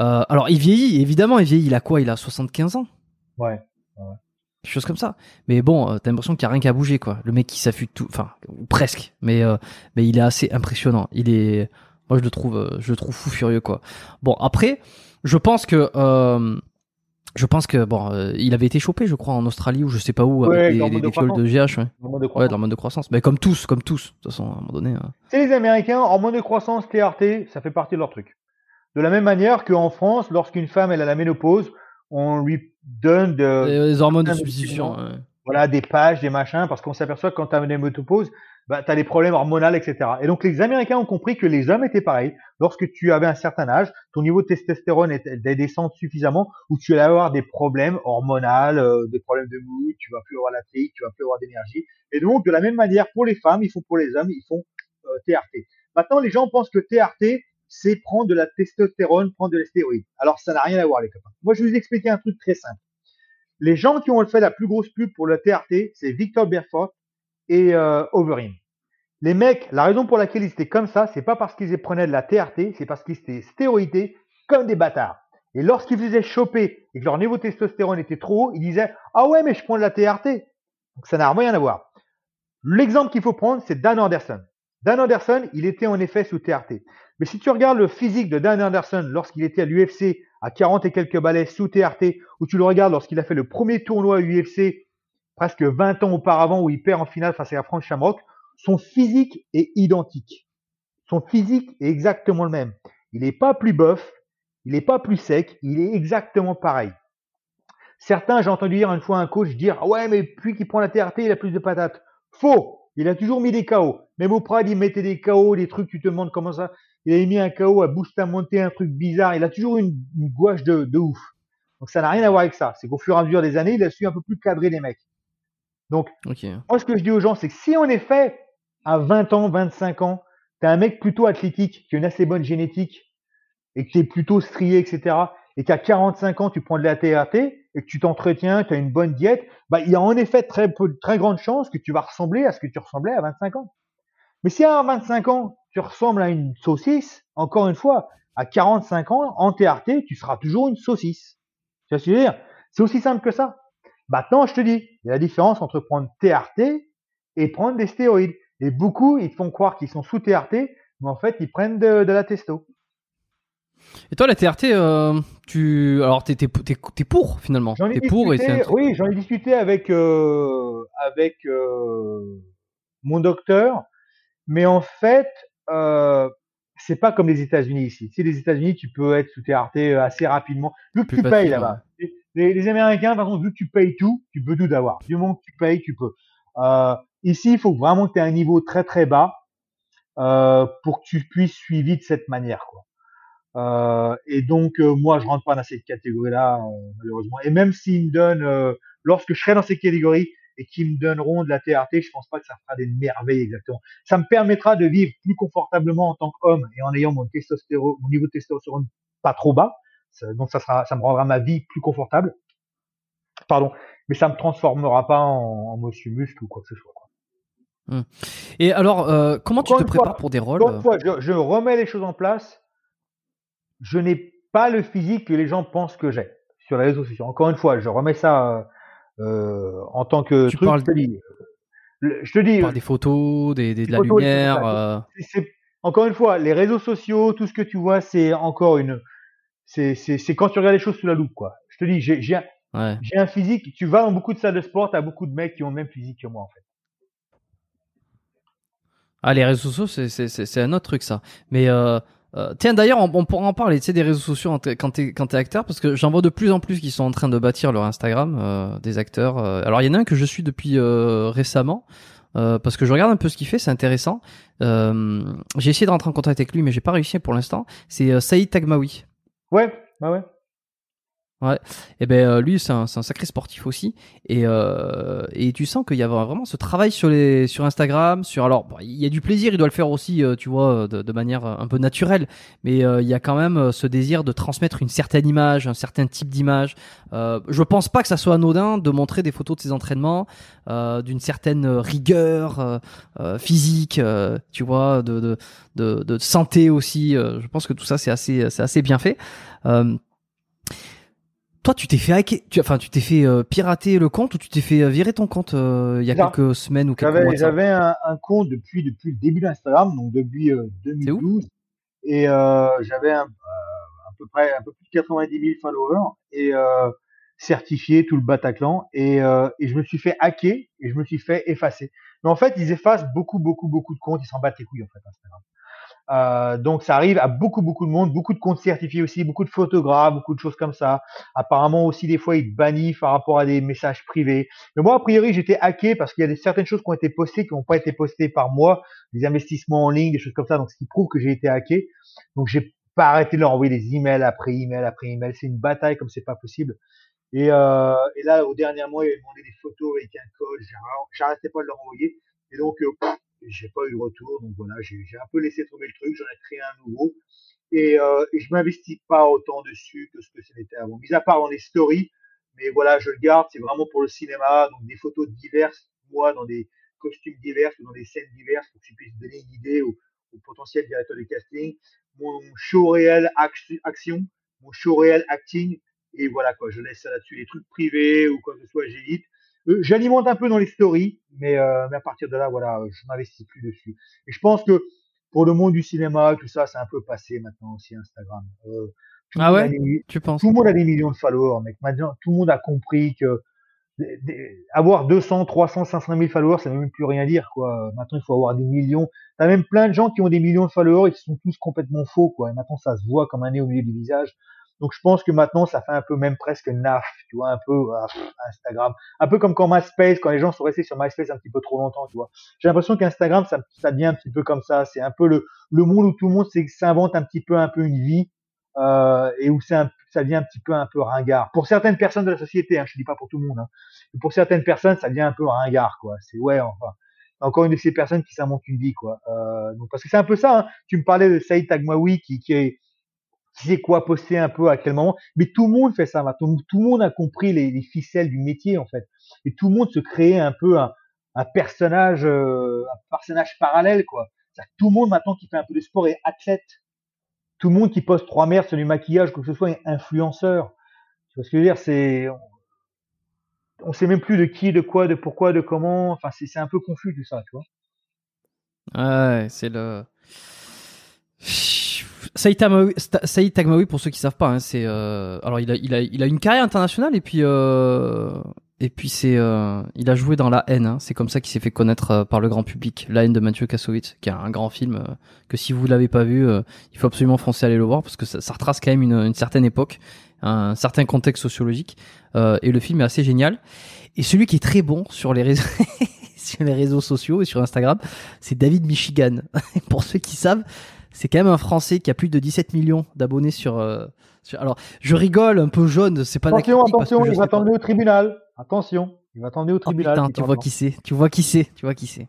Euh, alors, il vieillit, évidemment, il vieillit. Il a quoi? Il a 75 ans? Ouais. Quelque chose comme ça. Mais bon, euh, t'as l'impression qu'il n'y a rien qu'à bouger, quoi. Le mec qui s'affûte tout, enfin, presque. Mais, euh, mais il est assez impressionnant. Il est, moi, je le trouve, je le trouve fou furieux, quoi. Bon, après, je pense que je pense que bon, euh, il avait été chopé, je crois, en Australie ou je sais pas où, avec des, des, de GH. Ouais. ouais, l'hormone de croissance. Mais comme tous, comme tous, de toute façon, à un moment donné. Hein. C'est les Américains, hormone de croissance, TRT, ça fait partie de leur truc. De la même manière qu'en France, lorsqu'une femme elle a la ménopause, on lui donne de, des hormones de substitution. Voilà, des pages, des machins, parce qu'on s'aperçoit que quand tu as une ménopause, bah, tu des problèmes hormonaux, etc. Et donc les Américains ont compris que les hommes étaient pareils. Lorsque tu avais un certain âge, ton niveau de testostérone était descendre suffisamment où tu allais avoir des problèmes hormonaux, euh, des problèmes de mood, tu vas plus avoir la trique, tu vas plus avoir d'énergie. Et donc de la même manière pour les femmes, il faut pour les hommes, ils font euh, TRT. Maintenant les gens pensent que TRT c'est prendre de la testostérone, prendre de la Alors ça n'a rien à voir les copains. Moi je vais vous expliquer un truc très simple. Les gens qui ont fait la plus grosse pub pour le TRT, c'est Victor Berfort et euh, Overeem. les mecs, la raison pour laquelle ils étaient comme ça, c'est pas parce qu'ils prenaient de la TRT, c'est parce qu'ils étaient stéroïdés comme des bâtards. Et lorsqu'ils faisaient choper et que leur niveau de testostérone était trop haut, ils disaient Ah ouais, mais je prends de la TRT. Donc ça n'a rien à voir. L'exemple qu'il faut prendre, c'est Dan Anderson. Dan Anderson, il était en effet sous TRT. Mais si tu regardes le physique de Dan Anderson lorsqu'il était à l'UFC à 40 et quelques balais sous TRT, ou tu le regardes lorsqu'il a fait le premier tournoi UFC presque 20 ans auparavant où il perd en finale face à Frank Shamrock, son physique est identique. Son physique est exactement le même. Il n'est pas plus bof, il n'est pas plus sec, il est exactement pareil. Certains, j'ai entendu dire une fois un coach dire, ouais, mais puis qu'il prend la TRT, il a plus de patates. Faux! Il a toujours mis des KO. Même au Pride, il mettait des KO, des trucs, tu te demandes comment ça. Il a mis un KO à monter, un truc bizarre. Il a toujours une, une gouache de, de ouf. Donc ça n'a rien à voir avec ça. C'est qu'au fur et à mesure des années, il a su un peu plus cadrer les mecs. Donc, moi, ce que je dis aux gens, c'est que si en effet, à 20 ans, 25 ans, tu es un mec plutôt athlétique, qui a une assez bonne génétique, et que tu es plutôt strié, etc., et qu'à 45 ans, tu prends de la TRT, et que tu t'entretiens, tu as une bonne diète, bah, il y a en effet très, très grande chance que tu vas ressembler à ce que tu ressemblais à 25 ans. Mais si à 25 ans, tu ressembles à une saucisse, encore une fois, à 45 ans, en TRT, tu seras toujours une saucisse. Tu vois ce que je veux dire? C'est aussi simple que ça. Maintenant, je te dis, il y a la différence entre prendre TRT et prendre des stéroïdes. Et beaucoup, ils te font croire qu'ils sont sous TRT, mais en fait, ils prennent de, la testo. Et toi, la TRT, euh, tu, alors t'es, t'es, pour finalement. J'en ai pour Oui, j'en ai discuté avec euh, avec euh, mon docteur, mais en fait, c'est pas comme les États-Unis ici. Tu sais, les États-Unis, tu peux être sous TRT assez rapidement, vu que tu payes là-bas. Les, Américains, par contre, vu tu payes tout, tu peux tout avoir. Du moment que tu payes, tu peux. Euh, ici, il faut vraiment que tu aies un niveau très très bas euh, pour que tu puisses suivre de cette manière. Euh, et donc, moi, je rentre pas dans cette catégorie-là, malheureusement. Et même s'ils me donnent, lorsque je serai dans ces catégories et qu'ils me donneront de la TRT, je pense pas que ça fera des merveilles exactement. Ça me permettra de vivre plus confortablement en tant qu'homme et en ayant mon mon niveau de testostérone pas trop bas donc ça sera, ça me rendra ma vie plus confortable. Pardon, mais ça me transformera pas en, en muscle ou quoi que ce soit. Hum. Et alors, euh, comment tu te prépares pour des rôles Une fois, je, remets les choses en place. Je n'ai pas le physique que les gens pensent que j'ai sur les réseaux sociaux. Encore une fois, je remets ça euh, en tant que tu truc. Parles, je te dis, je te dis des photos, des, des de la lumière. Euh... encore une fois, les réseaux sociaux, tout ce que tu vois, c'est encore une c'est quand tu regardes les choses sous la loupe, quoi. Je te dis, j'ai un, un physique. Tu vas dans beaucoup de salles de sport, t'as beaucoup de mecs qui ont le même physique que moi, en fait. Ah, les réseaux sociaux, c'est un autre truc, ça. Mais euh, euh, tiens, d'ailleurs, on, pourra en parler, tu sais, des réseaux sociaux quand t'es quand acteur, parce que j'en vois de plus en plus qui sont en train de bâtir leur Instagram, euh, des acteurs. alors, il y en a un que je suis depuis récemment. parce que je regarde un peu ce qu'il fait, c'est intéressant. j'ai essayé de rentrer en contact avec lui, mais j'ai pas réussi pour l'instant. C'est Saïd Tagmaoui. Ouais, bah ouais. Ouais, et ben euh, lui c'est un, un, sacré sportif aussi. Et euh, et tu sens qu'il y a vraiment ce travail sur les sur Instagram sur alors il y a du plaisir il doit le faire aussi euh, tu vois de, de, manière un peu naturelle. Mais euh, il y a quand même ce désir de transmettre une certaine image un certain type d'image. Je pense pas que ça soit anodin de montrer des photos de ses entraînements d'une certaine rigueur physique tu vois de, de de, de santé aussi. Je pense que tout ça c'est assez c'est assez bien fait toi, tu t'es fait hacker, tu, enfin, tu t'es fait euh, pirater le compte ou tu t'es fait euh, virer ton compte euh, il y a quelques semaines ou quelques mois J'avais un, un, compte depuis depuis le début d'Instagram, donc depuis 2012, et j'avais à peu près un peu plus de 90 000 followers et certifié tout le Bataclan. Et, et je me suis fait hacker et je me suis fait effacer. Mais en fait, ils effacent beaucoup beaucoup beaucoup de comptes, ils s'en battent les couilles en fait Instagram. Euh, donc ça arrive à beaucoup beaucoup de monde, beaucoup de comptes certifiés aussi, beaucoup de photographes, beaucoup de choses comme ça. Apparemment aussi des fois ils te bannissent par rapport à des messages privés. Mais moi a priori j'étais hacké parce qu'il y a des, certaines choses qui ont été postées qui n'ont pas été postées par moi, des investissements en ligne, des choses comme ça. Donc ce qui prouve que j'ai été hacké. Donc j'ai pas arrêté de leur envoyer des emails après email après email. C'est une bataille comme c'est pas possible. Et, euh, et là au dernier mois ils m'ont demandé des photos avec un code, j'arrêtais pas de leur envoyer. Et donc euh, j'ai pas eu de retour, donc voilà, j'ai un peu laissé tomber le truc, j'en ai créé un nouveau. Et, euh, et je m'investis pas autant dessus que ce que c'était avant. Mis à part dans les stories, mais voilà, je le garde, c'est vraiment pour le cinéma, donc des photos diverses, moi, dans des, costumes divers ou dans des scènes diverses pour que tu puisses donner une idée au, au potentiel directeur de casting. Mon show réel action, mon show réel acting, et voilà quoi, je laisse ça là-dessus. Les trucs privés ou quoi que ce soit, j'évite. Euh, j'alimente un peu dans les stories, mais, euh, mais à partir de là, voilà, je m'investis plus dessus. Et je pense que pour le monde du cinéma, tout ça, c'est un peu passé maintenant aussi Instagram. Euh, ah ouais? Tu penses? Tout le monde a des millions de followers, mec. Maintenant, tout le monde a compris que avoir 200, 300, 500 000 followers, ça ne veut même plus rien dire, quoi. Maintenant, il faut avoir des millions. T'as même plein de gens qui ont des millions de followers et qui sont tous complètement faux, quoi. Et maintenant, ça se voit comme un nez au milieu du visage. Donc, je pense que maintenant, ça fait un peu même presque naf, tu vois, un peu ah, Instagram, un peu comme quand MySpace, quand les gens sont restés sur MySpace un petit peu trop longtemps, tu vois. J'ai l'impression qu'Instagram, ça, ça devient un petit peu comme ça. C'est un peu le, le monde où tout le monde s'invente un petit peu, un peu une vie euh, et où ça devient un petit peu un peu ringard. Pour certaines personnes de la société, hein, je dis pas pour tout le monde, hein, pour certaines personnes, ça devient un peu ringard, quoi. C'est ouais, enfin, encore une de ces personnes qui s'invente une vie, quoi. Euh, donc parce que c'est un peu ça. Hein. Tu me parlais de Saïd Tagmaoui qui, qui est qui sait quoi poster un peu à quel moment, mais tout le monde fait ça maintenant. Tout, le monde a compris les, les, ficelles du métier en fait, et tout le monde se crée un peu un, personnage, euh, un personnage parallèle quoi. Tout le monde maintenant qui fait un peu de sport est athlète tout le monde qui poste trois merdes sur du maquillage, que ce soit est influenceur. Tu ce que je veux dire? C'est, on sait même plus de qui, de quoi, de pourquoi, de comment. Enfin, c'est un peu confus tout ça, tu vois. Ouais, c'est le. Saïd Tagmaoui, pour ceux qui savent pas, hein, c'est euh... alors il a, il a, il a une carrière internationale et puis euh... Et puis c'est, euh, il a joué dans La haine. Hein. C'est comme ça qu'il s'est fait connaître euh, par le grand public. La haine de Mathieu Kassovitz, qui est un grand film euh, que si vous l'avez pas vu, il faut absolument foncer aller le voir parce que ça, ça retrace quand même une, une, certaine époque, un certain contexte sociologique. et le film est assez génial. Et celui qui est très bon sur les réseaux, sur les réseaux sociaux et sur Instagram, c'est David Michigan. Pour ceux qui savent, c'est quand même un Français qui a plus de 17 millions d'abonnés sur, Alors, je rigole un peu jaune, c'est pas Attention, attention, il va attendre au tribunal. Attention, il va t'emmener au oh, tribunal. tu vois qui c'est, tu vois qui c'est, tu vois qui c'est.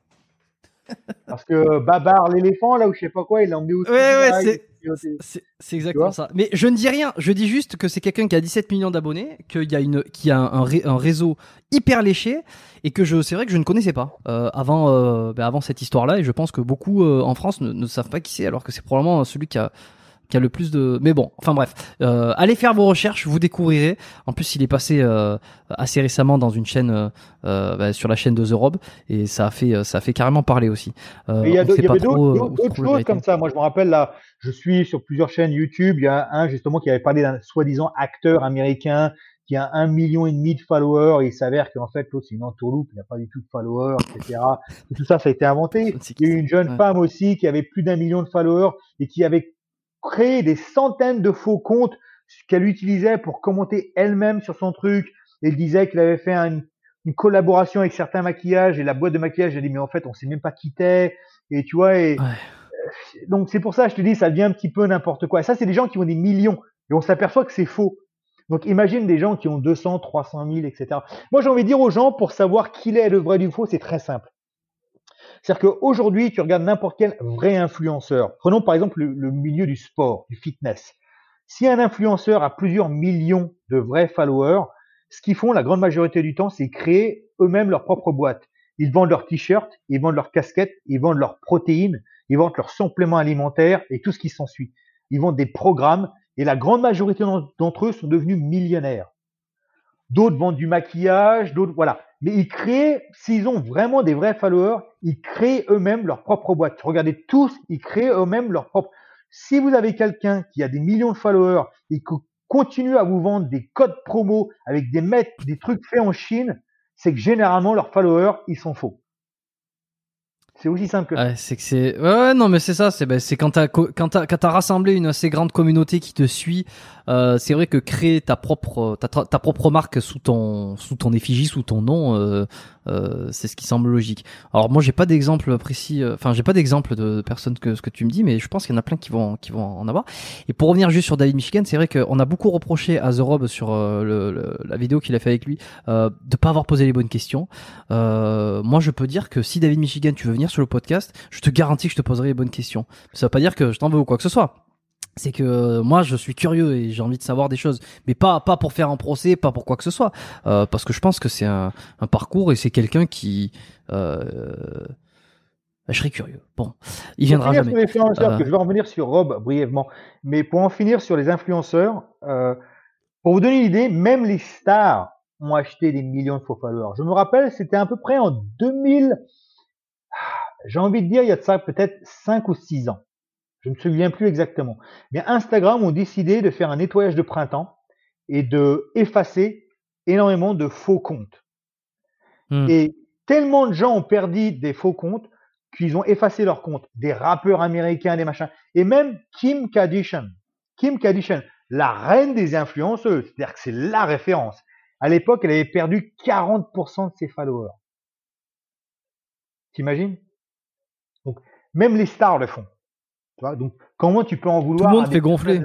Parce que Babar l'éléphant, là, ou je sais pas quoi, il l'a emmené au tribunal. Ouais, c'est, c'est exactement ça. Mais je ne dis rien, je dis juste que c'est quelqu'un qui a 17 millions d'abonnés, qu'il y a une, qui a un, un, réseau hyper léché, et que je, c'est vrai que je ne connaissais pas euh, avant, euh, ben avant cette histoire-là, et je pense que beaucoup euh, en France ne, ne savent pas qui c'est, alors que c'est probablement celui qui a qui a le plus de. Mais bon, enfin bref, euh, allez faire vos recherches, vous découvrirez. En plus, il est passé euh, assez récemment dans une chaîne euh, euh bah, sur la chaîne de The Rob et ça a fait ça a fait carrément parler aussi. Euh, il y, a d'autres choses comme ça. Moi, je me rappelle là, je suis sur plusieurs chaînes YouTube. Il y a un justement qui avait parlé d'un soi-disant acteur américain qui a un million et demi de followers et il s'avère qu'en fait l'autre c'est une entourloupe, il n'a pas du tout de followers, etc. tout ça, ça a été inventé. Il y a eu une jeune femme aussi qui avait plus d'un million de followers et qui avait créé des centaines de faux comptes qu'elle utilisait pour commenter elle-même sur son truc. Elle disait qu'elle avait fait une collaboration avec certains maquillages et la boîte de maquillage, elle dit mais en fait on sait même pas qui t'es et tu vois et euh, donc c'est pour ça je te dis ça devient un petit peu n'importe quoi. Et ça c'est des gens qui ont des millions et on s'aperçoit que c'est faux. Donc imagine des gens qui ont 200, 300 000, etc. Moi j'ai envie de dire aux gens pour savoir qui est le vrai du faux, c'est très simple. C'est-à-dire qu'aujourd'hui, tu regardes n'importe quel vrai influenceur. Prenons par exemple le, milieu du sport, du fitness. Si un influenceur a plusieurs millions de vrais followers, ce qu'ils font la grande majorité du temps, c'est créer eux-mêmes leur propre boîte. Ils vendent leurs t-shirts, ils vendent leurs casquettes, ils vendent leurs protéines, ils vendent leurs suppléments alimentaires et tout ce qui s'ensuit. Ils vendent des programmes et la grande majorité d'entre eux sont devenus millionnaires. D'autres vendent du maquillage, d'autres, voilà mais ils créent, s'ils ont vraiment des vrais followers, ils créent eux-mêmes leur propre boîte. Regardez tous, ils créent eux-mêmes leur propre. Si vous avez quelqu'un qui a des millions de followers et qui continue à vous vendre des codes promo avec des mètres, des trucs faits en Chine, c'est que généralement leurs followers, ils sont faux. C'est aussi simple que ça. c'est que c'est ouais, non mais c'est ça c'est ben, c'est quand t'as quand t'as quand t'as rassemblé une assez grande communauté qui te suit euh, c'est vrai que créer ta propre ta, ta propre marque sous ton sous ton effigie sous ton nom euh, euh, c'est ce qui semble logique. Alors moi j'ai pas d'exemple précis, euh, enfin j'ai pas d'exemple de personnes que ce que tu me dis, mais je pense qu'il y en a plein qui vont qui vont en avoir. Et pour revenir juste sur David Michigan, c'est vrai qu'on a beaucoup reproché à The Rob sur euh, la vidéo qu'il a fait avec lui de pas avoir posé les bonnes questions. moi je peux dire que si David Michigan tu veux venir sur le podcast, je te garantis que je te poserai les bonnes questions. Ça veut pas dire que je t'en veux ou quoi que ce soit c'est que moi je suis curieux et j'ai envie de savoir des choses. Mais pas pas pour faire un procès pas pour quoi que ce soit. Euh, parce que je pense que c'est un, un, parcours et c'est quelqu'un qui euh, je serais curieux. Bon il viendra jamais. euh, je vais revenir sur Rob brièvement. Mais pour en finir sur les influenceurs euh, pour vous donner une idée même les stars ont acheté des millions de faux followers. Je me rappelle c'était à peu près en 2000 j'ai envie de dire il y a de ça peut-être 5 ou 6 ans je ne me souviens plus exactement. Mais Instagram ont décidé de faire un nettoyage de printemps et de effacer énormément de faux comptes. Hmm. Et tellement de gens ont perdu des faux comptes qu'ils ont effacé leurs comptes. Des rappeurs américains, des machins. Et même Kim Kardashian. Kim Kardashian, la reine des influenceuses. C'est-à-dire que c'est la référence. À l'époque, elle avait perdu 40% de ses followers. T'imagines? Donc, même les stars le font donc, comment tu peux en vouloir Tout le monde fait gonfler.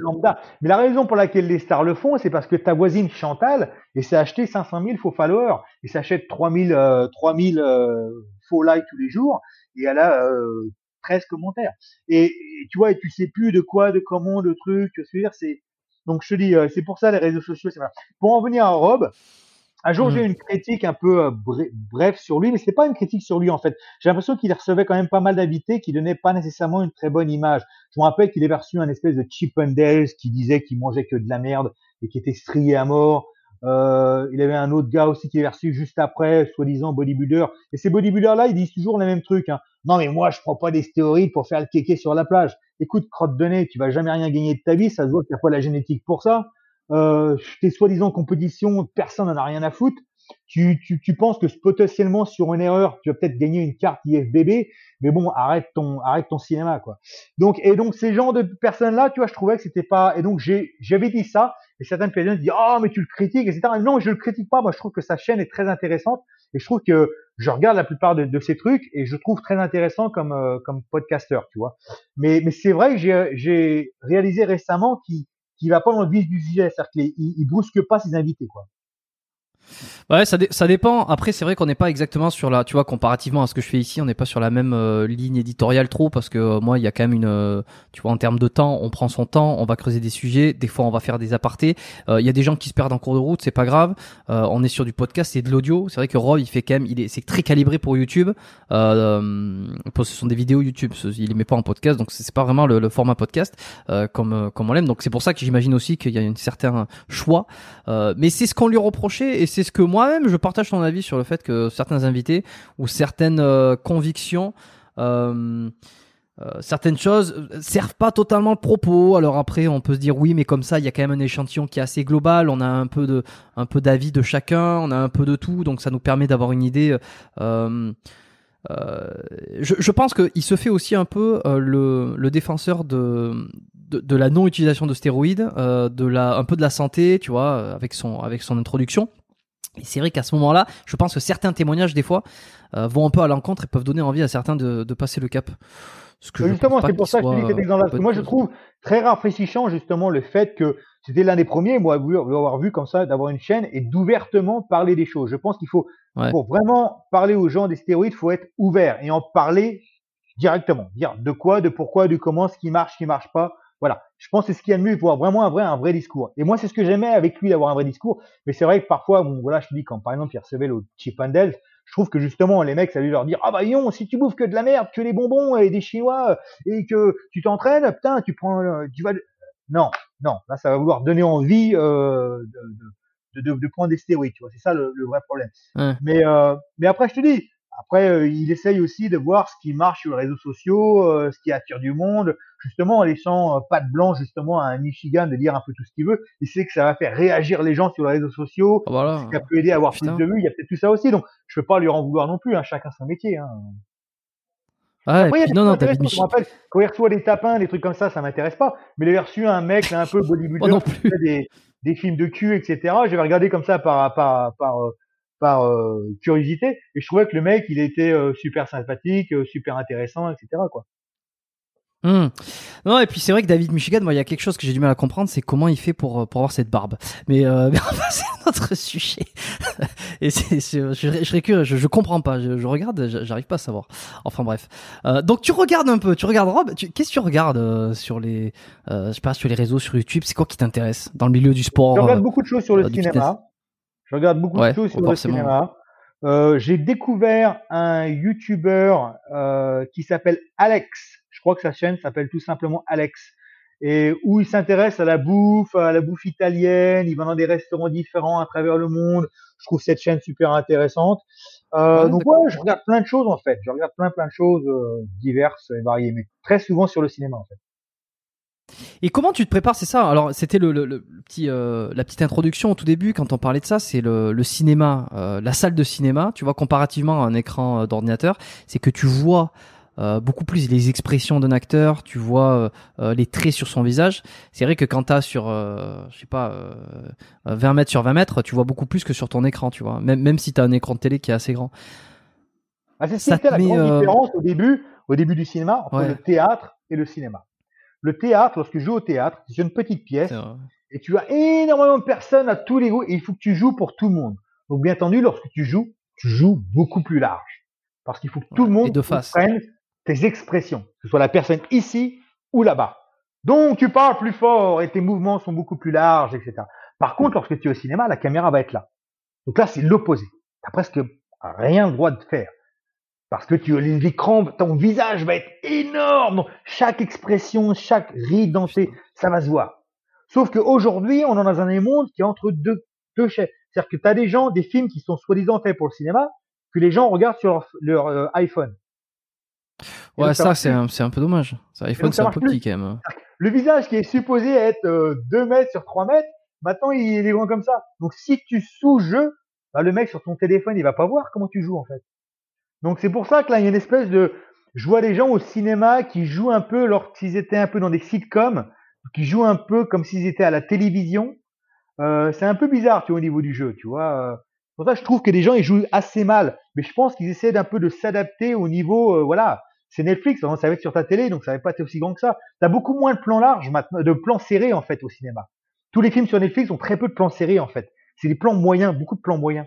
Mais la raison pour laquelle les stars le font, c'est parce que ta voisine Chantal, et s'est acheté 500 000 faux followers, et s'achète 3000, euh, 3000 euh, faux likes tous les jours, et elle a euh, 13 commentaires. Et, tu vois, et tu sais plus de quoi, de comment, de trucs. C'est donc je te dis, euh, c'est pour ça les réseaux sociaux. C'est Pour en venir à Rob, un jour, j'ai eu une critique un peu euh, bref sur lui, mais c'est pas une critique sur lui en fait. J'ai l'impression qu'il recevait quand même pas mal d'invités qui donnaient pas nécessairement une très bonne image. Je me rappelle qu'il avait reçu un espèce de Chip and Dale qui disait qu'il mangeait que de la merde et qui était strié à mort. Euh, il avait un autre gars aussi qui est reçu juste après, soi-disant bodybuilder. Et ces bodybuilders-là, ils disent toujours le même truc. Hein. Non, mais moi, je prends pas des stéroïdes pour faire le kéké sur la plage. Écoute, crotte de nez, tu vas jamais rien gagner de ta vie. Ça se voit qu'il n'y a pas la génétique pour ça euh, tes soi-disant compétitions, personne n'en a rien à foutre. Tu, tu, tu, penses que potentiellement sur une erreur, tu vas peut-être gagner une carte IFBB, mais bon, arrête ton, arrête ton cinéma, quoi. Donc, et donc ces gens de personnes-là, tu vois, je trouvais que c'était pas, et donc j'avais dit ça, et certaines personnes disent, oh, mais tu le critiques, etc. Non, je le critique pas. Moi, je trouve que sa chaîne est très intéressante, et je trouve que je regarde la plupart de, de ces trucs, et je trouve très intéressant comme, euh, comme podcasteur, tu vois. Mais, mais c'est vrai que j'ai réalisé récemment qu'il qui va pas dans le vif du sujet, c'est-à-dire qu'il il brusque pas ses invités, quoi. Ouais, ça, ça dépend. Après, c'est vrai qu'on n'est pas exactement sur la, tu vois, comparativement à ce que je fais ici, on n'est pas sur la même euh, ligne éditoriale trop parce que euh, moi, il y a quand même une, euh, tu vois, en termes de temps, on prend son temps, on va creuser des sujets. Des fois, on va faire des apartés. Il y a des gens qui se perdent en cours de route, c'est pas grave. on est sur du podcast, c'est de l'audio. C'est vrai que Roy, il fait quand même, il est, c'est très calibré pour YouTube. ce sont des vidéos YouTube. Il les met pas en podcast, donc c'est pas vraiment le, le format podcast comme comme on l'aime. Donc c'est pour ça que j'imagine aussi qu'il y a un certain choix. mais c'est ce qu'on lui reprochait et c'est ce que moi-même je partage ton avis sur le fait que certains invités ou certaines euh, convictions euh, euh, certaines choses servent pas totalement le propos. Alors après, on peut se dire oui, mais comme ça, il y a quand même un échantillon qui est assez global. On a un peu de, un peu d'avis de chacun. On a un peu de tout, donc ça nous permet d'avoir une idée. Je, je, pense qu'il se fait aussi un peu le, défenseur de, de, la non utilisation de stéroïdes, de la, un peu de la santé, tu vois, avec son, avec son introduction. Et c'est vrai qu'à ce moment-là, je pense que certains témoignages, des fois, euh, vont un peu à l'encontre et peuvent donner envie à certains de, de passer le cap. justement, c'est pour ça que je dis exemple-là. Moi, je trouve très rafraîchissant, justement, le fait que c'était l'un des premiers, moi, avoir vu comme ça, d'avoir une chaîne et d'ouvertement parler des choses. Je pense qu'il faut, pour vraiment parler aux gens des stéroïdes, il faut être ouvert et en parler directement. Dire de quoi, de pourquoi, de comment, ce qui marche, ce qui marche pas. Voilà. Je pense que c'est ce qu'il y a de mieux pour avoir vraiment un vrai, un vrai discours. Et moi, c'est ce que j'aimais avec lui d'avoir un vrai discours. Mais c'est vrai que parfois, bon, voilà, je te dis, quand par exemple, il recevait le Chip and Dale, je trouve que justement, les mecs, ça lui leur dire, ah bah, non, si tu bouffes que de la merde, que les bonbons et des chinois, et que tu t'entraînes, putain, tu prends, tu vas, non, non, là, ça va vouloir donner envie, euh, de, de, de, prendre des stéroïdes, tu vois. C'est ça le, vrai problème. Mais, euh, mais après, je te dis, après, euh, il essaye aussi de voir ce qui marche sur les réseaux sociaux, euh, ce qui attire du monde, justement en laissant euh, pas de blanc justement à un Michigan de dire un peu tout ce qu'il veut. Il sait que ça va faire réagir les gens sur les réseaux sociaux, ah, voilà. ça peut aider à avoir plus de vues. Il y a peut-être tout ça aussi. Donc, je peux pas lui en vouloir non plus. Hein, chacun son métier. Hein. Après, il y a non, non, David je me rappelle, quand il reçoit des tapins, des trucs comme ça, ça m'intéresse pas. Mais il a reçu un mec un peu bodybuilder qui fait des, des films de cul, etc. J'avais regardé comme ça par, par, par, par euh, curiosité. Et je trouvais que le mec, il était euh, super sympathique, euh, super intéressant, etc. Quoi. Hmm. Non et puis c'est vrai que David Michigan, moi il y a quelque chose que j'ai du mal à comprendre, c'est comment il fait pour euh, pour avoir cette barbe. Mais, euh, c'est un autre sujet. et c'est, je, je, je, je, comprends pas. Je, je regarde, j'arrive pas à savoir. Enfin bref. Euh, donc tu regardes un peu, tu regardes Rob. qu'est-ce que tu regardes euh, sur les, euh, je sais pas, sur les réseaux, sur YouTube C'est quoi qui t'intéresse dans le milieu du sport Je regarde beaucoup de choses sur le cinéma. Je regarde beaucoup de choses sur le cinéma. Euh, j'ai découvert un YouTuber euh, qui s'appelle Alex. Je crois que sa chaîne s'appelle tout simplement Alex. Et où il s'intéresse à la bouffe, à la bouffe italienne. Il va dans des restaurants différents à travers le monde. Je trouve cette chaîne super intéressante. Euh, donc ouais, je regarde plein de choses en fait. Je regarde plein plein de choses diverses et variées, mais très souvent sur le cinéma en fait. Et comment tu te prépares C'est ça? Alors, c'était le, le, petit, euh, la petite introduction au tout début quand on parlait de ça. C'est le, le, cinéma, euh, la salle de cinéma. Tu vois, comparativement à un écran euh, d'ordinateur, c'est que tu vois beaucoup plus les expressions d'un acteur. Tu vois les traits sur son visage. C'est vrai que quand t'as sur, je sais pas, 20 mètres sur 20 mètres, tu vois beaucoup plus que sur ton écran. Tu vois, même même si t'as un écran de télé qui est assez grand. Ah, c'est ça la grande différence au début, au début du cinéma entre le théâtre et le cinéma. Le théâtre, lorsque je joue au théâtre, c'est une petite pièce et tu as énormément de personnes à tous les goûts et il faut que tu joues pour tout le monde. Donc bien entendu, lorsque tu joues, tu joues beaucoup plus large parce qu'il faut que tout le monde comprenne tes expressions, que ce soit la personne ici ou là-bas. Donc tu parles plus fort et tes mouvements sont beaucoup plus larges, etc. Par contre, lorsque tu es au cinéma, la caméra va être là. Donc là, c'est l'opposé. Tu presque rien le droit de faire. Parce que tu l'écran, ton visage va être énorme. Chaque expression, chaque ride dansé, ça va se voir. Sauf qu'aujourd'hui, on est dans un monde qui est entre deux, deux chefs. C'est-à-dire que tu as des gens, des films qui sont soi-disant faits pour le cinéma, que les gens regardent sur leur, euh, iPhone. ouais, ça, c'est un, un, peu dommage. Ça, iPhone, c'est un peu petit quand même. Le visage qui est supposé être euh, 2 mètres sur 3 mètres, maintenant il est grand comme ça. Donc si tu sous-jeux, bah, le mec sur ton téléphone, il va pas voir comment tu joues en fait. Donc c'est pour ça que là, il y a une espèce de... Je vois des gens au cinéma qui jouent un peu lorsqu'ils étaient un peu dans des sitcoms, qui jouent un peu comme s'ils étaient à la télévision. Euh, c'est un peu bizarre, tu vois, au niveau du jeu, tu vois. Pour ça, je trouve que les gens, ils jouent assez mal. Mais je pense qu'ils essaient d'un peu de s'adapter au niveau, euh, voilà. C'est Netflix, ça va être sur ta télé, donc ça va pas être aussi grand que ça. T'as beaucoup moins de plans larges de plans serrés, en fait, au cinéma. Tous les films sur Netflix ont très peu de plans serrés, en fait. C'est des plans moyens, beaucoup de plans moyens.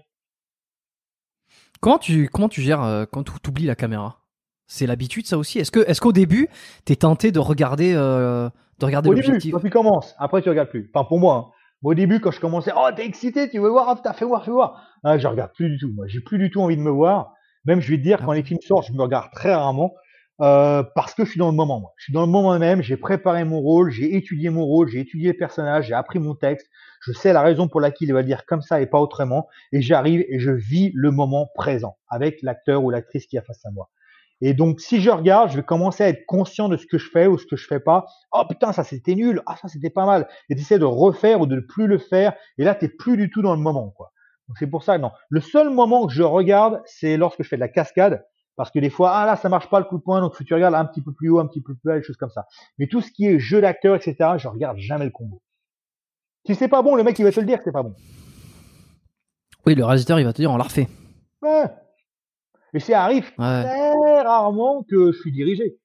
Comment tu, comment tu gères euh, quand tu oublies la caméra? C'est l'habitude, ça aussi? Est-ce qu'au début, t'es tenté de regarder, euh, de regarder l'objectif Au début, quand tu commences, après tu regardes plus. Enfin, pour moi. Hein. Au début, quand je commençais, oh, t'es excité, tu veux voir, oh, t'as fait voir, fais voir. Ah, je regarde plus du tout. Moi, j'ai plus du tout envie de me voir. Même, je vais te dire, quand ah. les films sortent, je me regarde très rarement. Euh, parce que je suis dans le moment. Moi. Je suis dans le moment même, j'ai préparé mon rôle, j'ai étudié mon rôle, j'ai étudié le personnage, j'ai appris mon texte, je sais la raison pour laquelle il va dire comme ça et pas autrement, et j'arrive et je vis le moment présent avec l'acteur ou l'actrice qui est face à moi. Et donc, si je regarde, je vais commencer à être conscient de ce que je fais ou ce que je fais pas. Oh putain, ça c'était nul. Ah ça c'était pas mal. Et tu essaies de refaire ou de ne plus le faire. Et là, t'es plus du tout dans le moment, quoi. Donc c'est pour ça, non. Le seul moment que je regarde, c'est lorsque je fais de la cascade. Parce que des fois, ah là, ça marche pas le coup de poing, donc faut que tu regardes un petit peu plus haut, un petit peu plus bas, des choses comme ça. Mais tout ce qui est jeu d'acteur, etc., je regarde jamais le combo. Si c'est pas bon, le mec, il va te le dire que c'est pas bon. Oui, le réalisateur, il va te dire, on l'a refait. Ouais. Et ça arrive très rarement que je suis dirigé.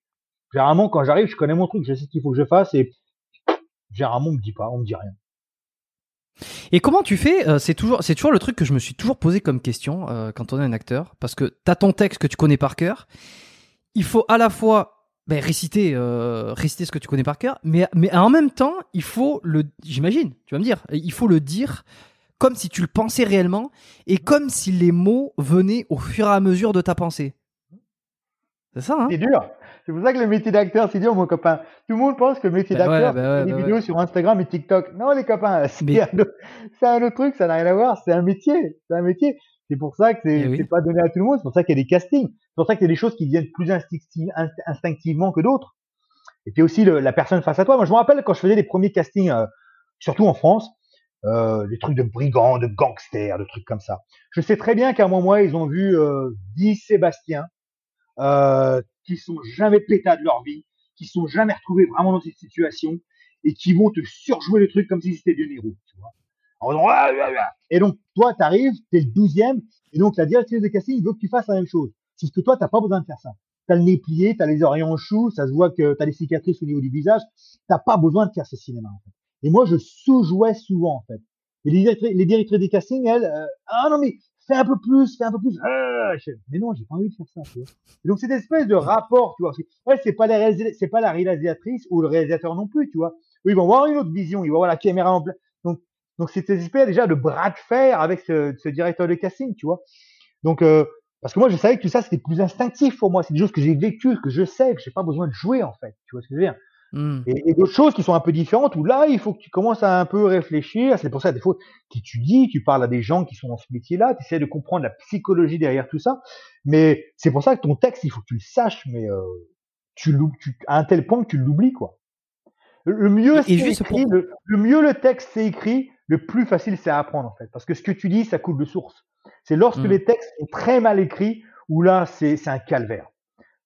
Généralement, quand j'arrive, je connais mon truc, je sais ce qu'il faut que je fasse et généralement, on me dit pas, on me dit rien. Et comment tu fais euh, C'est toujours, c'est toujours le truc que je me suis toujours posé comme question euh, quand on est un acteur, parce que t'as ton texte que tu connais par cœur. Il faut à la fois ben, réciter, euh, réciter ce que tu connais par cœur, mais mais en même temps, il faut le, j'imagine, tu vas me dire, il faut le dire comme si tu le pensais réellement et comme si les mots venaient au fur et à mesure de ta pensée. C'est ça, hein C'est dur. C'est pour ça que le métier d'acteur, c'est dur, mon copain. Tout le monde pense que le métier bah d'acteur, c'est des bah vidéos sur Instagram et TikTok. Non, les copains, c'est un, autre truc, ça n'a rien à voir. C'est un métier. C'est un métier. C'est pour ça que c'est eh pas donné à tout le monde. C'est pour ça qu'il y a des castings. C'est pour ça qu'il y a des choses qui viennent plus instinctivement que d'autres. Et puis aussi le, la personne face à toi. Moi, je me rappelle quand je faisais les premiers castings, euh, surtout en France, euh, des trucs de brigands, de gangsters, de trucs comme ça. Je sais très bien qu'à un moment, ils ont vu euh, 10 Sébastien, euh, qui sont jamais pétas de leur vie, qui sont jamais retrouvés vraiment dans cette situation et qui vont te surjouer le truc comme si c'était du Niro, tu vois. Et donc, toi, t'arrives, t'es le douzième, et donc la directrice de casting veut que tu fasses la même chose. Ce que toi, t'as pas besoin de faire ça. t'as le nez plié, t'as les oreilles en chou, ça se voit que t'as des cicatrices au niveau du visage. T'as pas besoin de faire ce cinéma. En fait. Et moi, je sous-jouais souvent en fait. Et les directrices, les directrices des castings, elles, euh, ah non mais fais un peu plus, fais un peu plus. Ah, mais non, j'ai pas envie de faire ça. Donc cette espèce de rapport, tu vois, c'est pas la c'est pas la réalisatrice ou le réalisateur non plus, tu vois. Ils vont avoir une autre vision, ils vont voir la caméra en place. Donc donc cette espèce déjà de bras de fer avec ce, ce directeur de casting, tu vois. Donc euh, parce que moi je savais que tout ça c'était plus instinctif pour moi, c'est des choses que j'ai vécues, que je sais, que j'ai pas besoin de jouer en fait. Tu vois ce que je veux dire? Hmm. Et, d'autres choses qui sont un peu différentes où là, il faut que tu commences à un peu réfléchir. C'est pour ça, des fois, tu étudies, tu parles à des gens qui sont dans ce métier-là, tu essaies de comprendre la psychologie derrière tout ça. Mais c'est pour ça que ton texte, il faut que tu le saches, mais euh, tu, tu à un tel point que tu l'oublies, quoi. Le mieux, c'est écrit, le, mieux le texte c'est écrit, le plus facile c'est à apprendre en fait, parce que ce que tu dis, ça coule de source. C'est lorsque hmm. les textes sont très mal écrits où là, c'est un calvaire.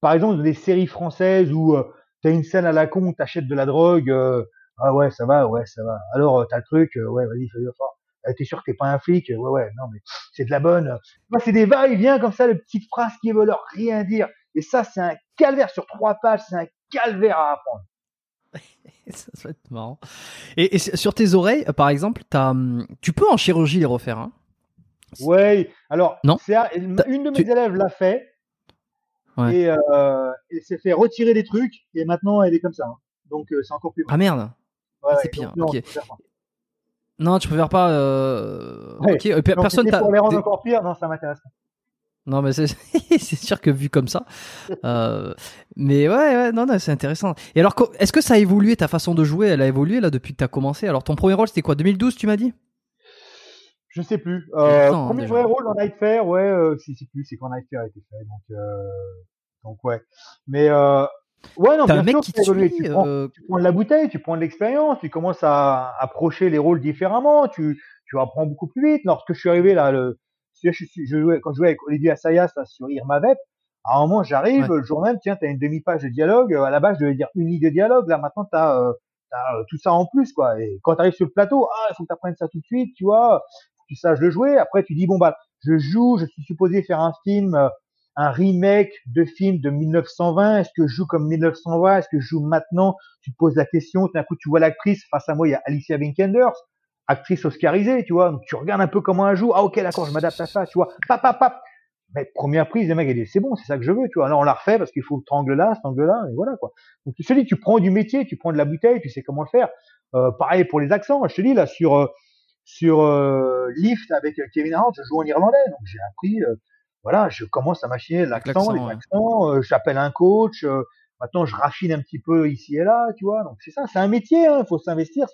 Par exemple, dans des séries françaises où euh, t'as une scène à la con, t'achètes de la drogue, euh, ah ouais, ça va, ouais, ça va. Alors, euh, t'as le truc, euh, ouais, vas-y, fais fort. T'es sûr que t'es pas un flic Ouais, ouais, non, mais c'est de la bonne. Moi, c'est des va-et-vient comme ça, de petites phrases qui veulent rien dire. Et ça, c'est un calvaire sur trois pages, c'est un calvaire à apprendre. ça va être marrant. Et, sur tes oreilles, par exemple, as, hum, tu peux en chirurgie les refaire, hein? Ouais, alors, non? une de mes élèves l'a fait. Et euh, elle s'est fait retirer des trucs et maintenant elle est comme ça. Hein. Donc euh, c'est encore plus. Ah merde. c'est pire. non, non, tu préfères pas. Euh... Ok. personne t'a. Pour les rendre encore pire, non, ça m'intéresse. Non, mais c'est sûr que vu comme ça. Euh... mais ouais, ouais, non, non, c'est intéressant. Et alors, est-ce que ça a évolué ta façon de jouer Elle a évolué là depuis que tu as commencé? Alors, ton premier rôle, c'était quoi? 2012, tu m'as dit? Je sais plus. Euh, premier vrai rôle dans Night Fair, ouais, euh, je sais plus, c'est quand Night Fair a été fait. Donc, euh, donc ouais. Mais euh, ouais, non, bien sûr, qui tu, prends, euh, tu prends de la bouteille, tu prends de l'expérience, tu commences à approcher les rôles différemment, tu, tu apprends beaucoup plus vite. Lorsque je suis arrivé là, le, je, je jouais, quand je jouais avec Olivier Assayas là, sur Irma Vep, à un moment j'arrive, le jour même, tiens, tu as une demi-page de dialogue, à la base je devais dire une ligne de dialogue, là maintenant tu as, euh, tout ça en plus, quoi. Et quand tu arrives sur le plateau, ah, il faut que tu apprennes ça tout de suite, tu vois, tu saches le jouer, après tu dis, bon bah, je joue, je suis supposé faire un film un remake de film de 1920. Est-ce que je joue comme 1920 Est-ce que je joue maintenant? Tu te poses la question. D'un coup, tu vois l'actrice face à moi. Il y a Alicia Vikander, actrice oscarisée, tu vois. Donc tu regardes un peu comment elle joue. Ah ok, d'accord, je m'adapte à ça, tu vois. Pap, pap, pap. Mais première prise, les mecs, ils disent c'est bon, c'est ça que je veux, tu vois. Alors on la refait parce qu'il faut cet angle-là, cet angle-là, et voilà quoi. Donc je te dis, tu prends du métier, tu prends de la bouteille, tu sais comment le faire. Euh, pareil pour les accents. Je te dis là sur euh, sur euh, Lift avec Kevin Hart, je joue en irlandais, donc j'ai appris voilà, je commence à machiner l'accent, les accents, euh, j'appelle un coach, euh, maintenant je raffine un petit peu ici et là, tu vois. Donc c'est ça, c'est un métier, il hein, faut s'investir.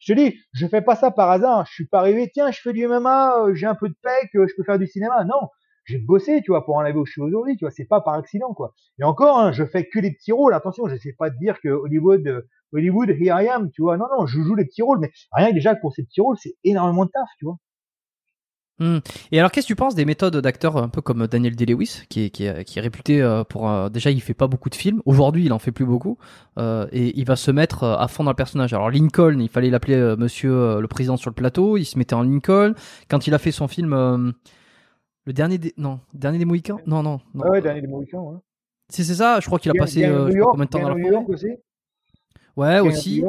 Je te dis, je fais pas ça par hasard. Je suis pas arrivé, tiens, je fais du MMA, euh, j'ai un peu de pec, je peux faire du cinéma. Non, j'ai bossé, tu vois, pour en arriver où je suis aujourd'hui, tu vois. C'est pas par accident, quoi. Et encore, hein, je fais que des petits rôles. Attention, je sais pas te dire que Hollywood, Hollywood, here I am, tu vois. Non, non, je joue les petits rôles, mais rien que déjà pour ces petits rôles, c'est énormément de taf, tu vois. Hmm. Et alors, qu'est-ce que tu penses des méthodes d'acteurs un peu comme Daniel Day-Lewis, qui est, réputé euh, pour euh, déjà il fait pas beaucoup de films. Aujourd'hui, il en fait plus beaucoup euh, et il va se mettre à fond dans le personnage. Alors Lincoln, il fallait l'appeler Monsieur le président sur le plateau. Il se mettait en Lincoln. Quand il a fait son film, le dernier des non, dernier des Mohicans, non non non. Ah ouais, dernier des Mohicans. Ouais. C'est ça. Je crois qu'il a passé combien de temps dans la forêt. Ouais, aussi.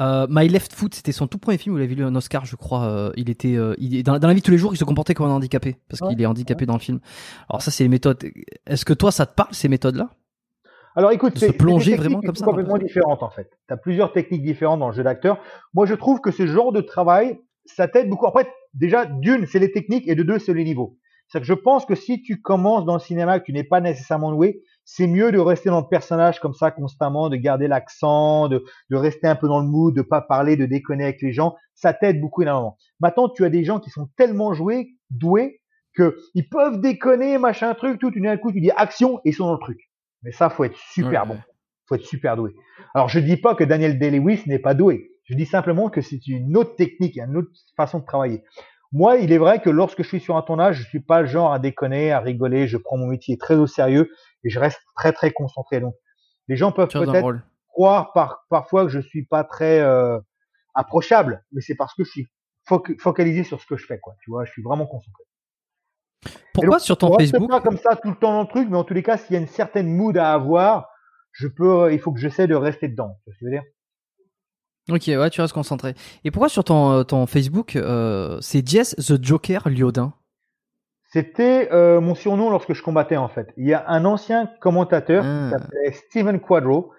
Euh, My Left Foot, c'était son tout premier film où il avait eu un Oscar, je crois. Euh, il était, euh, il, dans, dans, la vie de tous les jours, il se comportait comme un handicapé parce qu'il est handicapé dans le film. Alors ça, c'est les méthodes. Est-ce que toi, ça te parle ces méthodes-là? Alors écoute, c'est plonger vraiment comme ça. Complètement différentes en fait. Tu as plusieurs techniques différentes dans le jeu d'acteur. Moi, je trouve que ce genre de travail, ça t'aide beaucoup. Après, déjà, d'une, c'est les techniques et de deux, c'est les niveaux. C'est que je pense que si tu commences dans le cinéma que tu n'es pas nécessairement doué, c'est mieux de rester dans le personnage comme ça constamment, de garder l'accent, de, de rester un peu dans le mood, de pas parler, de déconner avec les gens. Ça t'aide beaucoup énormément. Maintenant, tu as des gens qui sont tellement joués, doués, que ils peuvent déconner, machin truc, tout. Un coup, tu dis action et ils sont dans le truc. Mais ça, faut être super bon. Faut être super doué. Alors, je dis pas que Daniel Day-Lewis n'est pas doué. Je dis simplement que c'est une autre technique, une autre façon de travailler. Moi, il est vrai que lorsque je suis sur un tournage, je suis pas le genre à déconner, à rigoler. Je prends mon métier très au sérieux et je reste très très concentré. Donc, les gens peuvent peut-être croire par, parfois que je suis pas très euh, approchable, mais c'est parce que je suis focalisé sur ce que je fais, quoi. Tu vois, je suis vraiment concentré. Pourquoi sur ton Facebook pas comme ça tout le temps dans le truc, mais en tous les cas, s'il y a une certaine mood à avoir, je peux, il faut que j'essaie de rester dedans. Tu vois ce que je veux dire? Ok, ouais, tu restes concentré. Et pourquoi sur ton, euh, ton Facebook, euh, c'est Jess the Joker Liodin C'était euh, mon surnom lorsque je combattais en fait. Il y a un ancien commentateur qui ah. s'appelait Steven Quadro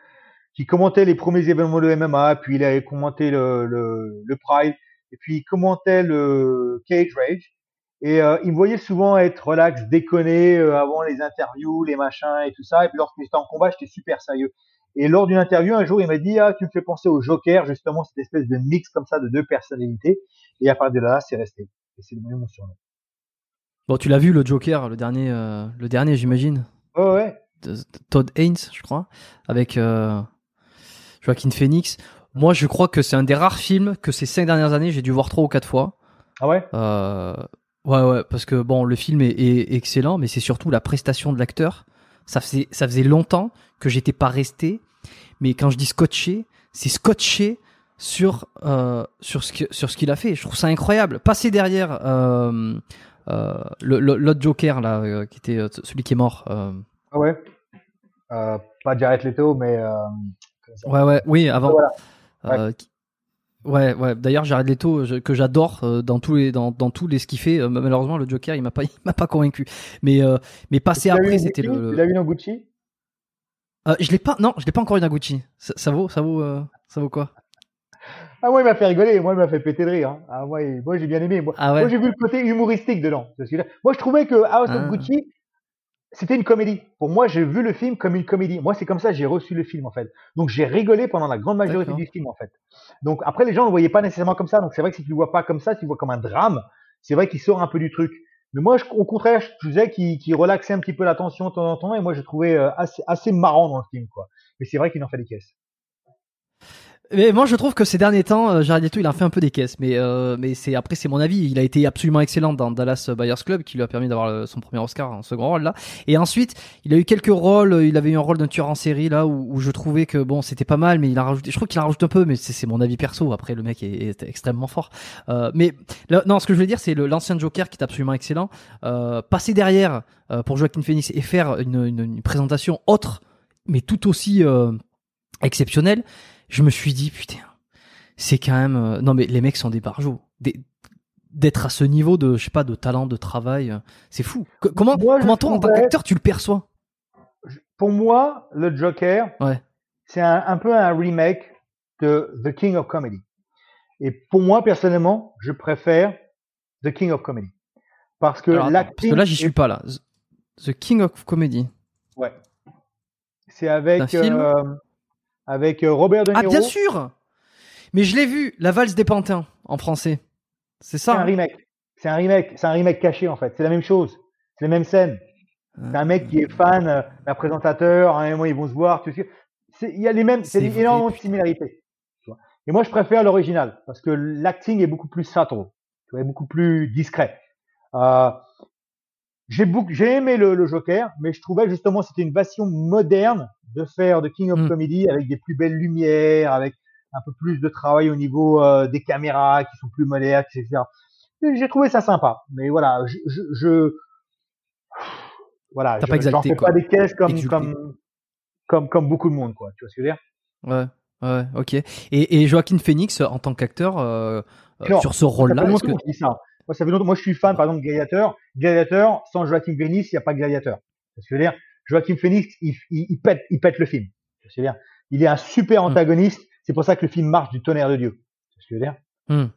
qui commentait les premiers événements de MMA, puis il avait commenté le, le, le Pride, et puis il commentait le Cage Rage. Et euh, il me voyait souvent être relax, déconner avant les interviews, les machins et tout ça. Et puis lorsque j'étais en combat, j'étais super sérieux. Et lors d'une interview, un jour, il m'a dit, ah, tu me fais penser au Joker, justement, cette espèce de mix comme ça de deux personnalités. Et à partir de là, c'est resté. Et c'est devenu mon surnom. Bon, tu l'as vu, le Joker, le dernier, euh, le dernier, j'imagine. Oh, ouais. Todd Haynes, je crois, avec euh, Joaquin Phoenix. Moi, je crois que c'est un des rares films que ces cinq dernières années, j'ai dû voir trois ou quatre fois. Ah ouais? Euh, Ouais, ouais, parce que bon, le film est, est excellent, mais c'est surtout la prestation de l'acteur. Ça faisait, ça faisait longtemps que j'étais pas resté. Mais quand je dis scotché, c'est scotché sur euh, sur ce sur ce qu'il a fait. Je trouve ça incroyable. Passer derrière euh, euh, l'autre Joker là, euh, qui était celui qui est mort. Ah ouais? pas Jared Leto, mais. ouais ouais oui avant. Voilà. Ouais, ouais. D'ailleurs, Jared Leto, que j'adore dans tous les dans, dans tous les ce qu'il fait. malheureusement, le Joker, il m'a pas il m'a pas convaincu. Mais mais passer après, c'était le. Tu l'as vu dans Gucci? Euh, je l'ai pas, non, je l'ai pas encore eu dans Gucci. Ça, vaut, ça vaut, euh, ça vaut quoi? Ah moi il m'a fait rigoler, moi il m'a fait péter de rire. Hein. Ah moi, moi j'ai bien aimé. Moi, ah moi j'ai vu le côté humoristique dedans. Moi je trouvais que House of ah. Gucci c'était une comédie. Pour moi j'ai vu le film comme une comédie. Moi c'est comme ça j'ai reçu le film en fait. Donc j'ai rigolé pendant la grande majorité du film en fait. Donc après les gens ne le voyaient pas nécessairement comme ça. Donc c'est vrai que si tu le vois pas comme ça, tu le vois comme un drame. C'est vrai qu'il sort un peu du truc. Mais moi, au contraire, je disais qu'il relaxait un petit peu la tension de temps en temps, et moi, je trouvais euh, assez, assez marrant dans le film, quoi. Mais c'est vrai qu'il en fait des caisses. Mais moi je trouve que ces derniers temps, euh, Jared Leto il a fait un peu des caisses, mais euh, mais c'est après c'est mon avis. Il a été absolument excellent dans Dallas Buyers Club, qui lui a permis d'avoir son premier Oscar en second rôle là. Et ensuite il a eu quelques rôles. Il avait eu un rôle d'un tueur en série là où, où je trouvais que bon c'était pas mal, mais il a rajouté. Je trouve qu'il en rajoute un peu, mais c'est mon avis perso. Après le mec est, extrêmement fort. Euh, mais non, ce que je veux dire c'est l'ancien Joker qui est absolument excellent. Euh, passer derrière euh, pour Joaquin Phoenix et faire une, une, une présentation autre, mais tout aussi exceptionnelle je me suis dit putain, c'est quand même euh, non mais les mecs sont des barjots. D'être à ce niveau de je sais pas de talent de travail, euh, c'est fou. comment comment toi en tant qu'acteur tu le perçois? Pour moi, le Joker, ouais. c'est un, peu un remake de The King of Comedy. Et pour moi personnellement, je préfère The King of Comedy parce que parce que là j'y suis pas là. The King of Comedy. Ouais. C'est avec euh, avec euh, Robert De Niro. Ah bien sûr. Mais je l'ai vu, La valse des pantins en français. C'est ça. C'est un remake. C'est un remake. C'est un remake caché en fait. C'est la même chose. C'est la même scène. C'est un mec qui est fan euh, d'un présentateur. À un moment ils vont se voir. Tu Il y a les mêmes. C'est énormément de similarités. Et moi je préfère l'original parce que l'acting est beaucoup plus tu vois, beaucoup plus discret. Euh, j'ai j'ai aimé le, le, Joker, mais je trouvais justement c'était une version moderne de faire de King of mm. Comedy avec des plus belles lumières, avec un peu plus de travail au niveau euh, des caméras qui sont plus modernes, etc. J'ai trouvé ça sympa, mais voilà, je, je, je voilà, j'en fais pas des caisses comme, comme, comme, comme beaucoup de monde, quoi. Tu vois ce que je veux dire? Ouais. Ouais, ok. Et, et Joaquin Phoenix, en tant qu'acteur, euh, euh sur ce rôle-là, est-ce que... ça. Moi, ça fait longtemps. Moi, je suis fan, par exemple, de Gladiator. Gladiator, sans Joaquin Phoenix, il n'y a pas Gladiator. C'est ce que je veux dire. Joachim Phoenix, il, il, pète, il pète le film. C'est bien. Il est un super hmm. antagoniste. C'est pour ça que le film marche du tonnerre de Dieu. C'est ce que je veux dire.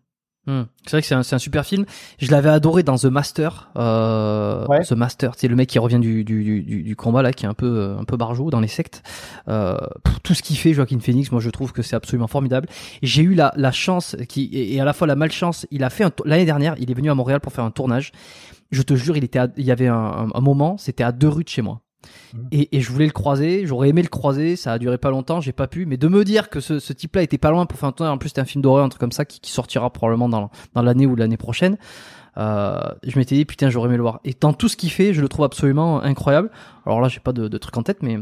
Hmm. C'est vrai que c'est un, un, super film. Je l'avais adoré dans The Master. Euh, The Master, c'est le mec qui revient du, du, du, du, combat là, qui est un peu un peu barjot dans les sectes. Euh, tout ce qu'il fait, Joaquin Phoenix, moi je trouve que c'est absolument formidable. J'ai eu la, la chance, qui et, à la fois la malchance. Il a fait l'année dernière, il est venu à Montréal pour faire un tournage. Je te jure, il était, il y avait un, un moment, c'était à deux rues de chez moi. Mmh. Et, et, je voulais le croiser, j'aurais aimé le croiser, ça a duré pas longtemps, j'ai pas pu, mais de me dire que ce, ce type-là était pas loin pour faire un tournage, en plus c'était un film d'horreur, un truc comme ça, qui, qui sortira probablement dans, dans l'année ou l'année prochaine, euh, je m'étais dit putain j'aurais aimé le voir. Et dans tout ce qu'il fait, je le trouve absolument incroyable. Alors là j'ai pas de, de truc en tête, mais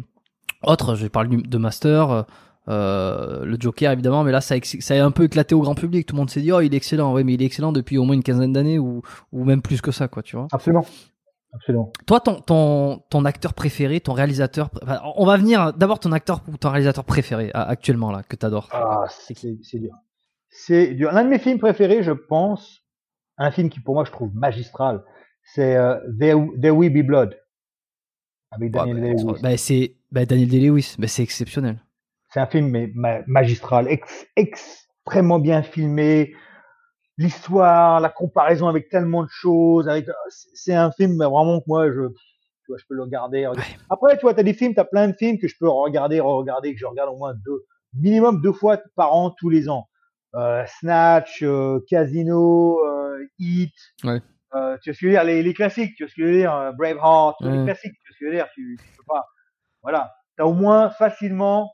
autre, je parle de Master, euh, le Joker évidemment, mais là ça, ça a un peu éclaté au grand public. Tout le monde s'est dit oh il est excellent, ouais mais il est excellent depuis au moins une quinzaine d'années ou, ou même plus que ça quoi, tu vois. Absolument. Absolument. Toi, ton, ton, ton acteur préféré, ton réalisateur, on va venir d'abord ton acteur ou ton réalisateur préféré actuellement là que tu adores. Ah, c'est dur. C'est dur. L'un de mes films préférés, je pense, un film qui pour moi je trouve magistral, c'est euh, There, Will Be Blood avec Daniel bah, Day-Lewis. Bah, c'est bah, Daniel Day-Lewis, bah, c'est exceptionnel. C'est un film mais, magistral, extrêmement bien filmé. L'histoire, la comparaison avec tellement de choses, avec c'est un film vraiment que moi je tu vois, je peux le regarder. Après tu vois, tu as des films, tu as plein de films que je peux regarder, re-regarder que je regarde au moins deux minimum deux fois par an tous les ans. Euh, Snatch, euh, Casino, euh, Hit. Ouais. Euh, tu vois ce que je veux dire les, les classiques, tu vois ce que je veux dire euh, Braveheart, les classiques, tu vois ce que je veux dire tu, tu peux pas. Voilà, tu as au moins facilement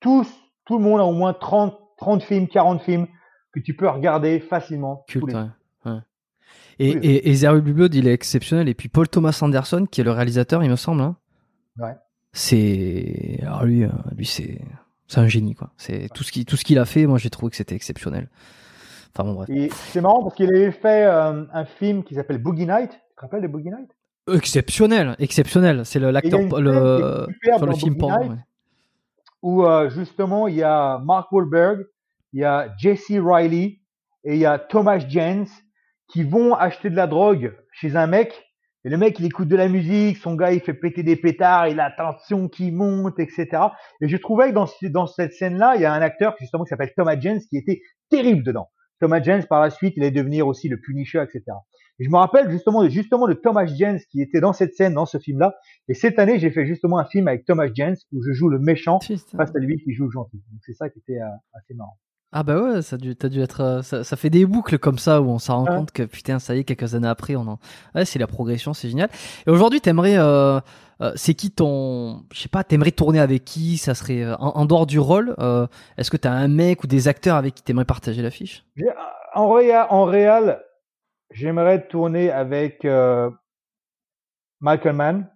tous, tout le monde a au moins 30, 30 films, 40 films que tu peux regarder facilement. Culte, ouais. Et, et, et Blood, il est exceptionnel. Et puis Paul Thomas Anderson, qui est le réalisateur, il me semble. Hein. Ouais. C'est, alors lui, euh, lui c'est, un génie quoi. C'est tout ce qu'il a fait. Moi, j'ai trouvé que c'était exceptionnel. Enfin bon bref. C'est marrant parce qu'il avait fait euh, un film qui s'appelle Boogie Night. Tu te rappelles de Boogie Night? Exceptionnel, exceptionnel. C'est l'acteur le, sur le film porno où euh, justement il y a Mark Wahlberg, il y a Jesse Riley et il y a Thomas Jens qui vont acheter de la drogue chez un mec. Et le mec, il écoute de la musique, son gars, il fait péter des pétards, il a la tension qui monte, etc. Et je trouvais que dans, dans cette scène-là, il y a un acteur justement qui s'appelle Thomas Jens qui était terrible dedans. Thomas Jens, par la suite, il allait devenir aussi le Punisher, etc. Et je me rappelle justement de, justement de Thomas Jens qui était dans cette scène, dans ce film-là. Et cette année, j'ai fait justement un film avec Thomas Jens où je joue le méchant face à lui qui joue le gentil. Donc c'est ça qui était euh, assez marrant. Ah bah ouais, ça a dû, dû être, euh, ça, ça, fait des boucles comme ça où on s'en rend compte que putain, ça y est, quelques années après, on en, ouais, c'est la progression, c'est génial. Et aujourd'hui, t'aimerais, euh, euh, c'est qui ton, je sais pas, t'aimerais tourner avec qui? Ça serait en, dehors du rôle. Euh, Est-ce que t'as un mec ou des acteurs avec qui t'aimerais partager l'affiche? En réel, en réel, j'aimerais tourner avec Michael Mann,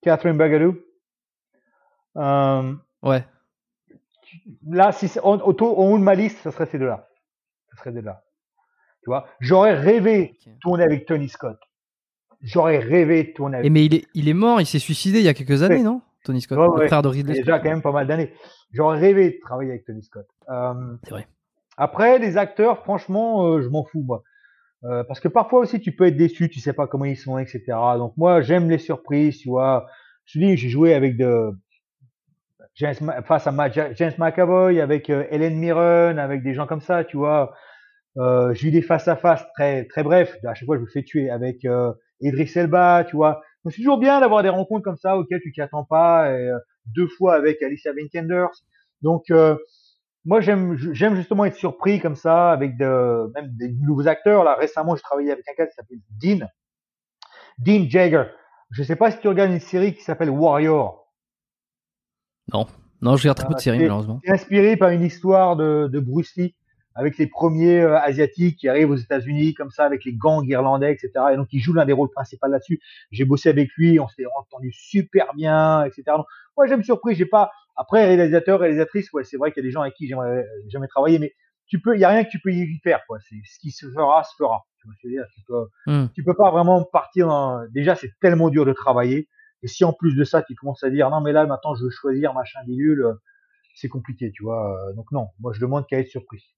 Catherine Bagadou. Ouais. Là, si en, au, haut de ma liste, ça serait ces deux-là. Ça serait deux-là. Tu vois, j'aurais rêvé de tourner avec Tony Scott. J'aurais rêvé de tourner avec. Et mais il est, il est mort, il s'est suicidé il y a quelques années, non? Tony Scott, le frère de Ridley. Déjà quand même pas mal d'années. J'aurais rêvé de travailler avec Tony Scott. Euh, C'est vrai. Après, les acteurs, franchement, euh, je m'en fous, moi. Euh, parce que parfois aussi, tu peux être déçu, tu sais pas comment ils sont, etc. Donc moi, j'aime les surprises, tu vois. Je te dis, j'ai joué avec de James, face à James McAvoy, avec euh, Helen Mirren, avec des gens comme ça, tu vois. Euh, j'ai eu des face à face très très brefs. À chaque fois, je me fais tuer avec euh, Idris Elba, tu vois. Donc c'est toujours bien d'avoir des rencontres comme ça auxquelles tu t'y attends pas. Euh, deux fois avec Alicia Vikander. Donc euh, moi j'aime j'aime justement être surpris comme ça avec de, même des nouveaux acteurs. Là récemment, je travaillais avec un gars qui s'appelle Dean, Dean Jagger. Je sais pas si tu regardes une série qui s'appelle Warrior. Non, non, je regarde très peu de séries malheureusement. C'est inspiré par une histoire de, de Bruce Lee avec les premiers euh, asiatiques qui arrivent aux États-Unis comme ça avec les gangs irlandais, etc. Et donc il joue l'un des rôles principaux là-dessus. J'ai bossé avec lui, on s'est entendu super bien, etc. Donc, moi j'aime surpris, j'ai pas. Après réalisateur, réalisatrice, ouais, c'est vrai qu'il y a des gens avec qui j'aimerais euh, jamais travailler, mais tu peux, il y a rien que tu peux y faire, quoi. C'est ce qui se fera, se fera. Tu, tu peux, hmm. tu peux pas vraiment partir. Dans... Déjà, c'est tellement dur de travailler. Et si en plus de ça, tu commences à dire non mais là maintenant je veux choisir machin bidule, euh, c'est compliqué, tu vois. Donc non, moi je demande qu'à être surpris.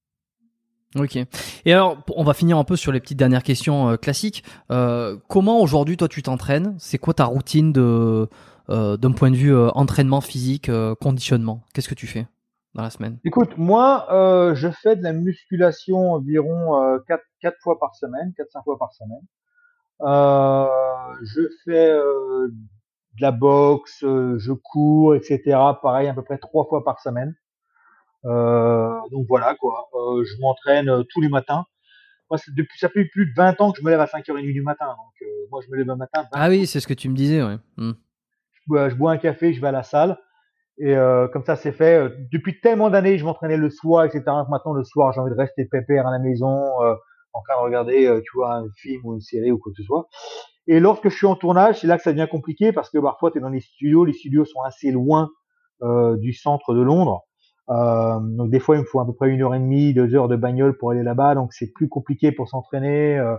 Ok. Et alors, on va finir un peu sur les petites dernières questions euh, classiques. Euh, comment aujourd'hui, toi, tu t'entraînes? C'est quoi ta routine de euh, d'un point de vue euh, entraînement physique, conditionnement? Qu'est-ce que tu fais dans la semaine? Écoute, moi, je fais de la musculation environ 4, 4 fois par semaine, 4-5 fois par semaine. je fais de la boxe, je cours, etc. Pareil, à peu près 3 fois par semaine. Euh, donc voilà quoi. Euh, je m'entraîne euh, tous les matins. Moi, depuis ça fait plus de 20 ans que je me lève à 5h30 du matin. Donc moi, je me lève un matin. Ah oui, c'est ce que tu me disais, ouais. Hmm. Je, bois, un café, je vais à la salle. Et euh, comme ça, c'est fait. Depuis tellement d'années, je m'entraînais le soir, etc. Maintenant, le soir, j'ai envie de rester pépère à la maison, euh, en train de regarder, tu vois, un film ou une série ou quoi que ce soit. Et lorsque je suis en tournage, c'est là que ça devient compliqué parce que parfois, tu es dans les studios. Les studios sont assez loin euh, du centre de Londres. Euh, donc des fois, il me faut à peu près une heure et demie, deux heures de bagnole pour aller là-bas, donc c'est plus compliqué pour s'entraîner. Euh,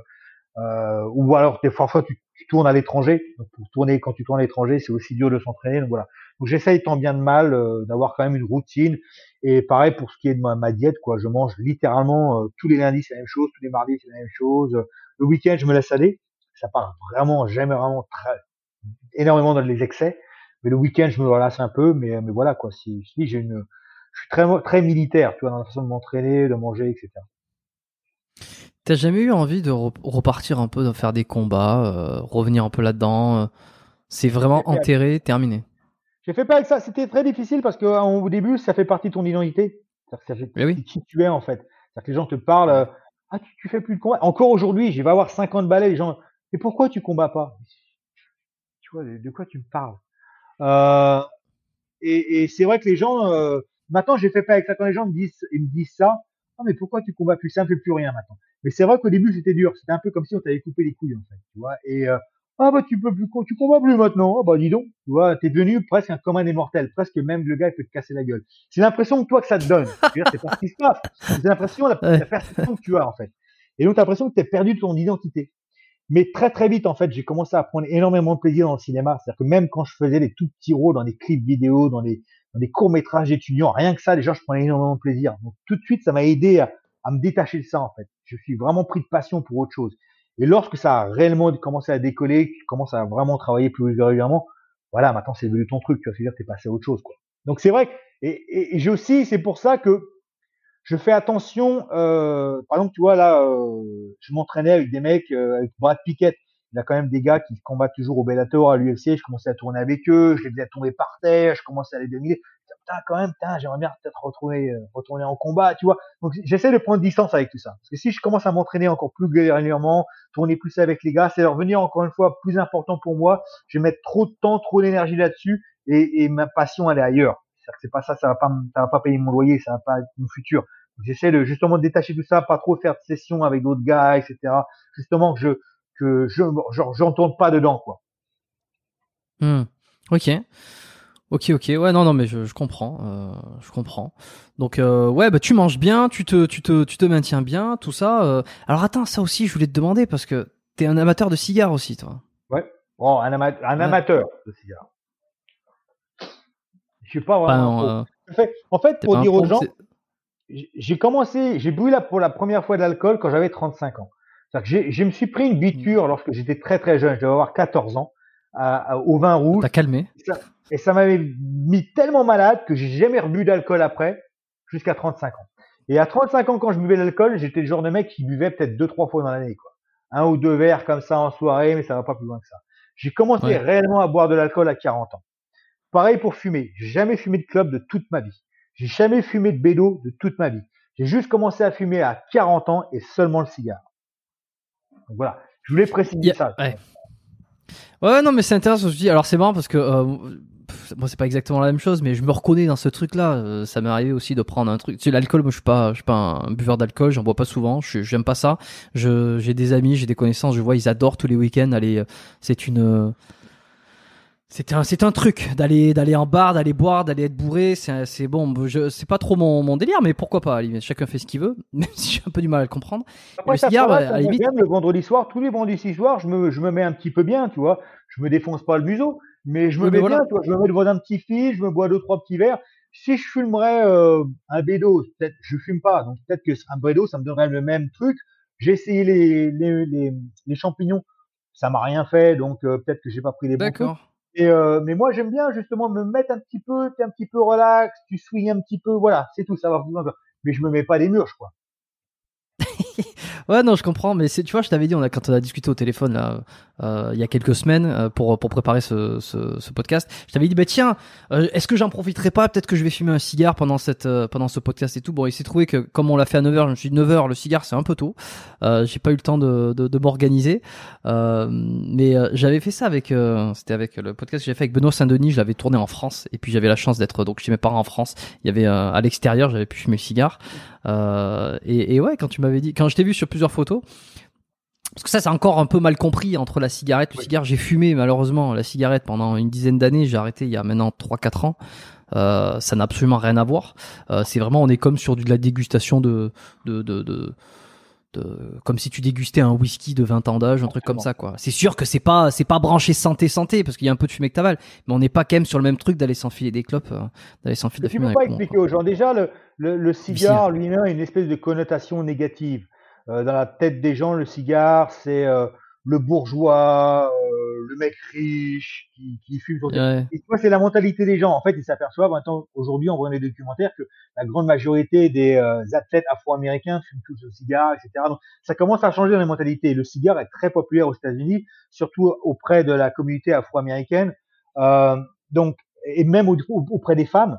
Euh, ou alors des tu, tu tournes à l'étranger. Donc pour tourner quand tu tournes à l'étranger, c'est aussi dur de s'entraîner. Donc voilà. Donc j'essaye tant bien de mal euh, d'avoir quand même une routine. Et pareil pour ce qui est de ma, diète, quoi. Je mange littéralement euh, tous les lundis c'est la même chose, tous les mardis c'est la même chose. Le week-end je me laisse aller. Ça part vraiment jamais vraiment énormément dans les excès. Mais le week-end je me relâche un peu. Mais mais voilà quoi. Si, si j'ai une je suis très très militaire, tu vois, dans la façon de m'entraîner, de manger, etc. T'as jamais eu envie de repartir un peu, de faire des combats, euh, revenir un peu là-dedans euh, C'est vraiment enterré, terminé? J'ai fait pas avec ça. C'était très difficile parce qu'au début, ça fait partie de ton identité. Ça fait oui. qui tu es en fait. C'est-à-dire que les gens te parlent. Euh, ah, tu, tu, fais plus de combats. Encore aujourd'hui, je vais avoir 50 balais. Les gens. Mais pourquoi tu combats pas? Tu vois, de, quoi tu me parles? Euh, Et, et c'est vrai que les gens. Euh, maintenant, j'ai fait pas avec ça. Quand les gens me disent, ils me disent ça. Ah, mais pourquoi tu combats plus? Ça ne fait plus rien maintenant. Mais c'est vrai qu'au début, c'était dur. C'était un peu comme si on t'avait coupé les couilles, en fait. Tu vois Et euh, ah bah tu peux plus, tu combats plus maintenant. Ah bah dis donc, tu vois, t'es devenu presque un commun des mortels, presque même le gars il peut te casser la gueule. C'est l'impression que toi que ça te donne. C'est pas ce qui se passe. C'est l'impression, la, la, perception que tu as en fait. Et donc t'as l'impression que t'es perdu de ton identité. Mais très très vite en fait, j'ai commencé à prendre énormément de plaisir dans le cinéma. C'est-à-dire que même quand je faisais des tout petits rôles dans des clips vidéo, dans des, dans des courts métrages d'étudiants, rien que ça, déjà je prenais énormément de plaisir. Donc tout de suite, ça m'a aidé à, à me détacher de ça en fait. Je suis vraiment pris de passion pour autre chose. Et lorsque ça a réellement commencé à décoller, que tu commences à vraiment travailler plus régulièrement, voilà, maintenant c'est devenu ton truc, tu vas se dire t'es passé à autre chose quoi. Donc c'est vrai et, et, j'ai aussi, c'est pour ça que je fais attention. Euh, par exemple, tu vois là, euh, je m'entraînais avec des mecs, euh, avec Brad Pickett. Il y a quand même des gars qui combattent toujours au Bellator, à l'UFC. Je commençais à tourner avec eux, je les faisais tomber par terre, je commençais à les dominer putain, quand même, putain, j'aimerais bien peut-être retourner, euh, retourner en combat, tu vois. Donc, j'essaie de prendre distance avec tout ça. Parce que si je commence à m'entraîner encore plus régulièrement, tourner plus avec les gars, c'est revenir encore une fois plus important pour moi. Je vais mettre trop de temps, trop d'énergie là-dessus et, et, ma passion, elle est ailleurs. C'est pas ça, ça va pas, ça va pas payer mon loyer, ça va pas mon futur. J'essaie de justement détacher tout ça, pas trop faire de sessions avec d'autres gars, etc. Justement que je, que je, genre, j'entende pas dedans, quoi. Hmm. Ok. Ok, ok, ouais, non, non, mais je, je comprends, euh, je comprends. Donc, euh, ouais, bah tu manges bien, tu te, tu te, tu te maintiens bien, tout ça. Euh. Alors attends, ça aussi, je voulais te demander parce que t'es un amateur de cigares aussi, toi. Ouais. Bon, un, un amateur de cigares. Je suis pas vraiment. En fait, pour dire aux gens, j'ai commencé, j'ai bu là pour la première fois de l'alcool quand j'avais 35 ans. C'est-à-dire que je me suis pris une biture mmh. lorsque j'étais très très jeune, je devais avoir 14 ans, au vin rouge. T'as calmé. Et ça m'avait mis tellement malade que j'ai jamais rebu d'alcool après, jusqu'à 35 ans. Et à 35 ans, quand je buvais l'alcool, j'étais le genre de mec qui buvait peut-être deux, trois fois dans l'année, quoi. Un ou deux verres comme ça en soirée, mais ça va pas plus loin que ça. J'ai commencé réellement à boire de l'alcool à 40 ans. Pareil pour fumer. J'ai jamais fumé de club de toute ma vie. J'ai jamais fumé de bédo de toute ma vie. J'ai juste commencé à fumer à 40 ans et seulement le cigare. Donc voilà. Je voulais préciser ça. Ouais. ouais. non, mais c'est intéressant. Je dis, alors c'est marrant parce que euh, moi c'est pas exactement la même chose, mais je me reconnais dans ce truc-là. Euh, ça m'est arrivé aussi de prendre un truc. Tu sais, l'alcool, moi je suis pas, je suis pas un buveur d'alcool, j'en bois pas souvent. Je j'aime pas ça. Je j'ai des amis, j'ai des connaissances, je vois ils adorent tous les week-ends aller. Euh, c'est une c'est un, c'est un truc d'aller, d'aller en bar, d'aller boire, d'aller être bourré. C'est, bon. Je, c'est pas trop mon, mon délire, mais pourquoi pas Chacun fait ce qu'il veut, même si j'ai un peu du mal à le comprendre. Après, le cigare, à la limite... le vendredi soir, tous les vendredis soirs, je me, je me mets un petit peu bien, tu vois. Je me défonce pas le museau, mais je me mets bien, tu vois. Je me mets devant un petit fil, je me bois deux trois petits verres. Si je fumerais euh, un bédo, peut-être, je fume pas, donc peut-être que un bédo, ça me donnerait le même truc. J'ai essayé les, les, les, les champignons, ça m'a rien fait, donc euh, peut-être que j'ai pas pris les bons D'accord. Euh, mais moi j'aime bien justement me mettre un petit peu, t'es un petit peu relax, tu swings un petit peu, voilà, c'est tout, ça va. Mais je me mets pas des murs, quoi. Ouais, non, je comprends, mais tu vois, je t'avais dit, on a, quand on a discuté au téléphone là, euh, il y a quelques semaines euh, pour pour préparer ce, ce, ce podcast, je t'avais dit, bah tiens, euh, est-ce que j'en profiterai pas? Peut-être que je vais fumer un cigare pendant cette euh, pendant ce podcast et tout. Bon, il s'est trouvé que comme on l'a fait à 9h, je me suis dit 9h, le cigare c'est un peu tôt. j'ai pas eu le temps de de, de m'organiser, mais j'avais fait ça avec, c'était avec le podcast que j'ai fait avec Benoît Saint-Denis. Je l'avais tourné en France et puis j'avais la chance d'être donc chez mes parents en France. Il y avait à l'extérieur, j'avais pu fumer le cigare. Et, et ouais, quand tu m'avais dit, quand je t'ai vu sur plusieurs photos. Parce que ça, c'est encore un peu mal compris entre la cigarette, le cigare. J'ai fumé malheureusement la cigarette pendant une dizaine d'années. J'ai arrêté il y a maintenant 3-4 ans. Euh, ça n'a absolument rien à voir. Euh, c'est vraiment, on est comme sur de la dégustation de, de, de, comme si tu dégustais un whisky de 20 ans d'âge, un truc comme ça, quoi. C'est sûr que c'est pas, c'est pas branché santé santé parce qu'il y a un peu de fumée que t'avales, mais on n'est pas quand même sur le même truc d'aller s'enfiler des clopes, euh, d'aller s'enfiler de fumée. Tu peux pas expliquer aux gens. Déjà, le, le, cigare lui-même a une espèce de connotation négative. Euh, dans la tête des gens, le cigare, c'est euh, le bourgeois, euh, le mec riche qui, qui fume. Son... Ouais. Et toi, c'est la mentalité des gens. En fait, ils s'aperçoivent maintenant, aujourd'hui, en voyant les documentaires, que la grande majorité des euh, athlètes afro-américains fument tous le cigare, etc. Donc, ça commence à changer dans les mentalités. Le cigare est très populaire aux États-Unis, surtout auprès de la communauté afro-américaine. Euh, donc, et même auprès des femmes.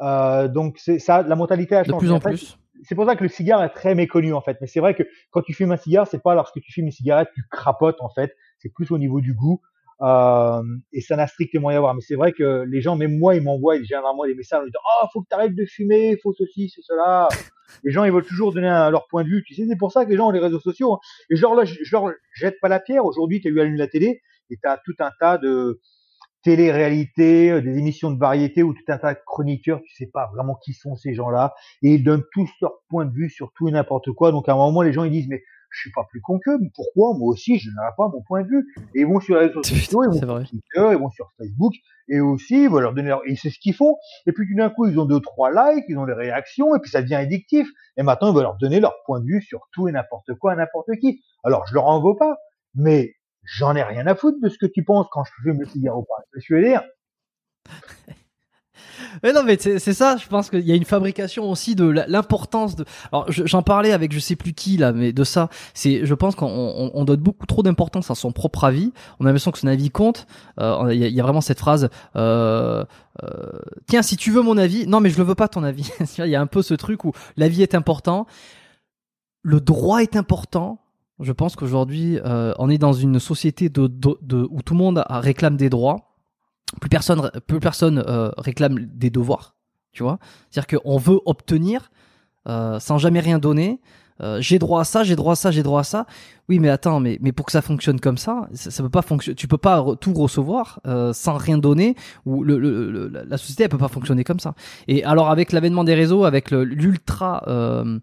Euh, donc, c'est ça, la mentalité a changé. De plus en plus c'est pour ça que le cigare est très méconnu en fait. Mais c'est vrai que quand tu fumes un cigare, c'est pas lorsque tu fumes une cigarette, tu crapotes en fait. C'est plus au niveau du goût. Euh, et ça n'a strictement rien à voir. Mais c'est vrai que les gens, même moi, ils m'envoient généralement des messages en disant Oh, faut que tu arrêtes de fumer, faut ceci, c'est cela. les gens, ils veulent toujours donner leur point de vue. Tu sais, c'est pour ça que les gens ont les réseaux sociaux. Hein. Et genre, je, je leur jette pas la pierre. Aujourd'hui, tu as eu allumer la télé et tu tout un tas de, télé-réalité, euh, des émissions de variété ou tout un tas de chroniqueurs, tu sais pas vraiment qui sont ces gens-là, et ils donnent tous leur point de vue sur tout et n'importe quoi. Donc à un moment, les gens ils disent mais je suis pas plus con qu'eux, mais pourquoi? Moi aussi je n'aurai pas mon point de vue Et ils vont sur les réseaux sociaux, ils vont sur Twitter, ils vont sur Facebook, et aussi ils vont leur donner leur... et c'est ce qu'ils font. Et puis tout d'un coup ils ont deux trois likes, ils ont des réactions, et puis ça devient addictif. Et maintenant ils vont leur donner leur point de vue sur tout et n'importe quoi, n'importe qui. Alors je leur en veux pas, mais j'en ai rien à foutre de ce que tu penses quand je fume le cigare ou pas. Je veux dire. Mais non, mais c'est ça. Je pense qu'il y a une fabrication aussi de l'importance de. Alors, j'en parlais avec je sais plus qui là, mais de ça, c'est. Je pense qu'on on, donne beaucoup trop d'importance à son propre avis. On a l'impression que son avis compte. Euh, il y, a vraiment cette phrase. Euh, euh, Tiens, si tu veux mon avis, non, mais je le veux pas ton avis. Il y a un peu ce truc où l'avis est important, le droit est important, je pense qu'aujourd'hui, euh, on est dans une société où tout le monde réclame des droits. Plus personne, plus personne euh, réclame des devoirs. Tu vois C'est-à-dire qu'on veut obtenir euh, sans jamais rien donner. Euh, j'ai droit à ça, j'ai droit à ça, j'ai droit à ça. Oui, mais attends, mais mais pour que ça fonctionne comme ça, ça, ça peut pas fonctionner. Tu peux pas tout recevoir euh, sans rien donner. Ou le, le, la société elle peut pas fonctionner comme ça. Et alors avec l'avènement des réseaux, avec l'ultra euh,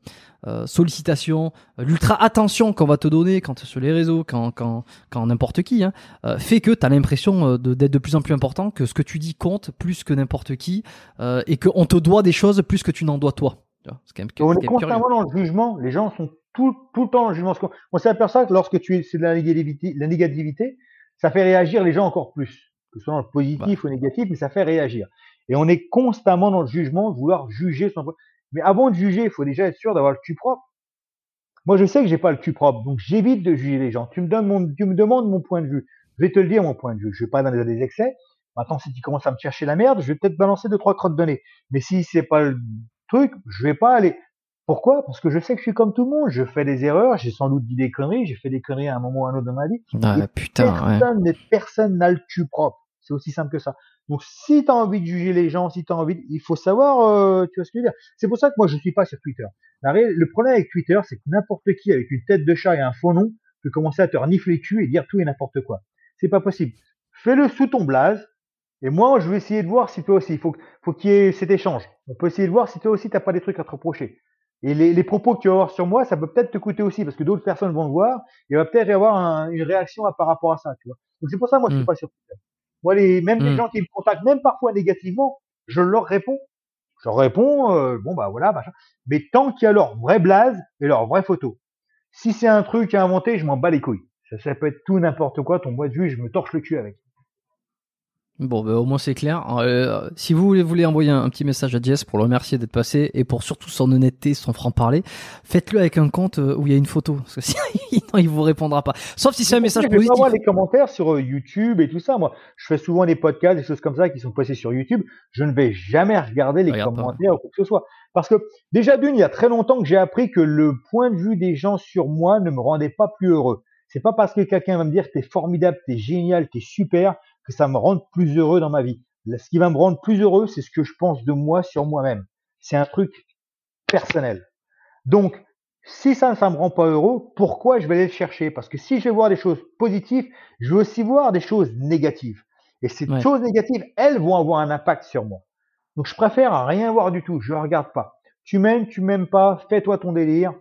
euh, sollicitation, l'ultra attention qu'on va te donner quand sur les réseaux, quand quand quand n'importe qui, hein, euh, fait que tu as l'impression d'être de plus en plus important, que ce que tu dis compte plus que n'importe qui, et qu'on te doit des choses plus que tu n'en dois toi on est constamment dans le jugement. Les gens sont tout, tout le temps dans le jugement. On s'aperçoit que lorsque tu es, c'est de la négativité, la négativité, ça fait réagir les gens encore plus. Que ce soit dans le positif ou négatif, mais ça fait réagir. Et on est constamment dans le jugement, vouloir juger son Mais avant de juger, il faut déjà être sûr d'avoir le cul propre. Moi, je sais que j'ai pas le cul propre, donc j'évite de juger les gens. Tu me donnes mon, tu me demandes mon point de vue. Je vais te le dire, mon point de vue. Je vais pas dans des excès. Maintenant, si tu commences à me chercher la merde, je vais peut-être balancer deux, trois crottes de nez. Mais si c'est pas le truc, je vais pas aller. Pourquoi? Parce que je sais que je suis comme tout le monde. Je fais des erreurs, j'ai sans doute dit des conneries, j'ai fait des conneries à un moment ou à un autre de ma vie. Ah, putain, personne, ouais. personne n'a le cul propre. C'est aussi simple que ça. Donc si tu as envie de juger les gens, si tu as envie, il faut savoir, euh, tu vois ce que je veux dire. C'est pour ça que moi je suis pas sur Twitter. le problème avec Twitter, c'est que n'importe qui avec une tête de chat et un faux nom peut commencer à te renifler le cul et dire tout et n'importe quoi. C'est pas possible. Fais-le sous ton blaze, et moi, je vais essayer de voir si toi aussi, il faut, faut qu'il y ait cet échange. On peut essayer de voir si toi aussi, t'as pas des trucs à te reprocher. Et les, les, propos que tu vas avoir sur moi, ça peut peut-être te coûter aussi, parce que d'autres personnes vont le voir, et il va peut-être y avoir une réaction à, par rapport à ça, tu vois. Donc c'est pour ça, moi, je suis mm. pas sur Moi, les, même les mm. gens qui me contactent, même parfois négativement, je leur réponds. Je leur réponds, euh, bon bah voilà, machin. Mais tant qu'il y a leur vraie blase et leur vraie photo. Si c'est un truc à inventer, je m'en bats les couilles. Ça, ça peut être tout n'importe quoi, ton bois de vue, je me torche le cul avec. Bon, bah, au moins c'est clair. Euh, si vous voulez, voulez envoyer un, petit message à Jess pour le remercier d'être passé et pour surtout son honnêteté, son franc-parler, faites-le avec un compte euh, où il y a une photo. Parce que sinon, il vous répondra pas. Sauf si c'est un message positif. Je vais voir les commentaires sur euh, YouTube et tout ça. Moi, je fais souvent des podcasts, des choses comme ça qui sont passés sur YouTube. Je ne vais jamais regarder les commentaires ou quoi que ce soit. Parce que déjà d'une, il y a très longtemps que j'ai appris que le point de vue des gens sur moi ne me rendait pas plus heureux. C'est pas parce que quelqu'un va me dire que t'es formidable, t'es génial, t'es super, que ça me rende plus heureux dans ma vie. Ce qui va me rendre plus heureux, c'est ce que je pense de moi sur moi-même. C'est un truc personnel. Donc, si ça ne me rend pas heureux, pourquoi je vais aller le chercher? Parce que si je vais voir des choses positives, je vais aussi voir des choses négatives. Et ces choses négatives, elles vont avoir un impact sur moi. Donc, je préfère rien voir du tout. Je ne regarde pas. Tu m'aimes, tu m'aimes pas, fais-toi ton délire.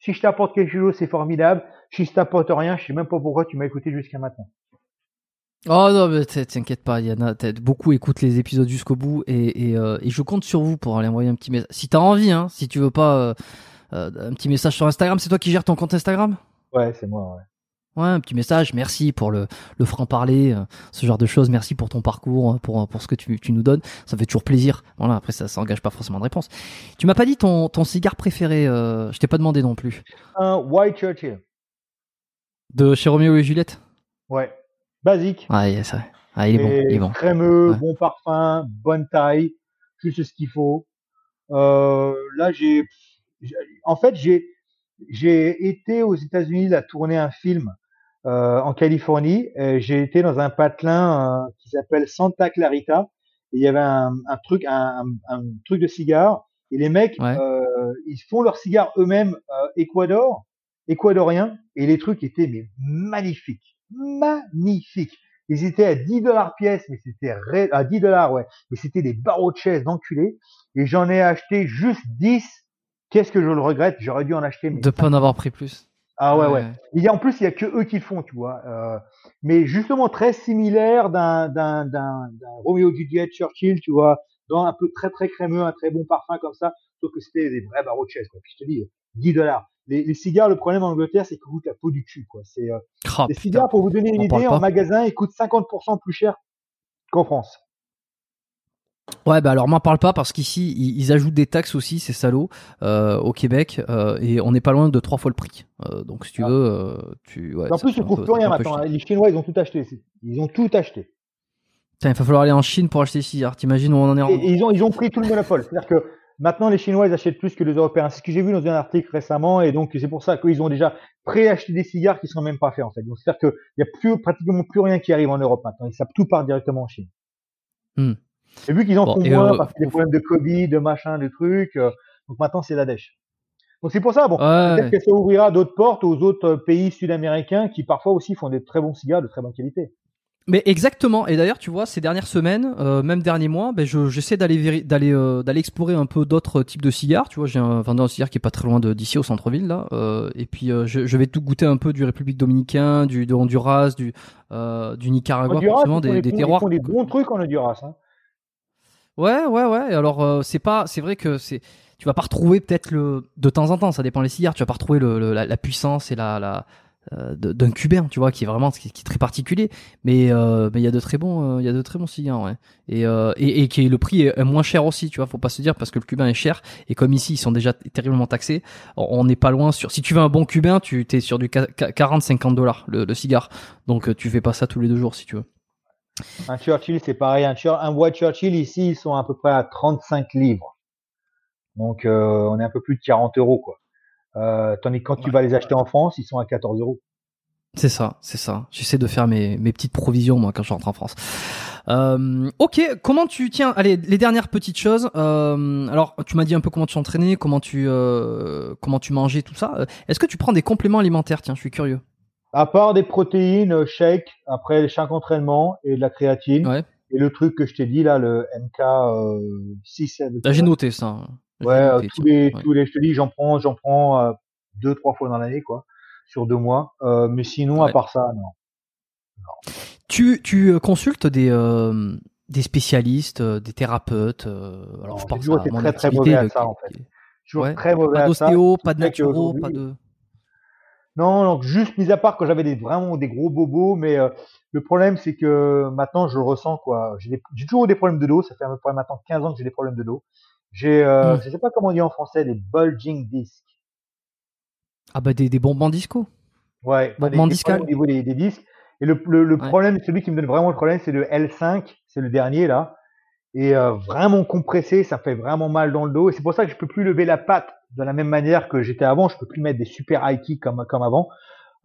Si je t'apporte quelque chose, c'est formidable. Si je t'apporte rien, je sais même pas pourquoi tu m'as écouté jusqu'à maintenant. Oh non, mais t'inquiète pas, Yana, beaucoup écoutent les épisodes jusqu'au bout et, et, euh, et, je compte sur vous pour aller envoyer un petit message. Si t'as envie, hein, si tu veux pas euh, euh, un petit message sur Instagram, c'est toi qui gères ton compte Instagram? Ouais, c'est moi, ouais. Ouais, un petit message, merci pour le, le franc-parler, ce genre de choses, merci pour ton parcours, pour, pour ce que tu, tu nous donnes, ça fait toujours plaisir. Voilà, après ça, ça engage pas forcément de réponse. Tu m'as pas dit ton, ton cigare préféré, je t'ai pas demandé non plus. Un White Churchill. De chez Roméo et Juliette? Ouais basique. Ah, ça. Ah, il est bon. Il est bon. Crémeux, bon parfum, bonne taille, juste ce qu'il faut. Euh, là, j'ai, en fait, j'ai, j'ai été aux États-Unis à tourner un film euh, en Californie. J'ai été dans un patelin euh, qui s'appelle Santa Clarita. Et il y avait un, un truc, un, un, truc de cigare. Et les mecs, euh, ils font leurs cigares eux-mêmes euh, Équador, équadoriens. Et les trucs étaient mais magnifiques magnifiques. Ils étaient à 10 dollars pièce, mais c'était à 10 dollars, ouais. Mais c'était des barreaux de chaises d'enculés. Et j'en ai acheté juste 10. Qu'est-ce que je le regrette? J'aurais dû en acheter. Mais de pas en avoir pris plus. Ah ouais, ouais. Il y a, en plus, il y a que eux qui le font, tu vois. Euh, mais justement très similaire d'un d'un d'un Romeo Juliet Churchill, tu vois, dans un peu très très crémeux, un très bon parfum comme ça. Sauf que c'était des vrais barreaux de chaises, quoi. Puis je te dis, 10 dollars les, cigares, le problème en Angleterre, c'est qu'ils coûtent la peau du cul. Quoi. C'est, euh, oh, les cigares, pour vous donner une idée, en magasin, ils coûtent 50% plus cher qu'en France. Ouais, bah alors m'en parle pas parce qu'ici ils, ajoutent des taxes aussi, ces salauds, euh, au Québec, euh, et on n'est pas loin de trois fois le prix. donc si tu ah. veux, tu. Ouais, en plus, ils trouvent plus rien maintenant. Hein. Les Chinois, ils ont tout acheté. Ils ont tout acheté. il va falloir aller en Chine pour acheter des cigares. T'imagines où on en est en... ils ont ils ont pris tout le monopole. C'est-à-dire que Maintenant, les Chinois, ils achètent plus que les Européens. C'est ce que j'ai vu dans un article récemment, et donc c'est pour ça qu'ils ont déjà préacheté des cigares qui sont même pas faits en fait. Donc c'est-à-dire qu'il n'y a plus pratiquement plus rien qui arrive en Europe maintenant. Ils savent tout part directement en Chine. Hmm. Et vu qu'ils en font moins euh, parce qu'il y a des problèmes de Covid, de machin, de trucs, euh, donc maintenant c'est la dèche. Donc c'est pour ça, bon, peut-être que ça ouvrira d'autres portes aux autres pays sud-américains qui parfois aussi font des très bons cigares de très bonne qualité. Mais exactement. Et d'ailleurs, tu vois, ces dernières semaines, euh, même derniers mois, ben je j'essaie d'aller d'aller euh, d'aller explorer un peu d'autres types de cigares. Tu vois, j'ai un vendeur de cigares qui est pas très loin d'ici au centre-ville là. Euh, et puis je, je, vais tout goûter un peu du République dominicain, du de Honduras, du du Nicaragua, forcément des, des terroirs. Ils font des bons trucs en Honduras. Hein. Ouais, ouais, ouais. Alors c'est pas, c'est vrai que c'est tu vas pas retrouver peut-être le de temps en temps ça dépend les cigares tu vas pas retrouver le, la, la, puissance et la, la d'un cubain, tu vois, qui est vraiment qui, est très particulier. Mais euh, mais il y a de très bons, euh, il y a de très bons. Et, et, et qui le prix est moins cher aussi, tu vois. Faut pas se dire parce que le cubain est cher et comme ici ils sont déjà terriblement taxés, on n'est pas loin sur. Si tu veux un bon cubain, tu t'es sur du 40-50 dollars le, cigare. Donc tu fais pas ça tous les deux jours si tu veux. Un Churchill, c'est pareil. Un, un White Churchill ici, ils sont à peu près à 35 livres. Donc on est un peu plus de 40 euros, quoi. Euh, tandis que quand tu vas les acheter en France, ils sont à 14 euros. C'est ça, c'est ça. J'essaie de faire mes, mes petites provisions moi quand je rentre en France. Euh, ok, comment tu tiens Allez, les dernières petites choses. Euh, alors, tu m'as dit un peu comment tu entraînais, comment tu euh, comment tu mangeais, tout ça. Est-ce que tu prends des compléments alimentaires? Tiens, je suis curieux. À part des protéines, shake après chaque entraînement et de la créatine. Ouais. Et le truc que je t'ai dit là, le MK 6. Là, j'ai noté ça. Ouais, euh, tous les, tous les, je te dis, j'en prends, j'en prends euh, deux, trois fois dans l'année, quoi, sur deux mois. Euh, mais sinon, à part ça, non. non. Tu, tu consultes des, des spécialistes, des thérapeutes. alors, je pense toujours été très, très mauvais à ça, en fait. Toujours très mauvais pas d'ostéo, pas de naturo, pas de. Non, donc juste mis à part quand j'avais des, vraiment des gros bobos, mais le problème c'est que maintenant je le ressens quoi. J'ai toujours eu des problèmes de dos, ça fait à peu près maintenant 15 ans que j'ai des problèmes de dos. J'ai, euh, je sais pas comment on dit en français, des bulging discs. Ah bah des, des bonbons disco. Ouais, bah, des, au niveau des, des, disques. Et le, le, le problème, celui qui me donne vraiment le problème, c'est le L5, c'est le dernier là. Et euh, vraiment compressé, ça fait vraiment mal dans le dos. Et c'est pour ça que je peux plus lever la patte de la même manière que j'étais avant. Je peux plus mettre des super high kicks comme comme avant.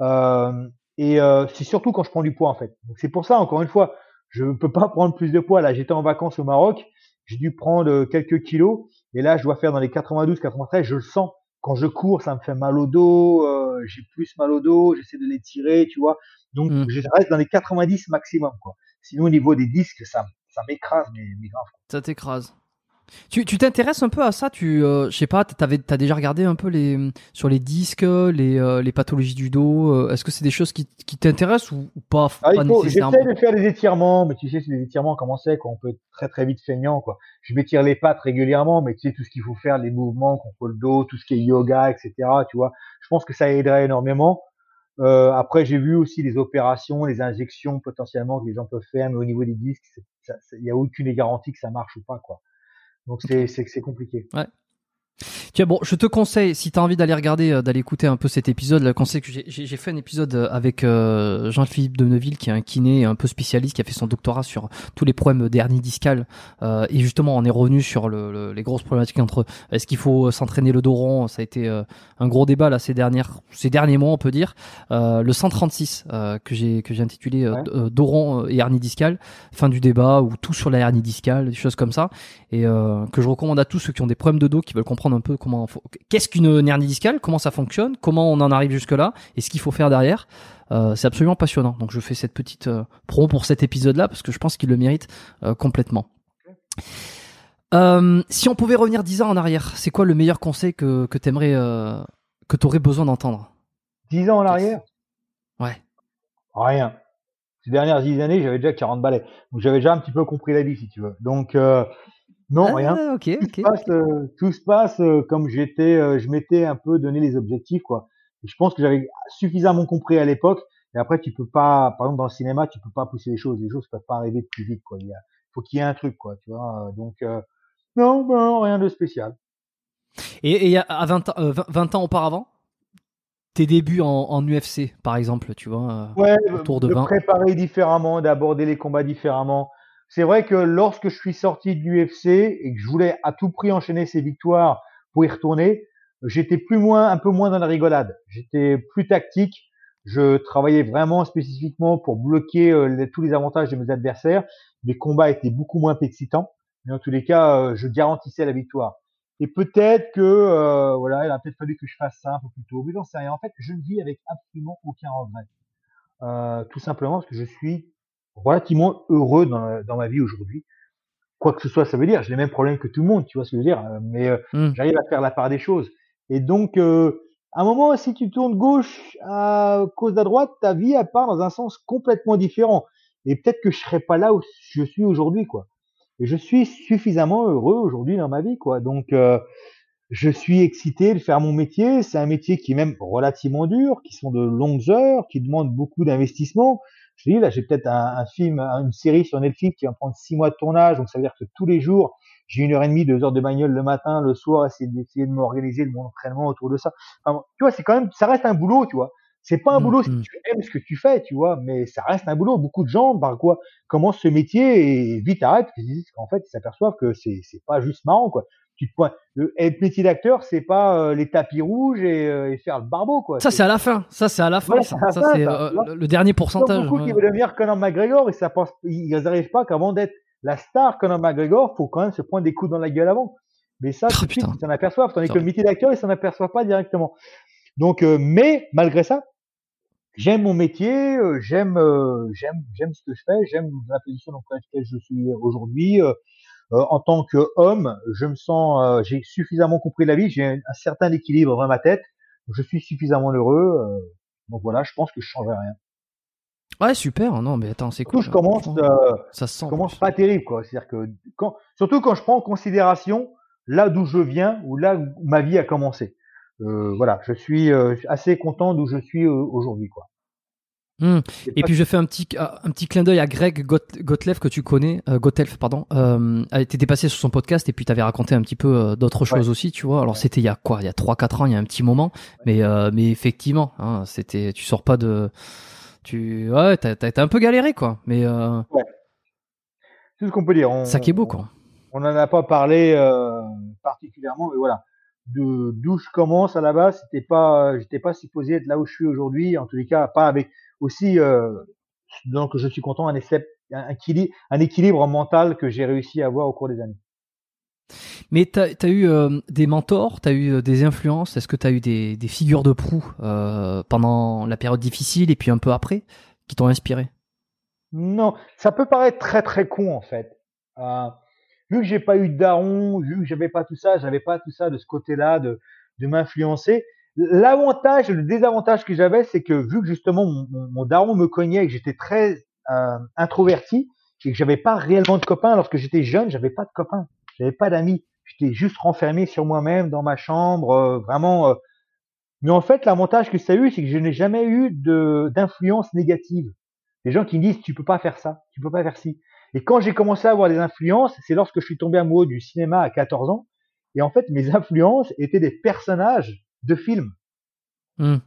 Euh, et euh, c'est surtout quand je prends du poids en fait. Donc c'est pour ça encore une fois, je ne peux pas prendre plus de poids. Là, j'étais en vacances au Maroc j'ai dû prendre euh, quelques kilos. Et là, je dois faire dans les 92, 93, je le sens. Quand je cours, ça me fait mal au dos, euh, j'ai plus mal au dos, j'essaie de les tirer, tu vois. Donc, mmh. je reste dans les 90 maximum, quoi. Sinon, au niveau des disques, ça, ça m'écrase, mais, mais grave. Ça t'écrase. Tu t'intéresses un peu à ça Tu, euh, je sais pas, t'avais, t'as déjà regardé un peu les sur les disques, les, euh, les pathologies du dos. Euh, est-ce que c'est des choses qui, qui t'intéressent ou, pas, ah, J'essaie de faire des étirements, mais tu sais, c'est des étirements comment c'est qu'on peut être très très vite feignant quoi. Je m'étire les pattes régulièrement, mais tu sais tout ce qu'il faut faire, les mouvements contre le dos, tout ce qui est yoga, etc. Tu vois, je pense que ça aiderait énormément. Euh, après, j'ai vu aussi les opérations, les injections potentiellement que les gens peuvent faire, mais au niveau des disques, il n'y a aucune garantie que ça marche ou pas quoi. Donc c'est compliqué. Ouais. Tiens, bon, je te conseille, si tu as envie d'aller regarder, euh, d'aller écouter un peu cet épisode, le conseil que j'ai fait un épisode euh, avec euh, Jean-Philippe de Neuville, qui est un kiné un peu spécialiste, qui a fait son doctorat sur tous les problèmes d'hernie discale. Euh, et justement, on est revenu sur le, les grosses problématiques entre est-ce qu'il faut s'entraîner le dos rond, ça a été un gros débat là ces dernières, ces derniers mois, on peut dire. le 136 que j'ai que j'ai intitulé ouais. dos rond et hernie discale, fin du débat ou tout sur la hernie discale, des choses comme ça, et que je recommande à tous ceux qui ont des problèmes de dos, qui veulent comprendre un peu comment qu'est-ce qu'une hernie discale, comment ça fonctionne, comment on en arrive jusque là et ce qu'il faut faire derrière. Euh, c'est absolument passionnant. Donc je fais cette petite euh, pro pour cet épisode-là parce que je pense qu'il le mérite euh, complètement. si on pouvait revenir 10 ans en arrière, c'est quoi le meilleur conseil que, que t'aimerais, que t'aurais besoin d'entendre? 10 ans en arrière? Ouais. Rien. Ces dernières 10 années, j'avais déjà 40 balais. Donc j'avais déjà un petit peu compris la vie, si tu veux. Donc non, ah, rien. tout, Se passe, euh, tout se passe euh, comme j'étais, euh, je m'étais un peu donné les objectifs, quoi. Et je pense que j'avais suffisamment compris à l'époque. Et après, tu peux pas, par exemple, dans le cinéma, tu peux pas pousser les choses. Les choses peuvent pas arriver plus vite, quoi. Il faut qu'il y ait un truc, quoi, tu vois. Donc, non, non, rien de spécial. Et, et à 20, 20 ans auparavant, tes débuts en, en, UFC, par exemple, tu vois, ouais, autour de, de préparer différemment, d'aborder les combats différemment c'est vrai que lorsque je suis sorti de l'UFC et que je voulais à tout prix enchaîner ces victoires pour y retourner, j'étais plus moins, un peu moins dans la rigolade. J'étais plus tactique. Je travaillais vraiment spécifiquement pour bloquer euh, tous les avantages de mes adversaires. Les combats étaient beaucoup moins excitants, mais en tous les cas, euh, je garantissais la victoire. Et peut-être que euh, voilà, il a peut-être fallu que je fasse ça un peu plus tôt, mais j'en sais rien. En fait, je ne vis avec absolument aucun regret, tout simplement parce que je suis relativement heureux dans, dans ma vie aujourd'hui. Quoi que ce soit, ça veut dire, j'ai les mêmes problèmes que tout le monde, tu vois ce que je veux dire, euh, mais euh, mmh. j'arrive à faire la part des choses. Et donc, euh, à un moment, si tu tournes gauche à cause de droite, ta vie elle part dans un sens complètement différent. Et peut-être que je serais pas là où je suis aujourd'hui, quoi. Et je suis suffisamment heureux aujourd'hui dans ma vie, quoi. Donc, je suis excité de faire mon métier. C'est un métier qui est même relativement dur, qui sont de longues heures, qui demande beaucoup d'investissement. Je dis, là, j'ai peut-être un, film, une série sur Netflix qui va prendre six mois de tournage, donc ça veut dire que tous les jours, j'ai une heure et demie, deux heures de bagnole le matin, le soir, essayer d'essayer de m'organiser de mon entraînement autour de ça. Enfin, tu vois, c'est quand même, ça reste un boulot, tu vois. C'est pas un mmh, boulot si mmh. tu aimes ce que tu fais, tu vois, mais ça reste un boulot. Beaucoup de gens, par quoi, commencent ce métier et vite arrêtent, parce qu'en fait, ils s'aperçoivent que c'est, c'est pas juste marrant, quoi tu te pointes. Le être métier d'acteur, c'est pas euh, les tapis rouges et, euh, et, faire le barbeau, quoi. Ça, c'est à la fin. Ça, c'est à la fin. ça, c'est euh, le, dernier pourcentage. Beaucoup qui veulent devenir Conor McGregor et ça pense, ils n'arrivent pas qu'avant d'être la star Conor McGregor, faut quand même se prendre des coups dans la gueule avant. Mais ça, oh, suite, ils s'en aperçoivent. Tandis que le métier d'acteur, ils s'en aperçoivent pas directement. Donc, mais malgré ça, j'aime mon métier, j'aime, j'aime, j'aime ce que je fais, j'aime la position dans laquelle je suis aujourd'hui. Euh, en tant qu'homme, je me sens, euh, j'ai suffisamment compris la vie, j'ai un, certain équilibre dans ma tête, je suis suffisamment heureux. Euh, donc voilà, je pense que je changerai rien. Ouais, super. Non, mais attends, c'est cool. je commence, ça se sent. commence pas terrible, quoi. C'est-à-dire que quand, surtout quand je prends en considération là d'où je viens ou là où ma vie a commencé. Euh, voilà, je suis assez content d'où je suis aujourd'hui, quoi. Hmm. Et puis je fais un petit un petit clin d'œil à Greg Gottlieb que tu connais, euh, pardon, euh, été passé sur son podcast et puis t'avais raconté un petit peu euh, d'autres choses aussi, tu vois. Alors c'était il y a quoi, il y a trois quatre ans, il y a un petit moment, mais euh, mais effectivement, hein, c'était, tu sors pas de, tu, ouais, t'as été un peu galéré quoi, mais euh, ouais. C'est ce qu'on peut dire. On, ça qui est beau quoi. On n'en a pas parlé particulièrement, mais voilà. De d'où je commence à la base, c'était pas, j'étais pas supposé être là où je suis aujourd'hui, en tous les cas pas avec aussi, euh, donc je suis content, un, un, un équilibre mental que j'ai réussi à avoir au cours des années. Mais tu as, eu euh, des mentors, tu as eu euh, des influences, est-ce que tu as eu des, des, figures de proue euh, pendant la période difficile et puis un peu après qui t'ont inspiré? Non, ça peut paraître très très con en fait. Euh, vu que j'ai pas eu de daron, vu que j'avais pas tout ça, j'avais pas tout ça de ce côté-là de, de m'influencer. L'avantage, le désavantage que j'avais, c'est que vu que justement mon, mon, daron me cognait et que j'étais très euh, introverti et que j'avais pas réellement de copains lorsque j'étais jeune, j'avais pas de copains, j'avais pas d'amis, j'étais juste renfermé sur moi-même dans ma chambre, euh, vraiment. Euh. Mais en fait, l'avantage que ça a eu, c'est que je n'ai jamais eu de d'influence négative. Les gens qui me disent tu peux pas faire ça, tu peux pas faire ci. Et quand j'ai commencé à avoir des influences, c'est lorsque je suis tombé amoureux du cinéma à 14 ans. Et en fait, mes influences étaient des personnages de films. Hmm.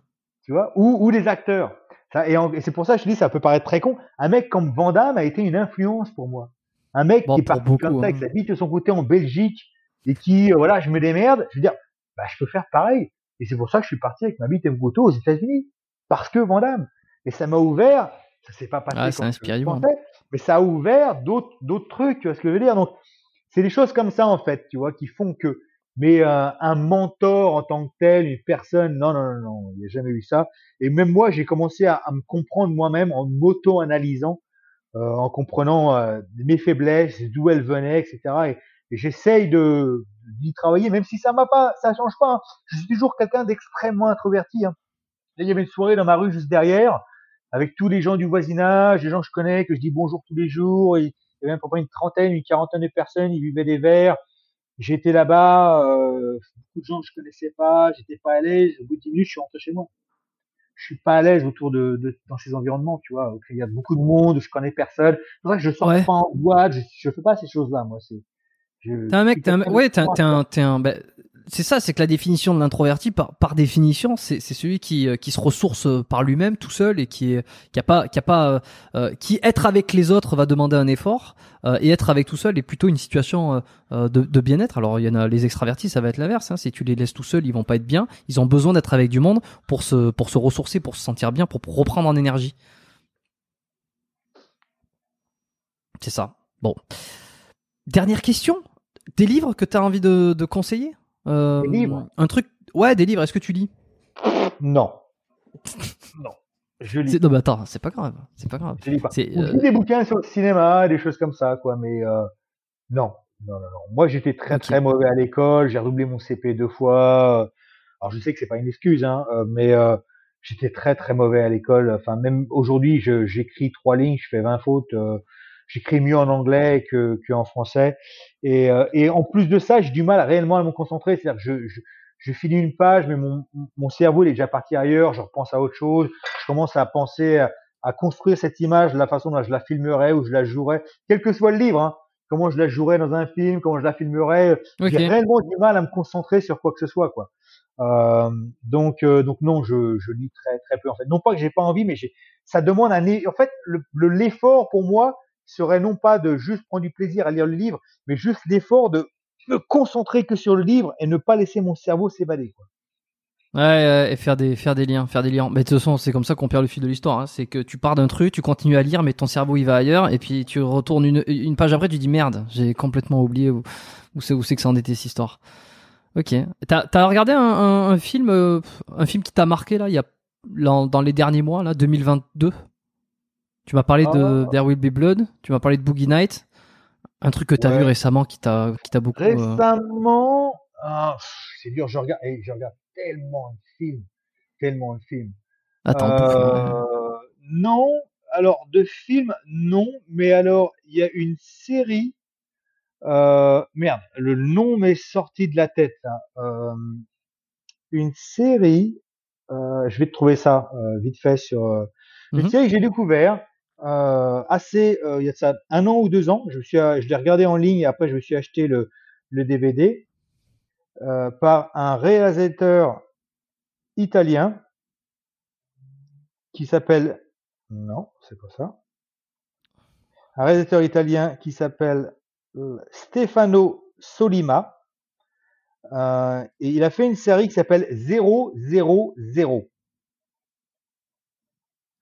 Tu vois, ou, ou des acteurs. Ça, et, c'est pour ça que je dis, ça peut paraître très con. Un mec comme Van Damme a été une influence pour moi. Un mec qui est parti beaucoup, comme ça, hein. sa vie de son côté en Belgique et qui, euh, voilà, je me démerde. Je veux dire, bah, je peux faire pareil. Et c'est pour ça que je suis parti avec ma bite Mgoto aux États-Unis. Parce que Van Damme. Et ça m'a ouvert, ça s'est pas passé ah, comme je pensais, mais ça a ouvert d'autres, d'autres trucs, tu vois ce que je veux dire. Donc, c'est des choses comme ça, en fait, tu vois, qui font que mais euh, un mentor en tant que tel, une personne, non, non, non, non, il n'y a jamais eu ça. Et même moi, j'ai commencé à, me comprendre moi-même en m'auto-analysant, euh, en comprenant euh, mes faiblesses, d'où elles venaient, etc. Et, j'essaye de d'y travailler, même si ça m'a pas, ça change pas. Hein. Je suis toujours quelqu'un d'extrêmement introverti. Hein. il y avait une soirée dans ma rue juste derrière, avec tous les gens du voisinage, les gens que je connais, que je dis bonjour tous les jours. Et, il y avait à peu une trentaine, une quarantaine de personnes, ils buvaient des verres. J'étais là-bas, euh, beaucoup de gens que je connaissais pas, j'étais pas à l'aise. Au bout de 10 minutes, je suis rentré chez moi. Je suis pas à l'aise autour de, de, dans ces environnements, tu vois. Il y a beaucoup de monde, je connais personne. C'est vrai que je sors pas en boîte, je, je fais pas ces choses-là, moi. C'est. T'es un mec, t'es un, ouais, t'es un, t'es un, ben, c'est ça, c'est que la définition de l'introverti, par, par définition, c'est celui qui, euh, qui se ressource euh, par lui-même tout seul et qui, est, qui a pas, qui a pas, euh, qui être avec les autres va demander un effort et être avec tout seul est plutôt une situation de, de bien-être. Alors il y en a les extravertis, ça va être l'inverse. Hein, si tu les laisses tout seuls, ils vont pas être bien. Ils ont besoin d'être avec du monde pour se, pour se ressourcer, pour se sentir bien, pour, reprendre en énergie. C'est ça. Bon. Dernière question. Des livres que tu as envie de, de conseiller? euh, des livres Un truc. Ouais, des livres. Est-ce que tu lis? Non. non. Je lis. Non, mais attends, c'est pas grave. C'est pas grave. Je lis pas. Euh, des bouquins sur le cinéma, des choses comme ça, quoi. Mais euh, non. Non, non, non. Moi, j'étais très, très mauvais à l'école. J'ai redoublé mon CP deux fois. Alors, je sais que c'est pas une excuse, hein, mais j'étais très, très mauvais à l'école. Enfin, même aujourd'hui, j'écris trois lignes, je fais 20 fautes j'écris mieux en anglais que qu'en français. Et, euh, et en plus de ça, j'ai du mal réellement à me concentrer. C'est-à-dire que je, je, je, finis une page, mais mon, mon cerveau il est déjà parti ailleurs. Je repense à autre chose. Je commence à penser à, à construire cette image de la façon dont je la filmerais ou je la jouerais, quel que soit le livre. Hein, comment je la jouerais dans un film, comment je la filmerais. J'ai réellement du mal à me concentrer sur quoi que ce soit, quoi. Euh, donc, euh, donc non, je, je lis très très peu en fait. Non pas que j'ai pas envie, mais ça demande un. En fait, le l'effort pour moi, serait non pas de juste prendre du plaisir à lire le livre, mais juste l'effort de me concentrer que sur le livre et ne pas laisser mon cerveau s'évader. Ouais, et faire des, faire des liens, faire des liens. Mais de toute façon, c'est comme ça qu'on perd le fil de l'histoire. Hein. C'est que tu pars d'un truc, tu continues à lire, mais ton cerveau il va ailleurs, et puis tu retournes une, page après, tu dis merde, j'ai complètement oublié où, c'est où c'est que ça en était cette histoire. Ok. T'as as regardé un, un, film, euh, un film qui t'a marqué là, il y a dans les derniers mois là, 2022 tu m'as parlé de ah. There Will Be Blood, tu m'as parlé de Boogie Night, un truc que tu as vu récemment qui t'a beaucoup. Euh, récemment, ah, c'est dur, je regarde, je regarde tellement de films, tellement de films. Attends. Euh, non, alors de films, non, mais alors il y a une série. Euh, merde, le nom m'est sorti de la tête. Euh, une série, je vais te trouver ça vite fait sur. Une mhm. série que j'ai découvert assez, euh, il y a un an ou deux ans. Je, suis, je l'ai regardé en ligne et après je me suis acheté le, DVD euh, par un réalisateur italien qui s'appelle non, c'est pas ça. Un réalisateur italien qui s'appelle euh, Stefano Solima. Euh, et il a fait une série qui s'appelle 000.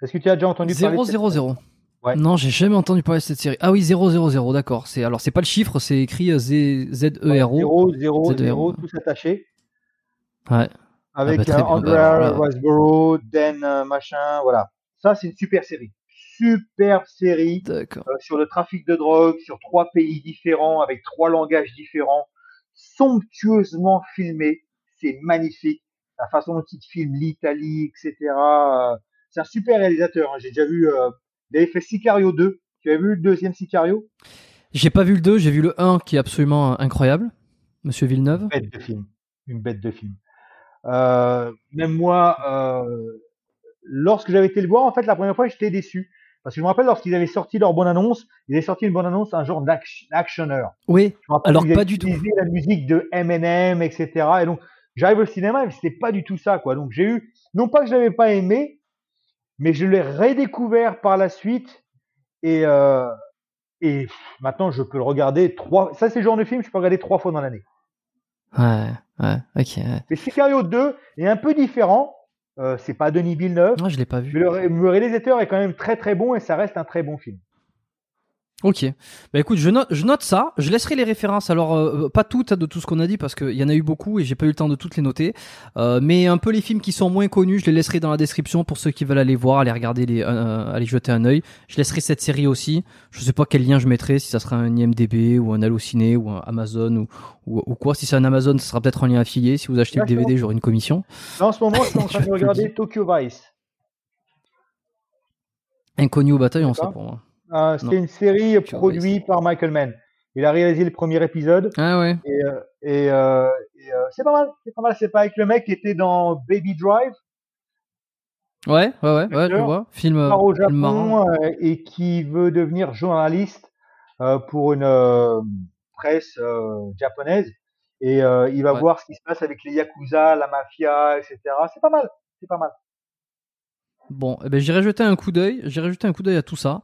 Est-ce que tu as déjà entendu parler de 000 Ouais. Non, j'ai jamais entendu parler de cette série. Ah oui, 000, d'accord. C'est alors c'est pas le chiffre, c'est écrit Z Z E R O. 0 0 0 tout attaché. Ouais. Avec ah bah, euh, Andrea bah, Dan euh, machin, voilà. Ça c'est une super série. superbe série euh, sur le trafic de drogue, sur trois pays différents, avec trois langages différents, somptueusement filmé. C'est magnifique. La façon dont il filme l'Italie, etc. Euh, c'est un super réalisateur. Hein. J'ai déjà vu, euh, il avait fait Sicario 2. Tu as vu le deuxième Sicario? J'ai pas vu le 2, j'ai vu le 1 qui est absolument incroyable. Monsieur Villeneuve. Une bête de film. Une bête de film. Euh, même moi, euh, lorsque j'avais été le voir, en fait, la première fois, j'étais déçu. Parce que je me rappelle, lorsqu'ils avaient sorti leur bonne annonce, ils avaient sorti une bonne annonce, un genre d'actionneur. Oui, alors pas du tout. Ils la musique de Eminem, etc. Et donc, j'arrive au cinéma, mais c'était pas du tout ça, quoi. Donc, j'ai eu, non pas que je l'avais pas aimé, mais je l'ai redécouvert par la suite. Et, euh, et maintenant, je peux le regarder trois. Ça, c'est le genre de film, je peux regarder trois fois dans l'année. Ouais, ouais, ok. Mais Sicario 2 est un peu différent. Euh, c'est pas Denis Villeneuve. Non, je l'ai pas vu. Mais le, réalisateur est quand même très très bon et ça reste un très bon film. Ok. Bah écoute, je note, je note ça. Je laisserai les références. Alors euh, pas toutes hein, de tout ce qu'on a dit parce qu'il y en a eu beaucoup et j'ai pas eu le temps de toutes les noter. Euh, mais un peu les films qui sont moins connus, je les laisserai dans la description pour ceux qui veulent aller voir, aller regarder, les, euh, aller jeter un œil. Je laisserai cette série aussi. Je sais pas quel lien je mettrai, si ça sera un IMDb ou un Allociné ou un Amazon ou, ou, quoi. Si c'est un Amazon, ce sera peut-être un lien affilié. Si vous achetez le DVD, j'aurai une commission. en ce moment, je suis en train de regarder Tokyo Vice. Inconnu au bataillon, ça pour moi. Euh, c'est une série produite par Michael Mann. Il a réalisé le premier épisode. Ah ouais. Et, euh, et, euh, et euh, c'est pas mal. C'est pas mal. C'est pas avec le mec qui était dans Baby Drive. Ouais, ouais, ouais, ouais, je vois. Film, au Japon et qui veut devenir journaliste pour une presse japonaise. Et il va voir ce qui se passe avec les yakuza, la mafia, etc. C'est pas mal. C'est pas mal. Bon, eh ben, j'irai jeter un coup d'œil. J'irai jeter un coup d'œil à tout ça.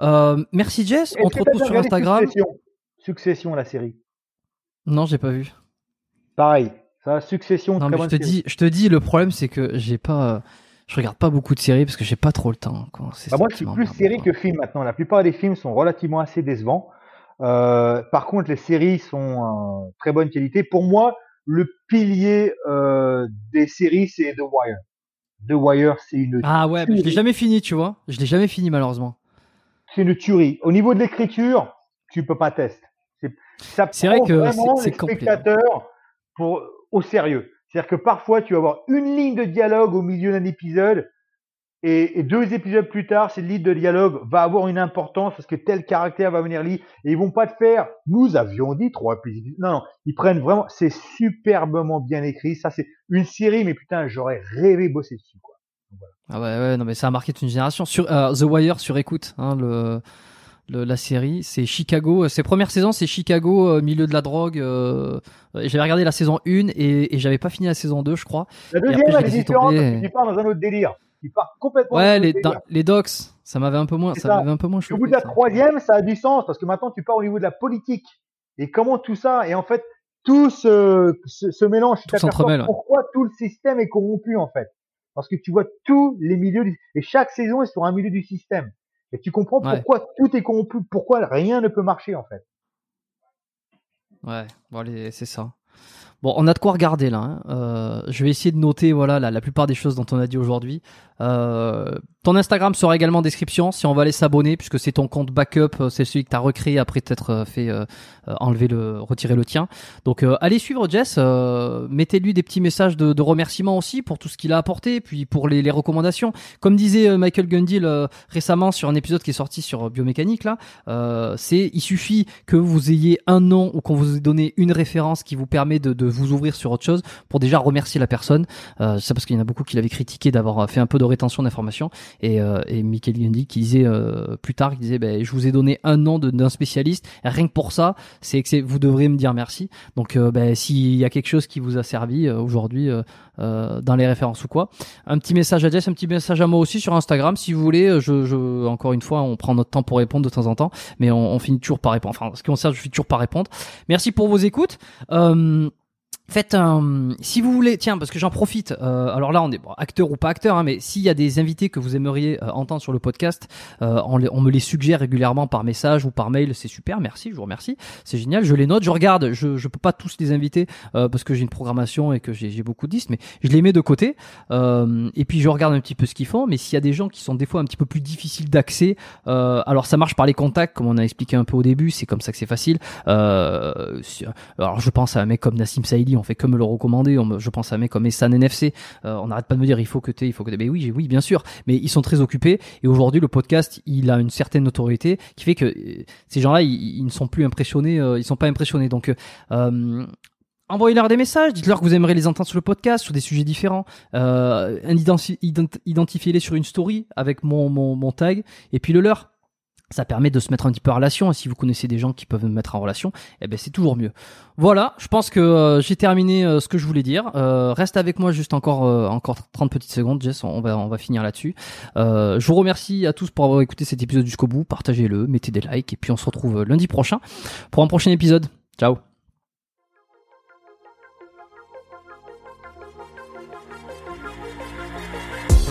Euh, merci Jess. On te retrouve sur Instagram. Succession, la série. Non, j'ai pas vu. Pareil. Ça, Succession. Non, mais je te dis, je te dis, le problème c'est que j'ai pas, je regarde pas beaucoup de séries parce que j'ai pas trop le temps. Quoi. Bah moi, je suis plus série que film maintenant. La plupart des films sont relativement assez décevants. Euh, par contre, les séries sont en très bonne qualité. Pour moi, le pilier euh, des séries, c'est The Wire. The Wire, c'est une. Ah ouais, je l'ai jamais fini, tu vois. Je l'ai jamais fini malheureusement. C'est une tuerie. Au niveau de l'écriture, tu peux pas tester. C'est vrai que vraiment les spectateurs pour au sérieux. C'est-à-dire que parfois, tu vas avoir une ligne de dialogue au milieu d'un épisode et, deux épisodes plus tard, cette ligne de dialogue va avoir une importance parce que tel caractère va venir lire et ils vont pas te faire. Nous avions dit trois épisodes. Non, non, ils prennent vraiment. C'est superbement bien écrit. Ça, c'est une série, mais putain, j'aurais rêvé bosser dessus, quoi. Ah ouais, ouais, non, mais ça a marqué toute une génération. Sur euh, The Wire, sur écoute, hein, le, la série, c'est Chicago. Ses premières saisons, c'est Chicago, euh, milieu de la drogue. Euh, j'avais regardé la saison 1 et, et j'avais pas fini la saison 2, je crois. La deuxième, elle est différente. Tu pars dans un autre délire il part complètement. Ouais, les, les docs, ça m'avait un peu moins, ça, m'avait un peu moins Au bout de la troisième, ça a du sens parce que maintenant tu pars au niveau de la politique et comment tout ça et en fait tout se, se, mélange. Tout s'entremêle. Pourquoi tout le système est corrompu en fait Parce que tu vois tous les milieux et chaque saison est sur un milieu du système et tu comprends pourquoi tout est corrompu, pourquoi rien ne peut marcher en fait. Ouais, bon, c'est ça. Bon, on a de quoi regarder là. Hein. Euh, je vais essayer de noter voilà la, la, plupart des choses dont on a dit aujourd'hui. Euh, ton Instagram sera également en description si on va aller s'abonner puisque c'est ton compte backup, euh, c'est celui que tu as recréé après t'être euh, fait euh, enlever le retirer le tien. Donc allez suivre Jess, mettez-lui des petits messages de, de remerciement aussi pour tout ce qu'il a apporté puis pour les, les, recommandations. Comme disait Michael Gundil récemment sur un épisode qui est sorti sur biomécanique là, c'est il suffit que vous ayez un nom ou qu'on vous ait donné une référence qui vous permet de, de vous ouvrir sur autre chose pour déjà remercier la personne. c'est parce qu'il y en a beaucoup qui l'avaient critiqué d'avoir fait un peu de rétention d'informations et, euh, et Michael Gundy qui disait euh, plus tard, il disait, ben, je vous ai donné un nom d'un spécialiste, rien que pour ça, c'est que vous devrez me dire merci. Donc, euh, ben, s'il y a quelque chose qui vous a servi euh, aujourd'hui dans les références ou quoi, un petit message à Jess, un petit message à moi aussi sur Instagram, si vous voulez. Je, je encore une fois, on prend notre temps pour répondre de temps en temps, mais on, on finit toujours par répondre. Enfin, ce qui concerne, je finis toujours par répondre. Merci pour vos écoutes. Euh, Faites un. Si vous voulez, tiens, parce que j'en profite. Euh, alors là, on est bon, acteur ou pas acteur, hein, mais s'il y a des invités que vous aimeriez euh, entendre sur le podcast, euh, on, on, me les suggère régulièrement par message ou par mail. C'est super, merci, je vous remercie. C'est génial. Je les note, je regarde. Je je peux pas tous les inviter euh, parce que j'ai une programmation et que j'ai beaucoup de disques, mais je les mets de côté. Euh, et puis je regarde un petit peu ce qu'ils font. Mais s'il y a des gens qui sont des fois un petit peu plus difficiles d'accès, alors ça marche par les contacts, comme on a expliqué un peu au début. C'est comme ça que c'est facile. alors je pense à un mec comme Nassim Saïdi on fait que me le recommander. je pense à mec comme Essan NFC. Euh, on n'arrête pas de me dire il faut que tu, il faut que Mais oui, oui, bien sûr. Mais ils sont très occupés. Et aujourd'hui, le podcast, il a une certaine notoriété qui fait que euh, ces gens-là, ils, ne sont plus impressionnés. Euh, ils sont pas impressionnés. Donc Envoyez-leur des messages, dites-leur que vous aimeriez les entendre sur le podcast, sur des sujets différents. Identifiez-les sur une story avec mon tag, et puis le leur ça permet de se mettre un petit peu en relation. Et si vous connaissez des gens qui peuvent me mettre en relation, eh ben c'est toujours mieux. Voilà, je pense que euh, j'ai terminé euh, ce que je voulais dire. Euh, reste avec moi juste encore encore 30 petites secondes, Jess. On va on va finir là-dessus. je vous remercie à tous pour avoir écouté cet épisode jusqu'au bout. Partagez-le, mettez des likes et puis on se retrouve lundi prochain pour un prochain épisode. Ciao.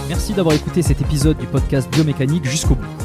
Merci d'avoir écouté cet épisode du podcast Biomécanique jusqu'au bout